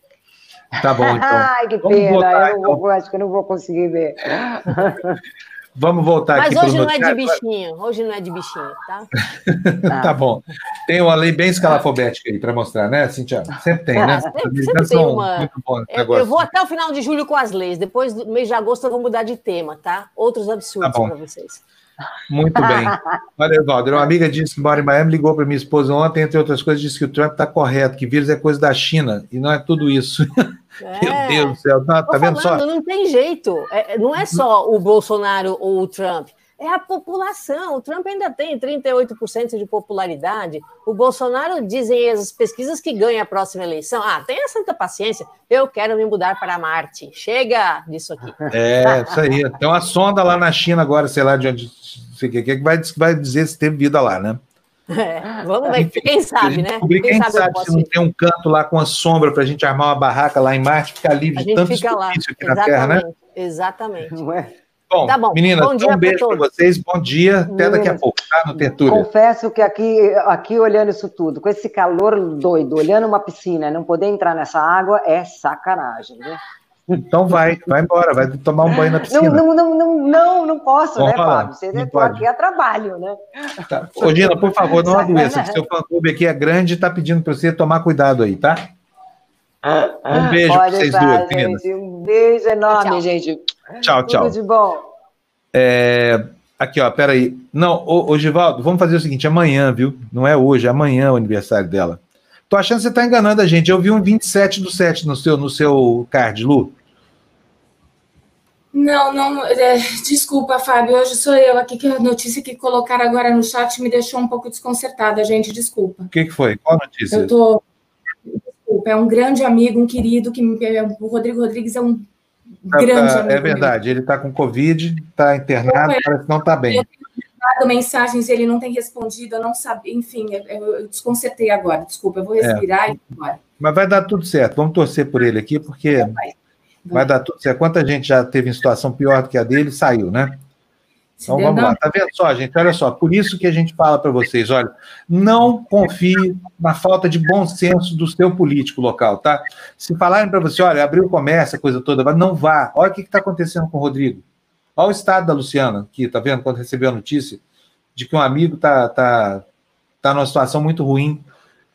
Tá bom, então. (laughs) Ai, que pena. Voltar, eu então. acho que eu não vou conseguir ver. (laughs) Vamos voltar Mas aqui Mas hoje não é de bichinho, hoje não é de bichinho, tá? (laughs) tá bom. Tem uma lei bem escalafobética aí para mostrar, né, Cintia? Sempre tem, né? Sempre, sempre tem uma... Eu, eu, vou até o final de julho com as leis, depois do mês de agosto eu vou mudar de tema, tá? Outros absurdos tá para vocês. Muito bem. Olha, Evaldo, uma amiga disse que mora em Miami, ligou para minha esposa ontem, entre outras coisas, disse que o Trump está correto, que vírus é coisa da China, e não é tudo isso. É. Meu Deus do céu, tá, tá vendo falando, só? Não tem jeito. É, não é só o Bolsonaro ou o Trump. É a população. O Trump ainda tem 38% de popularidade. O Bolsonaro dizem as pesquisas que ganha a próxima eleição. Ah, tenha santa paciência. Eu quero me mudar para Marte. Chega disso aqui. É, isso aí. Tem uma sonda lá na China agora, sei lá de onde. Que vai, vai dizer se teve vida lá, né? É, vamos ver, quem sabe, né? Quem, quem sabe, sabe se não tem um canto lá com a sombra para a gente armar uma barraca lá em Marte, ficar livre de tanto fica lá. aqui Exatamente. na Terra, né? Exatamente. Não é? Bom, tá bom. meninas, bom um beijo para vocês, bom dia, até meninas, daqui a pouco, tá? No Tertúlio. Confesso que aqui, aqui, olhando isso tudo, com esse calor doido, olhando uma piscina, não poder entrar nessa água é sacanagem, né? Então vai, vai embora, vai tomar um banho na piscina. Não, não, não, não, não, posso, Vamos né, falar. Fábio? Você estou aqui a trabalho, né? Tá. Ô, Gina, por favor, não adoeça, que seu fã-clube aqui é grande e está pedindo para você tomar cuidado aí, tá? Um beijo para vocês duas, meninas. Um beijo enorme, tchau. gente. Tchau, tchau. Tudo de bom. É, aqui, ó, peraí. Não, ô, ô, Givaldo, vamos fazer o seguinte: amanhã, viu? Não é hoje, é amanhã o aniversário dela. Tô achando que você tá enganando a gente. Eu vi um 27 do 7 no seu, no seu card, Lu. Não, não, é, desculpa, Fábio, hoje sou eu aqui que a notícia que colocaram agora no chat me deixou um pouco desconcertada, gente, desculpa. O que, que foi? Qual notícia? Eu tô, desculpa, é um grande amigo, um querido, que o Rodrigo Rodrigues é um tá, grande tá, amigo. É verdade, meu. ele está com Covid, está internado, eu, parece que não está bem. Eu tenho mandado mensagens, ele não tem respondido, eu não sabia, enfim, eu, eu desconcertei agora, desculpa, eu vou é. respirar é. e embora. Mas vai dar tudo certo, vamos torcer por ele aqui, porque... Vai Vai dar tudo certo. Quanta gente já teve em situação pior do que a dele saiu, né? Então vamos lá. Tá vendo só, gente? Olha só. Por isso que a gente fala para vocês: olha, não confie na falta de bom senso do seu político local, tá? Se falarem para você, olha, abriu o comércio, a coisa toda, não vá. Olha o que está acontecendo com o Rodrigo. Olha o estado da Luciana, aqui, tá vendo? Quando recebeu a notícia de que um amigo tá, tá, tá numa situação muito ruim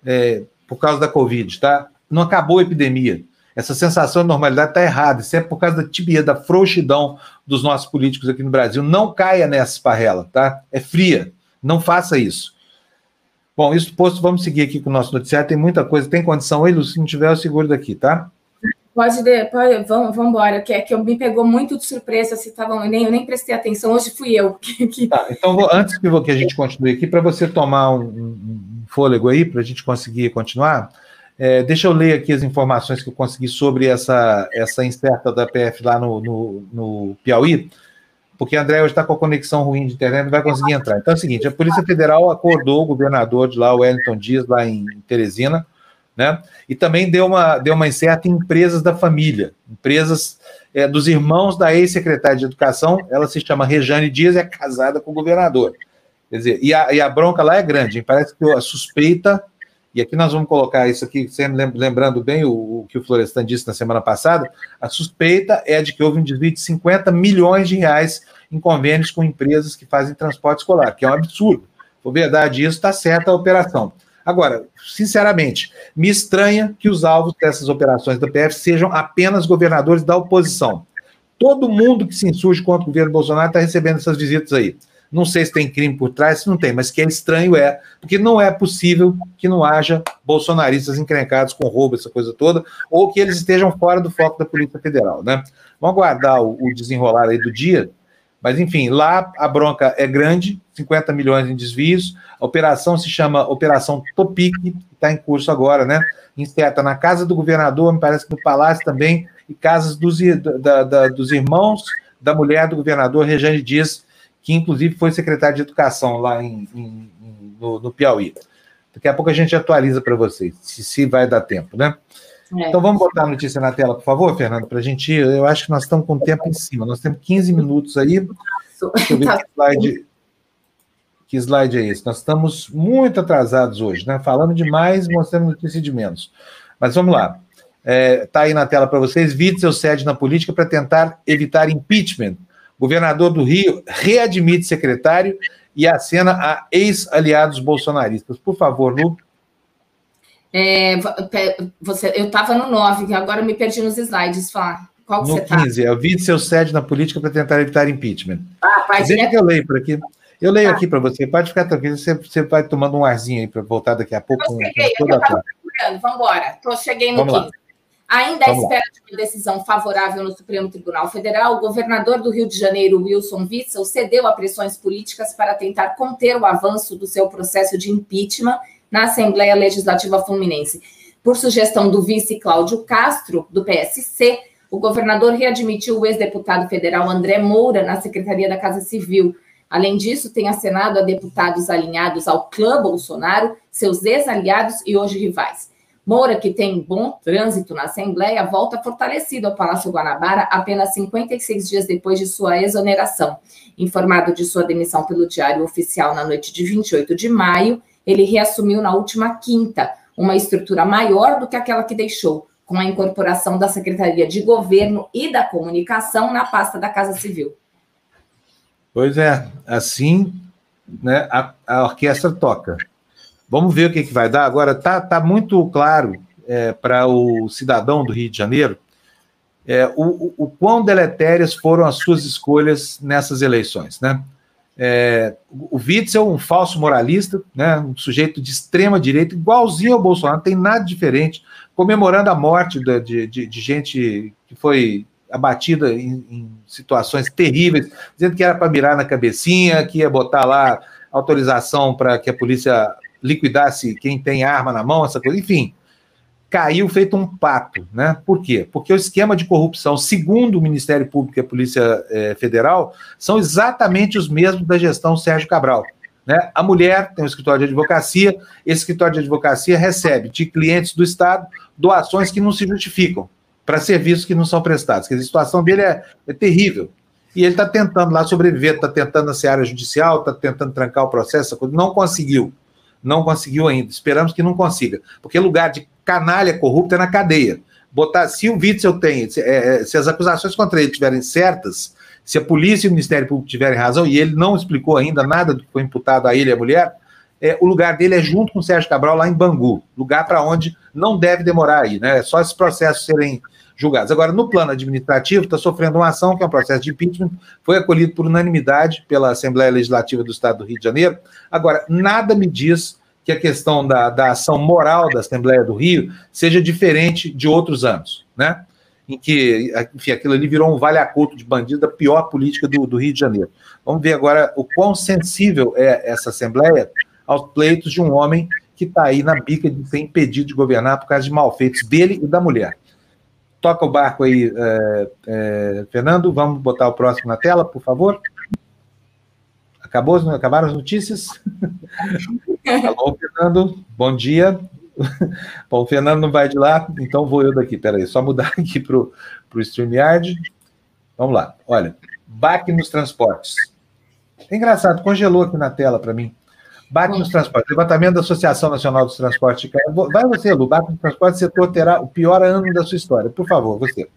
é, por causa da Covid, tá? Não acabou a epidemia. Essa sensação de normalidade está errada. Isso é por causa da tibia, da frouxidão dos nossos políticos aqui no Brasil. Não caia nessa esparrela, tá? É fria. Não faça isso. Bom, isso posto, vamos seguir aqui com o nosso noticiário. Tem muita coisa. Tem condição aí, Lu? Se não tiver, eu seguro daqui, tá? Pode, pode vamos, vamos embora, que é que eu me pegou muito de surpresa se estavam, nem, eu nem prestei atenção, hoje fui eu. (laughs) Que, Tá, então, vou, antes que, que a gente continue aqui, para você tomar um, um fôlego aí, para a gente conseguir continuar, é, deixa eu ler aqui as informações que eu consegui sobre essa, essa incerta da PF lá no, no, no Piauí, porque André hoje está com a conexão ruim de internet, não vai conseguir entrar. Então é o seguinte: a Polícia Federal acordou o governador de lá, o Wellington Dias, lá em Teresina, né? E também deu uma, deu uma incerta em empresas da família, empresas é, dos irmãos da ex-secretária de Educação, ela se chama Rejane Dias é casada com o governador. Quer dizer, e a, e a bronca lá é grande, hein? parece que a suspeita e aqui nós vamos colocar isso aqui, lembrando bem o, o, que o Florestan disse na semana passada, a suspeita é de que houve um desvio de 50 milhões de reais em convênios com empresas que fazem transporte escolar, que é um absurdo. Por verdade, isso está certa a operação. Agora, sinceramente, me estranha que os alvos dessas operações da PF sejam apenas governadores da oposição. Todo mundo que se insurge contra o governo Bolsonaro está recebendo essas visitas aí. Não sei se tem crime por trás, se não tem, mas que é estranho é, porque não é possível que não haja bolsonaristas encrencados com roubo, essa coisa toda, ou que eles estejam fora do foco da Polícia Federal, né? Vamos aguardar o, desenrolar aí do dia, mas enfim, lá a bronca é grande, 50 milhões em desvios, a operação se chama Operação Topic, está em curso agora, né? Incerta na casa do governador, me parece que no palácio também, e casas dos, da, da, dos irmãos da mulher do governador Rejane Dias, que inclusive foi secretário de Educação lá em, em, no, no, Piauí. Daqui a pouco a gente atualiza para vocês, se, se vai dar tempo, né? É. Então vamos botar a notícia na tela, por favor, Fernando, para a gente ir. Eu acho que nós estamos com o tempo em cima. Nós temos 15 minutos aí. Deixa eu ver tá. que slide, que slide é esse. Nós estamos muito atrasados hoje, né? Falando demais, mostrando notícia de menos. Mas vamos lá. Está é, tá aí na tela para vocês. Witzel cede na política para tentar evitar impeachment. Governador do Rio readmite secretário e acena a ex-aliados bolsonaristas. Por favor, Lu. É, você, eu estava no 9, agora me perdi nos slides. Fala, qual que no você está? 15, é o Witzel cede na política para tentar evitar impeachment. Ah, Deixa que eu leio por aqui. Eu leio tá. aqui para você, pode ficar tranquilo, você, você vai tomando um arzinho aí para voltar daqui a pouco. Eu cheguei, com eu estava procurando, vamos embora. Cheguei no Vamos 15. Lá. Ainda à espera de uma decisão favorável no Supremo Tribunal Federal, o governador do Rio de Janeiro, Wilson Witzel, cedeu a pressões políticas para tentar conter o avanço do seu processo de impeachment na Assembleia Legislativa Fluminense. Por sugestão do vice Cláudio Castro, do PSC, o governador readmitiu o ex-deputado federal André Moura na Secretaria da Casa Civil. Além disso, tem acenado a deputados alinhados ao clã Bolsonaro, seus ex-aliados e hoje rivais. Moura, que tem bom trânsito na Assembleia, volta fortalecido ao Palácio Guanabara apenas 56 dias depois de sua exoneração. Informado de sua demissão pelo Diário Oficial na noite de 28 de maio, ele reassumiu na última quinta, uma estrutura maior do que aquela que deixou, com a incorporação da Secretaria de Governo e da Comunicação na pasta da Casa Civil. Pois é, assim né, a, a orquestra toca. Vamos ver o que, que vai dar. Agora, está tá muito claro é, para o cidadão do Rio de Janeiro é, o, o, o, quão deletérias foram as suas escolhas nessas eleições. Né? É, o Witzel, um falso moralista, né, um sujeito de extrema direita, igualzinho ao Bolsonaro, não tem nada diferente, comemorando a morte de, de, de gente que foi abatida em, em, situações terríveis, dizendo que era para mirar na cabecinha, que ia botar lá autorização para que a polícia liquidasse quem tem arma na mão, essa coisa, enfim, caiu feito um pato, né? Por quê? Porque o esquema de corrupção, segundo o Ministério Público e a Polícia é, Federal, são exatamente os mesmos da gestão Sérgio Cabral. Né? A mulher tem um escritório de advocacia, esse escritório de advocacia recebe de clientes do Estado doações que não se justificam para serviços que não são prestados. Quer dizer, a situação dele é, é terrível. E ele está tentando lá sobreviver, está tentando na seara judicial, está tentando trancar o processo, não conseguiu não conseguiu ainda. Esperamos que não consiga, porque lugar de canalha corrupta é na cadeia. Botar, se o Witzel tem, se, é, é, se as acusações contra ele estiverem certas, se a polícia e o Ministério Público tiverem razão, e ele não explicou ainda nada do que foi imputado a ele e a mulher, é, o lugar dele é junto com o Sérgio Cabral, lá em Bangu, lugar para onde não deve demorar aí, né? É só esses processos serem julgados. Agora, no plano administrativo, está sofrendo uma ação, que é um processo de impeachment, foi acolhido por unanimidade pela Assembleia Legislativa do Estado do Rio de Janeiro. Agora, nada me diz que a questão da, da ação moral da Assembleia do Rio seja diferente de outros anos, né? Em que, enfim, aquilo ali virou um vale-aculto de bandido da pior política do, do Rio de Janeiro. Vamos ver agora o quão sensível é essa Assembleia aos pleitos de um homem que está aí na bica de ser impedido de governar por causa de malfeitos dele e da mulher. Toca o barco aí, é, é, Fernando. Vamos botar o próximo na tela, por favor. Acabou, acabaram as notícias? (laughs) Alô, Fernando. Bom dia. Bom, o Fernando não vai de lá, então vou eu daqui. Peraí, só mudar (laughs) aqui para o StreamYard. Vamos lá. Olha, baque nos transportes. É engraçado, congelou aqui na tela para mim. Bate nos transportes. Levantamento da Associação Nacional dos Transportes. Vai você, Lu. Bate nos transportes, setor terá o pior ano da sua história. Por favor, você.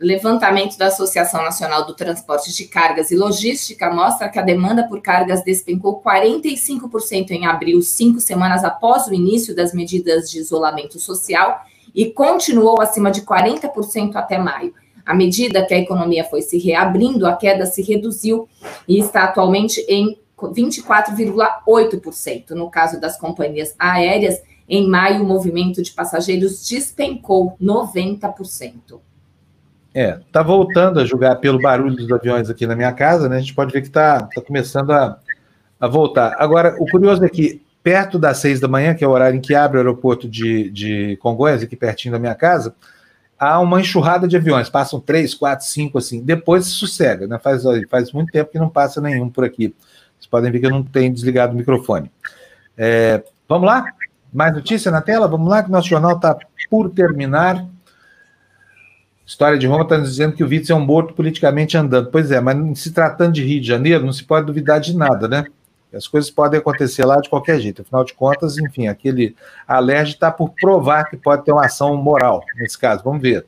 Levantamento da Associação Nacional do Transporte de Cargas e Logística mostra que a demanda por cargas despencou 45% em abril, cinco semanas após o início das medidas de isolamento social, e continuou acima de 40% até maio. À medida que a economia foi se reabrindo, a queda se reduziu e está atualmente em 24,8%. No caso das companhias aéreas, em maio, o movimento de passageiros despencou 90%. É, tá voltando a julgar pelo barulho dos aviões aqui na minha casa, né? A gente pode ver que tá, tá começando a, a voltar. Agora, o curioso é que perto das seis da manhã, que é o horário em que abre o aeroporto de, de Congonhas, aqui pertinho da minha casa, há uma enxurrada de aviões. Passam três, quatro, cinco, assim. Depois se sossega, né? Faz, faz muito tempo que não passa nenhum por aqui. Vocês podem ver que eu não tenho desligado o microfone. É, vamos lá? Mais notícia na tela? Vamos lá, que nosso jornal está por terminar. História de Roma está nos dizendo que o Witzel é um morto politicamente andando. Pois é, mas se tratando de Rio de Janeiro, não se pode duvidar de nada, né? As coisas podem acontecer lá de qualquer jeito. Afinal de contas, enfim, aquele alerge está por provar que pode ter uma ação moral nesse caso. Vamos ver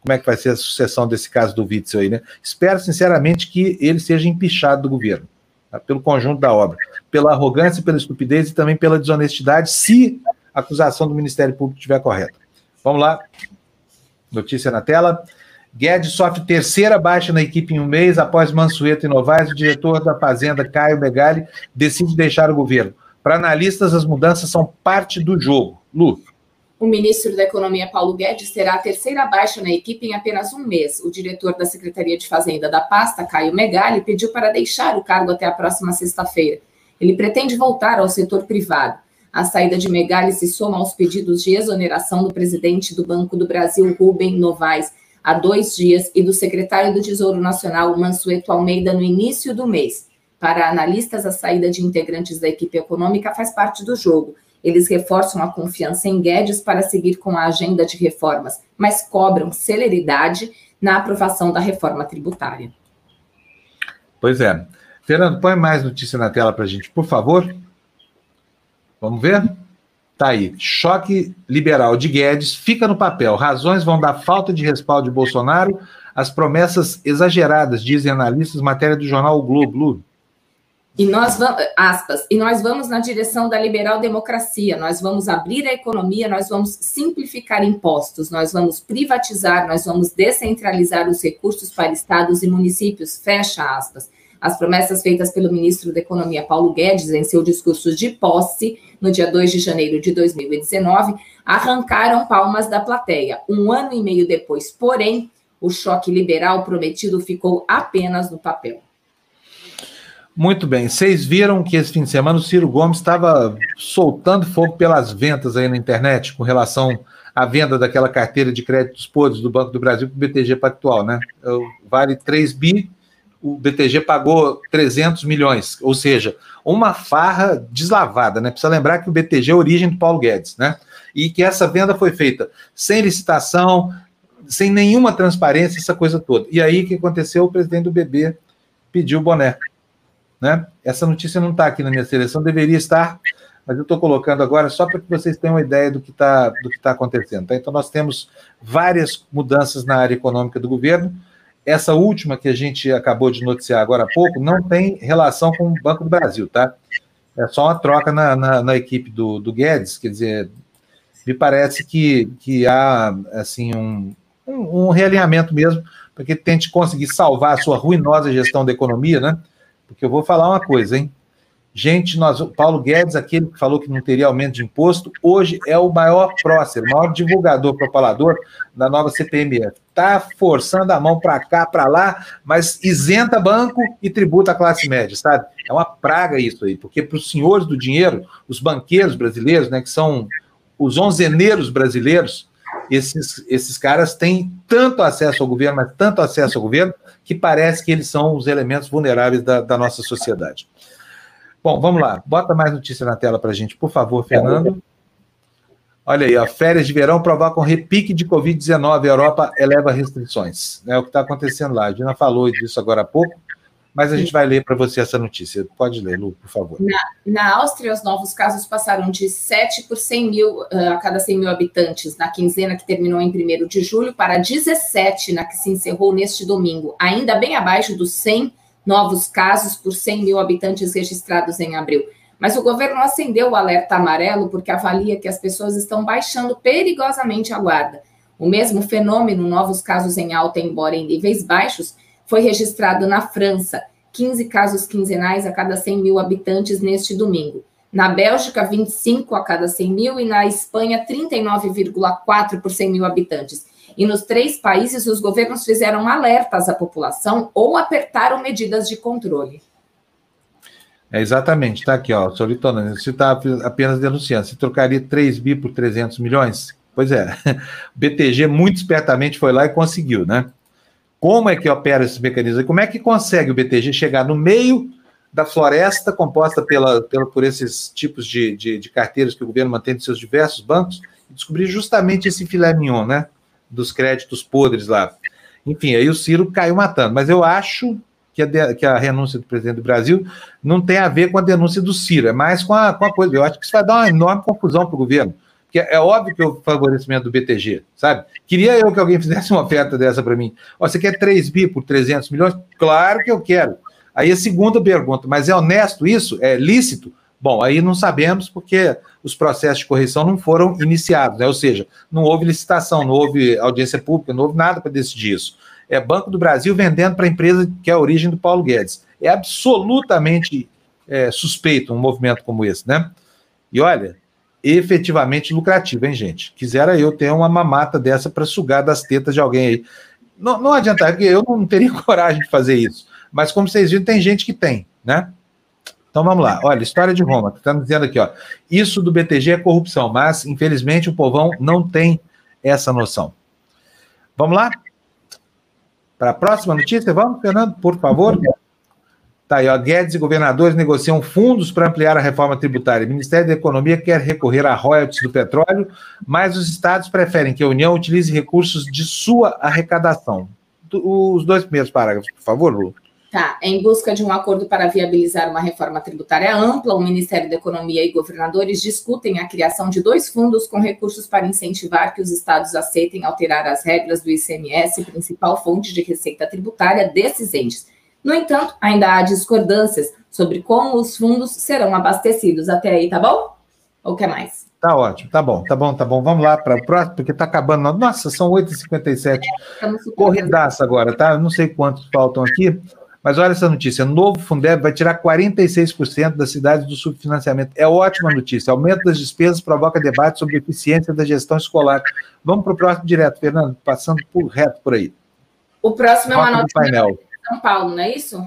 como é que vai ser a sucessão desse caso do Witzel aí, né? Espero, sinceramente, que ele seja empichado do governo, tá? pelo conjunto da obra, pela arrogância, pela estupidez e também pela desonestidade, se a acusação do Ministério Público estiver correta. Vamos lá. Notícia na tela. Guedes sofre terceira baixa na equipe em um mês após Mansueto e Novaes. O diretor da Fazenda, Caio Megali, decide deixar o governo. Para analistas, as mudanças são parte do jogo. Lu. O ministro da Economia, Paulo Guedes, terá a terceira baixa na equipe em apenas um mês. O diretor da Secretaria de Fazenda da pasta, Caio Megali, pediu para deixar o cargo até a próxima sexta-feira. Ele pretende voltar ao setor privado. A saída de Megali se soma aos pedidos de exoneração do presidente do Banco do Brasil, Rubem Novaes, há dois dias e do secretário do Tesouro Nacional, Mansueto Almeida, no início do mês. Para analistas, a saída de integrantes da equipe econômica faz parte do jogo. Eles reforçam a confiança em Guedes para seguir com a agenda de reformas, mas cobram celeridade na aprovação da reforma tributária. Pois é. Fernando, põe mais notícia na tela para a gente, por favor. Vamos ver? Tá aí. Choque liberal de Guedes fica no papel. Razões vão dar falta de respaldo de Bolsonaro às promessas exageradas, dizem analistas, matéria do jornal o Globo. E nós vamos, aspas, e nós vamos na direção da liberal democracia, nós vamos abrir a economia, nós vamos simplificar impostos, nós vamos privatizar, nós vamos descentralizar os recursos para estados e municípios, fecha aspas. As promessas feitas pelo ministro da Economia, Paulo Guedes, em seu discurso de posse, no dia 2 de janeiro de 2019, arrancaram palmas da plateia. Um ano e meio depois, porém, o choque liberal prometido ficou apenas no papel. Muito bem. Vocês viram que esse fim de semana o Ciro Gomes estava soltando fogo pelas ventas aí na internet com relação à venda daquela carteira de créditos podres do Banco do Brasil para o BTG Pactual, né? Vale 3 bi o BTG pagou 300 milhões, ou seja, uma farra deslavada, né? Precisa lembrar que o BTG é origem do Paulo Guedes, né? E que essa venda foi feita sem licitação, sem nenhuma transparência, essa coisa toda. E aí o que aconteceu? O presidente do BB pediu o boné, né? Essa notícia não está aqui na minha seleção, deveria estar, mas eu estou colocando agora só para que vocês tenham uma ideia do que está tá acontecendo. Tá? Então nós temos várias mudanças na área econômica do governo essa última que a gente acabou de noticiar agora há pouco não tem relação com o Banco do Brasil, tá? É só uma troca na, na, na equipe do, do, Guedes, quer dizer, me parece que, que há assim um, um, um realinhamento mesmo para que tente conseguir salvar a sua ruinosa gestão da economia, né? Porque eu vou falar uma coisa, hein? Gente, nós, Paulo Guedes, aquele que falou que não teria aumento de imposto, hoje é o maior prócer, o maior divulgador, propalador da nova CPMF. Está forçando a mão para cá, para lá, mas isenta banco e tributa a classe média, sabe? É uma praga isso aí, porque para os senhores do dinheiro, os banqueiros brasileiros, né, que são os onzeneiros brasileiros, esses, esses caras têm tanto acesso ao governo, mas tanto acesso ao governo, que parece que eles são os elementos vulneráveis da, da nossa sociedade. Bom, vamos lá. Bota mais notícia na tela para a gente, por favor, Fernando. Olha aí, ó, férias de verão provocam repique de Covid-19. A Europa eleva restrições. É o que está acontecendo lá. A Dina falou disso agora há pouco, mas a gente vai ler para você essa notícia. Pode ler, Lu, por favor. Na, na, Áustria, os novos casos passaram de 7 por 100 mil uh, a cada 100 mil habitantes na quinzena que terminou em 1 de julho para 17 na que se encerrou neste domingo, ainda bem abaixo dos 100 novos casos por 100 mil habitantes registrados em abril. Mas o governo acendeu o alerta amarelo porque avalia que as pessoas estão baixando perigosamente a guarda. O mesmo fenômeno, novos casos em alta, embora em níveis baixos, foi registrado na França, 15 casos quinzenais a cada 100 mil habitantes neste domingo. Na Bélgica, 25 a cada 100 mil e na Espanha, 39,4 por 100 mil habitantes. E nos três países, os governos fizeram alertas à população ou apertaram medidas de controle. É exatamente, está aqui, ó, Solitona, você está apenas denunciando. Você trocaria 3 bi por 300 milhões? Pois é, (laughs) BTG muito espertamente foi lá e conseguiu, né? Como é que opera esse mecanismo? Como é que consegue o BTG chegar no meio da floresta composta pela, pela, por esses tipos de, de, de carteiras que o governo mantém de seus diversos bancos e descobrir justamente esse filé mignon, né? Dos créditos podres lá. Enfim, aí o Ciro caiu matando. Mas eu acho que a, que a renúncia do presidente do Brasil não tem a ver com a denúncia do Ciro, é mais com a, com a coisa. Eu acho que isso vai dar uma enorme confusão para o governo. Porque é óbvio que é o favorecimento do BTG, sabe? Queria eu que alguém fizesse uma oferta dessa para mim. Você quer 3 bi por 300 milhões? Claro que eu quero. Aí a segunda pergunta, mas é honesto isso? É lícito? Bom, aí não sabemos porque os processos de correção não foram iniciados, né? ou seja, não houve licitação, não houve audiência pública, não houve nada para decidir isso. É Banco do Brasil vendendo para a empresa que é a origem do Paulo Guedes. É absolutamente é, suspeito um movimento como esse, né? E olha, efetivamente lucrativo, hein, gente? Quisera eu ter uma mamata dessa para sugar das tetas de alguém aí. Não, não porque eu não teria (laughs) coragem de fazer isso. Mas como vocês viram, tem gente que tem, né? Então vamos lá. Olha, história de Roma. Está dizendo aqui, ó. Isso do BTG é corrupção, mas infelizmente o povão não tem essa noção. Vamos lá? Para a próxima notícia, vamos, Fernando, por favor. Tá aí, ó. Guedes e governadores negociam fundos para ampliar a reforma tributária. O Ministério da Economia quer recorrer a royalties do petróleo, mas os estados preferem que a União utilize recursos de sua arrecadação. Os dois primeiros parágrafos, por favor, Lu. Tá, em busca de um acordo para viabilizar uma reforma tributária ampla, o Ministério da Economia e governadores discutem a criação de dois fundos com recursos para incentivar que os estados aceitem alterar as regras do ICMS, principal fonte de receita tributária desses entes. No entanto, ainda há discordâncias sobre como os fundos serão abastecidos. Até aí, tá bom? Ou quer mais? Tá ótimo, tá bom, tá bom, tá bom. Vamos lá para o próximo, porque tá acabando. Nossa, são 8h57. É, Corridaça agora, tá? Eu não sei quantos faltam aqui. Mas olha essa notícia: novo Fundeb vai tirar 46% das cidades do subfinanciamento. É ótima notícia. Aumento das despesas provoca debate sobre eficiência da gestão escolar. Vamos para o próximo direto, Fernando, passando por reto por aí. O próximo é uma notícia de São Paulo, não é isso?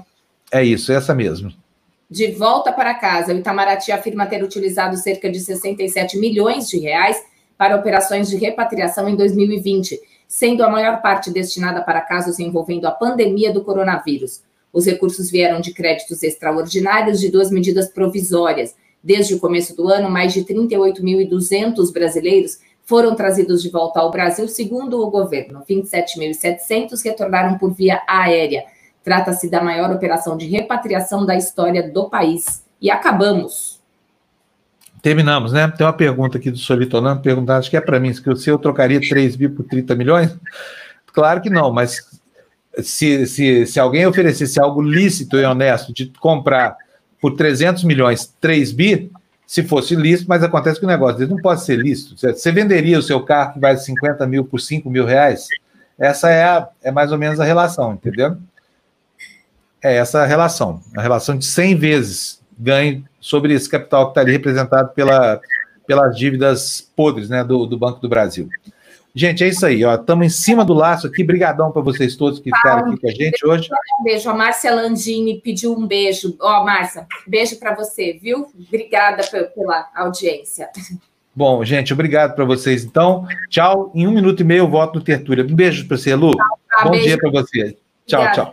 É isso, essa mesmo. De volta para casa, o Itamaraty afirma ter utilizado cerca de 67 milhões de reais para operações de repatriação em 2020, sendo a maior parte destinada para casos envolvendo a pandemia do coronavírus. Os recursos vieram de créditos extraordinários de duas medidas provisórias. Desde o começo do ano, mais de 38.200 brasileiros foram trazidos de volta ao Brasil, segundo o governo. 27.700 retornaram por via aérea. Trata-se da maior operação de repatriação da história do país. E acabamos. Terminamos, né? Tem uma pergunta aqui do Solitonando, perguntando, acho que é para mim, se eu trocaria 3 bi por 30 milhões? (laughs) Claro que não, mas se, se, se alguém oferecesse algo lícito e honesto de comprar por 300 milhões 3 bi, se fosse lícito, mas acontece que o negócio dele não pode ser lícito. Você venderia o seu carro que vale 50 mil por 5 mil reais? Essa é, a, é mais ou menos a relação, entendeu? É essa a relação. A relação de 100 vezes ganho sobre esse capital que está ali representado pela, pelas dívidas podres né, do, do Banco do Brasil. Gente, é isso aí, ó. Estamos em cima do laço aqui. Brigadão para vocês todos que ficaram aqui com a gente hoje. Um beijo. A Márcia Landini pediu um beijo. Ó, Márcia, beijo para você, viu? Obrigada pela audiência. Bom, gente, obrigado para vocês. Então, tchau. Em um minuto e meio eu volto no Tertúlia. Um beijo para você, Lu. Tchau, Bom beijo. dia para você. Tchau, Obrigada. tchau.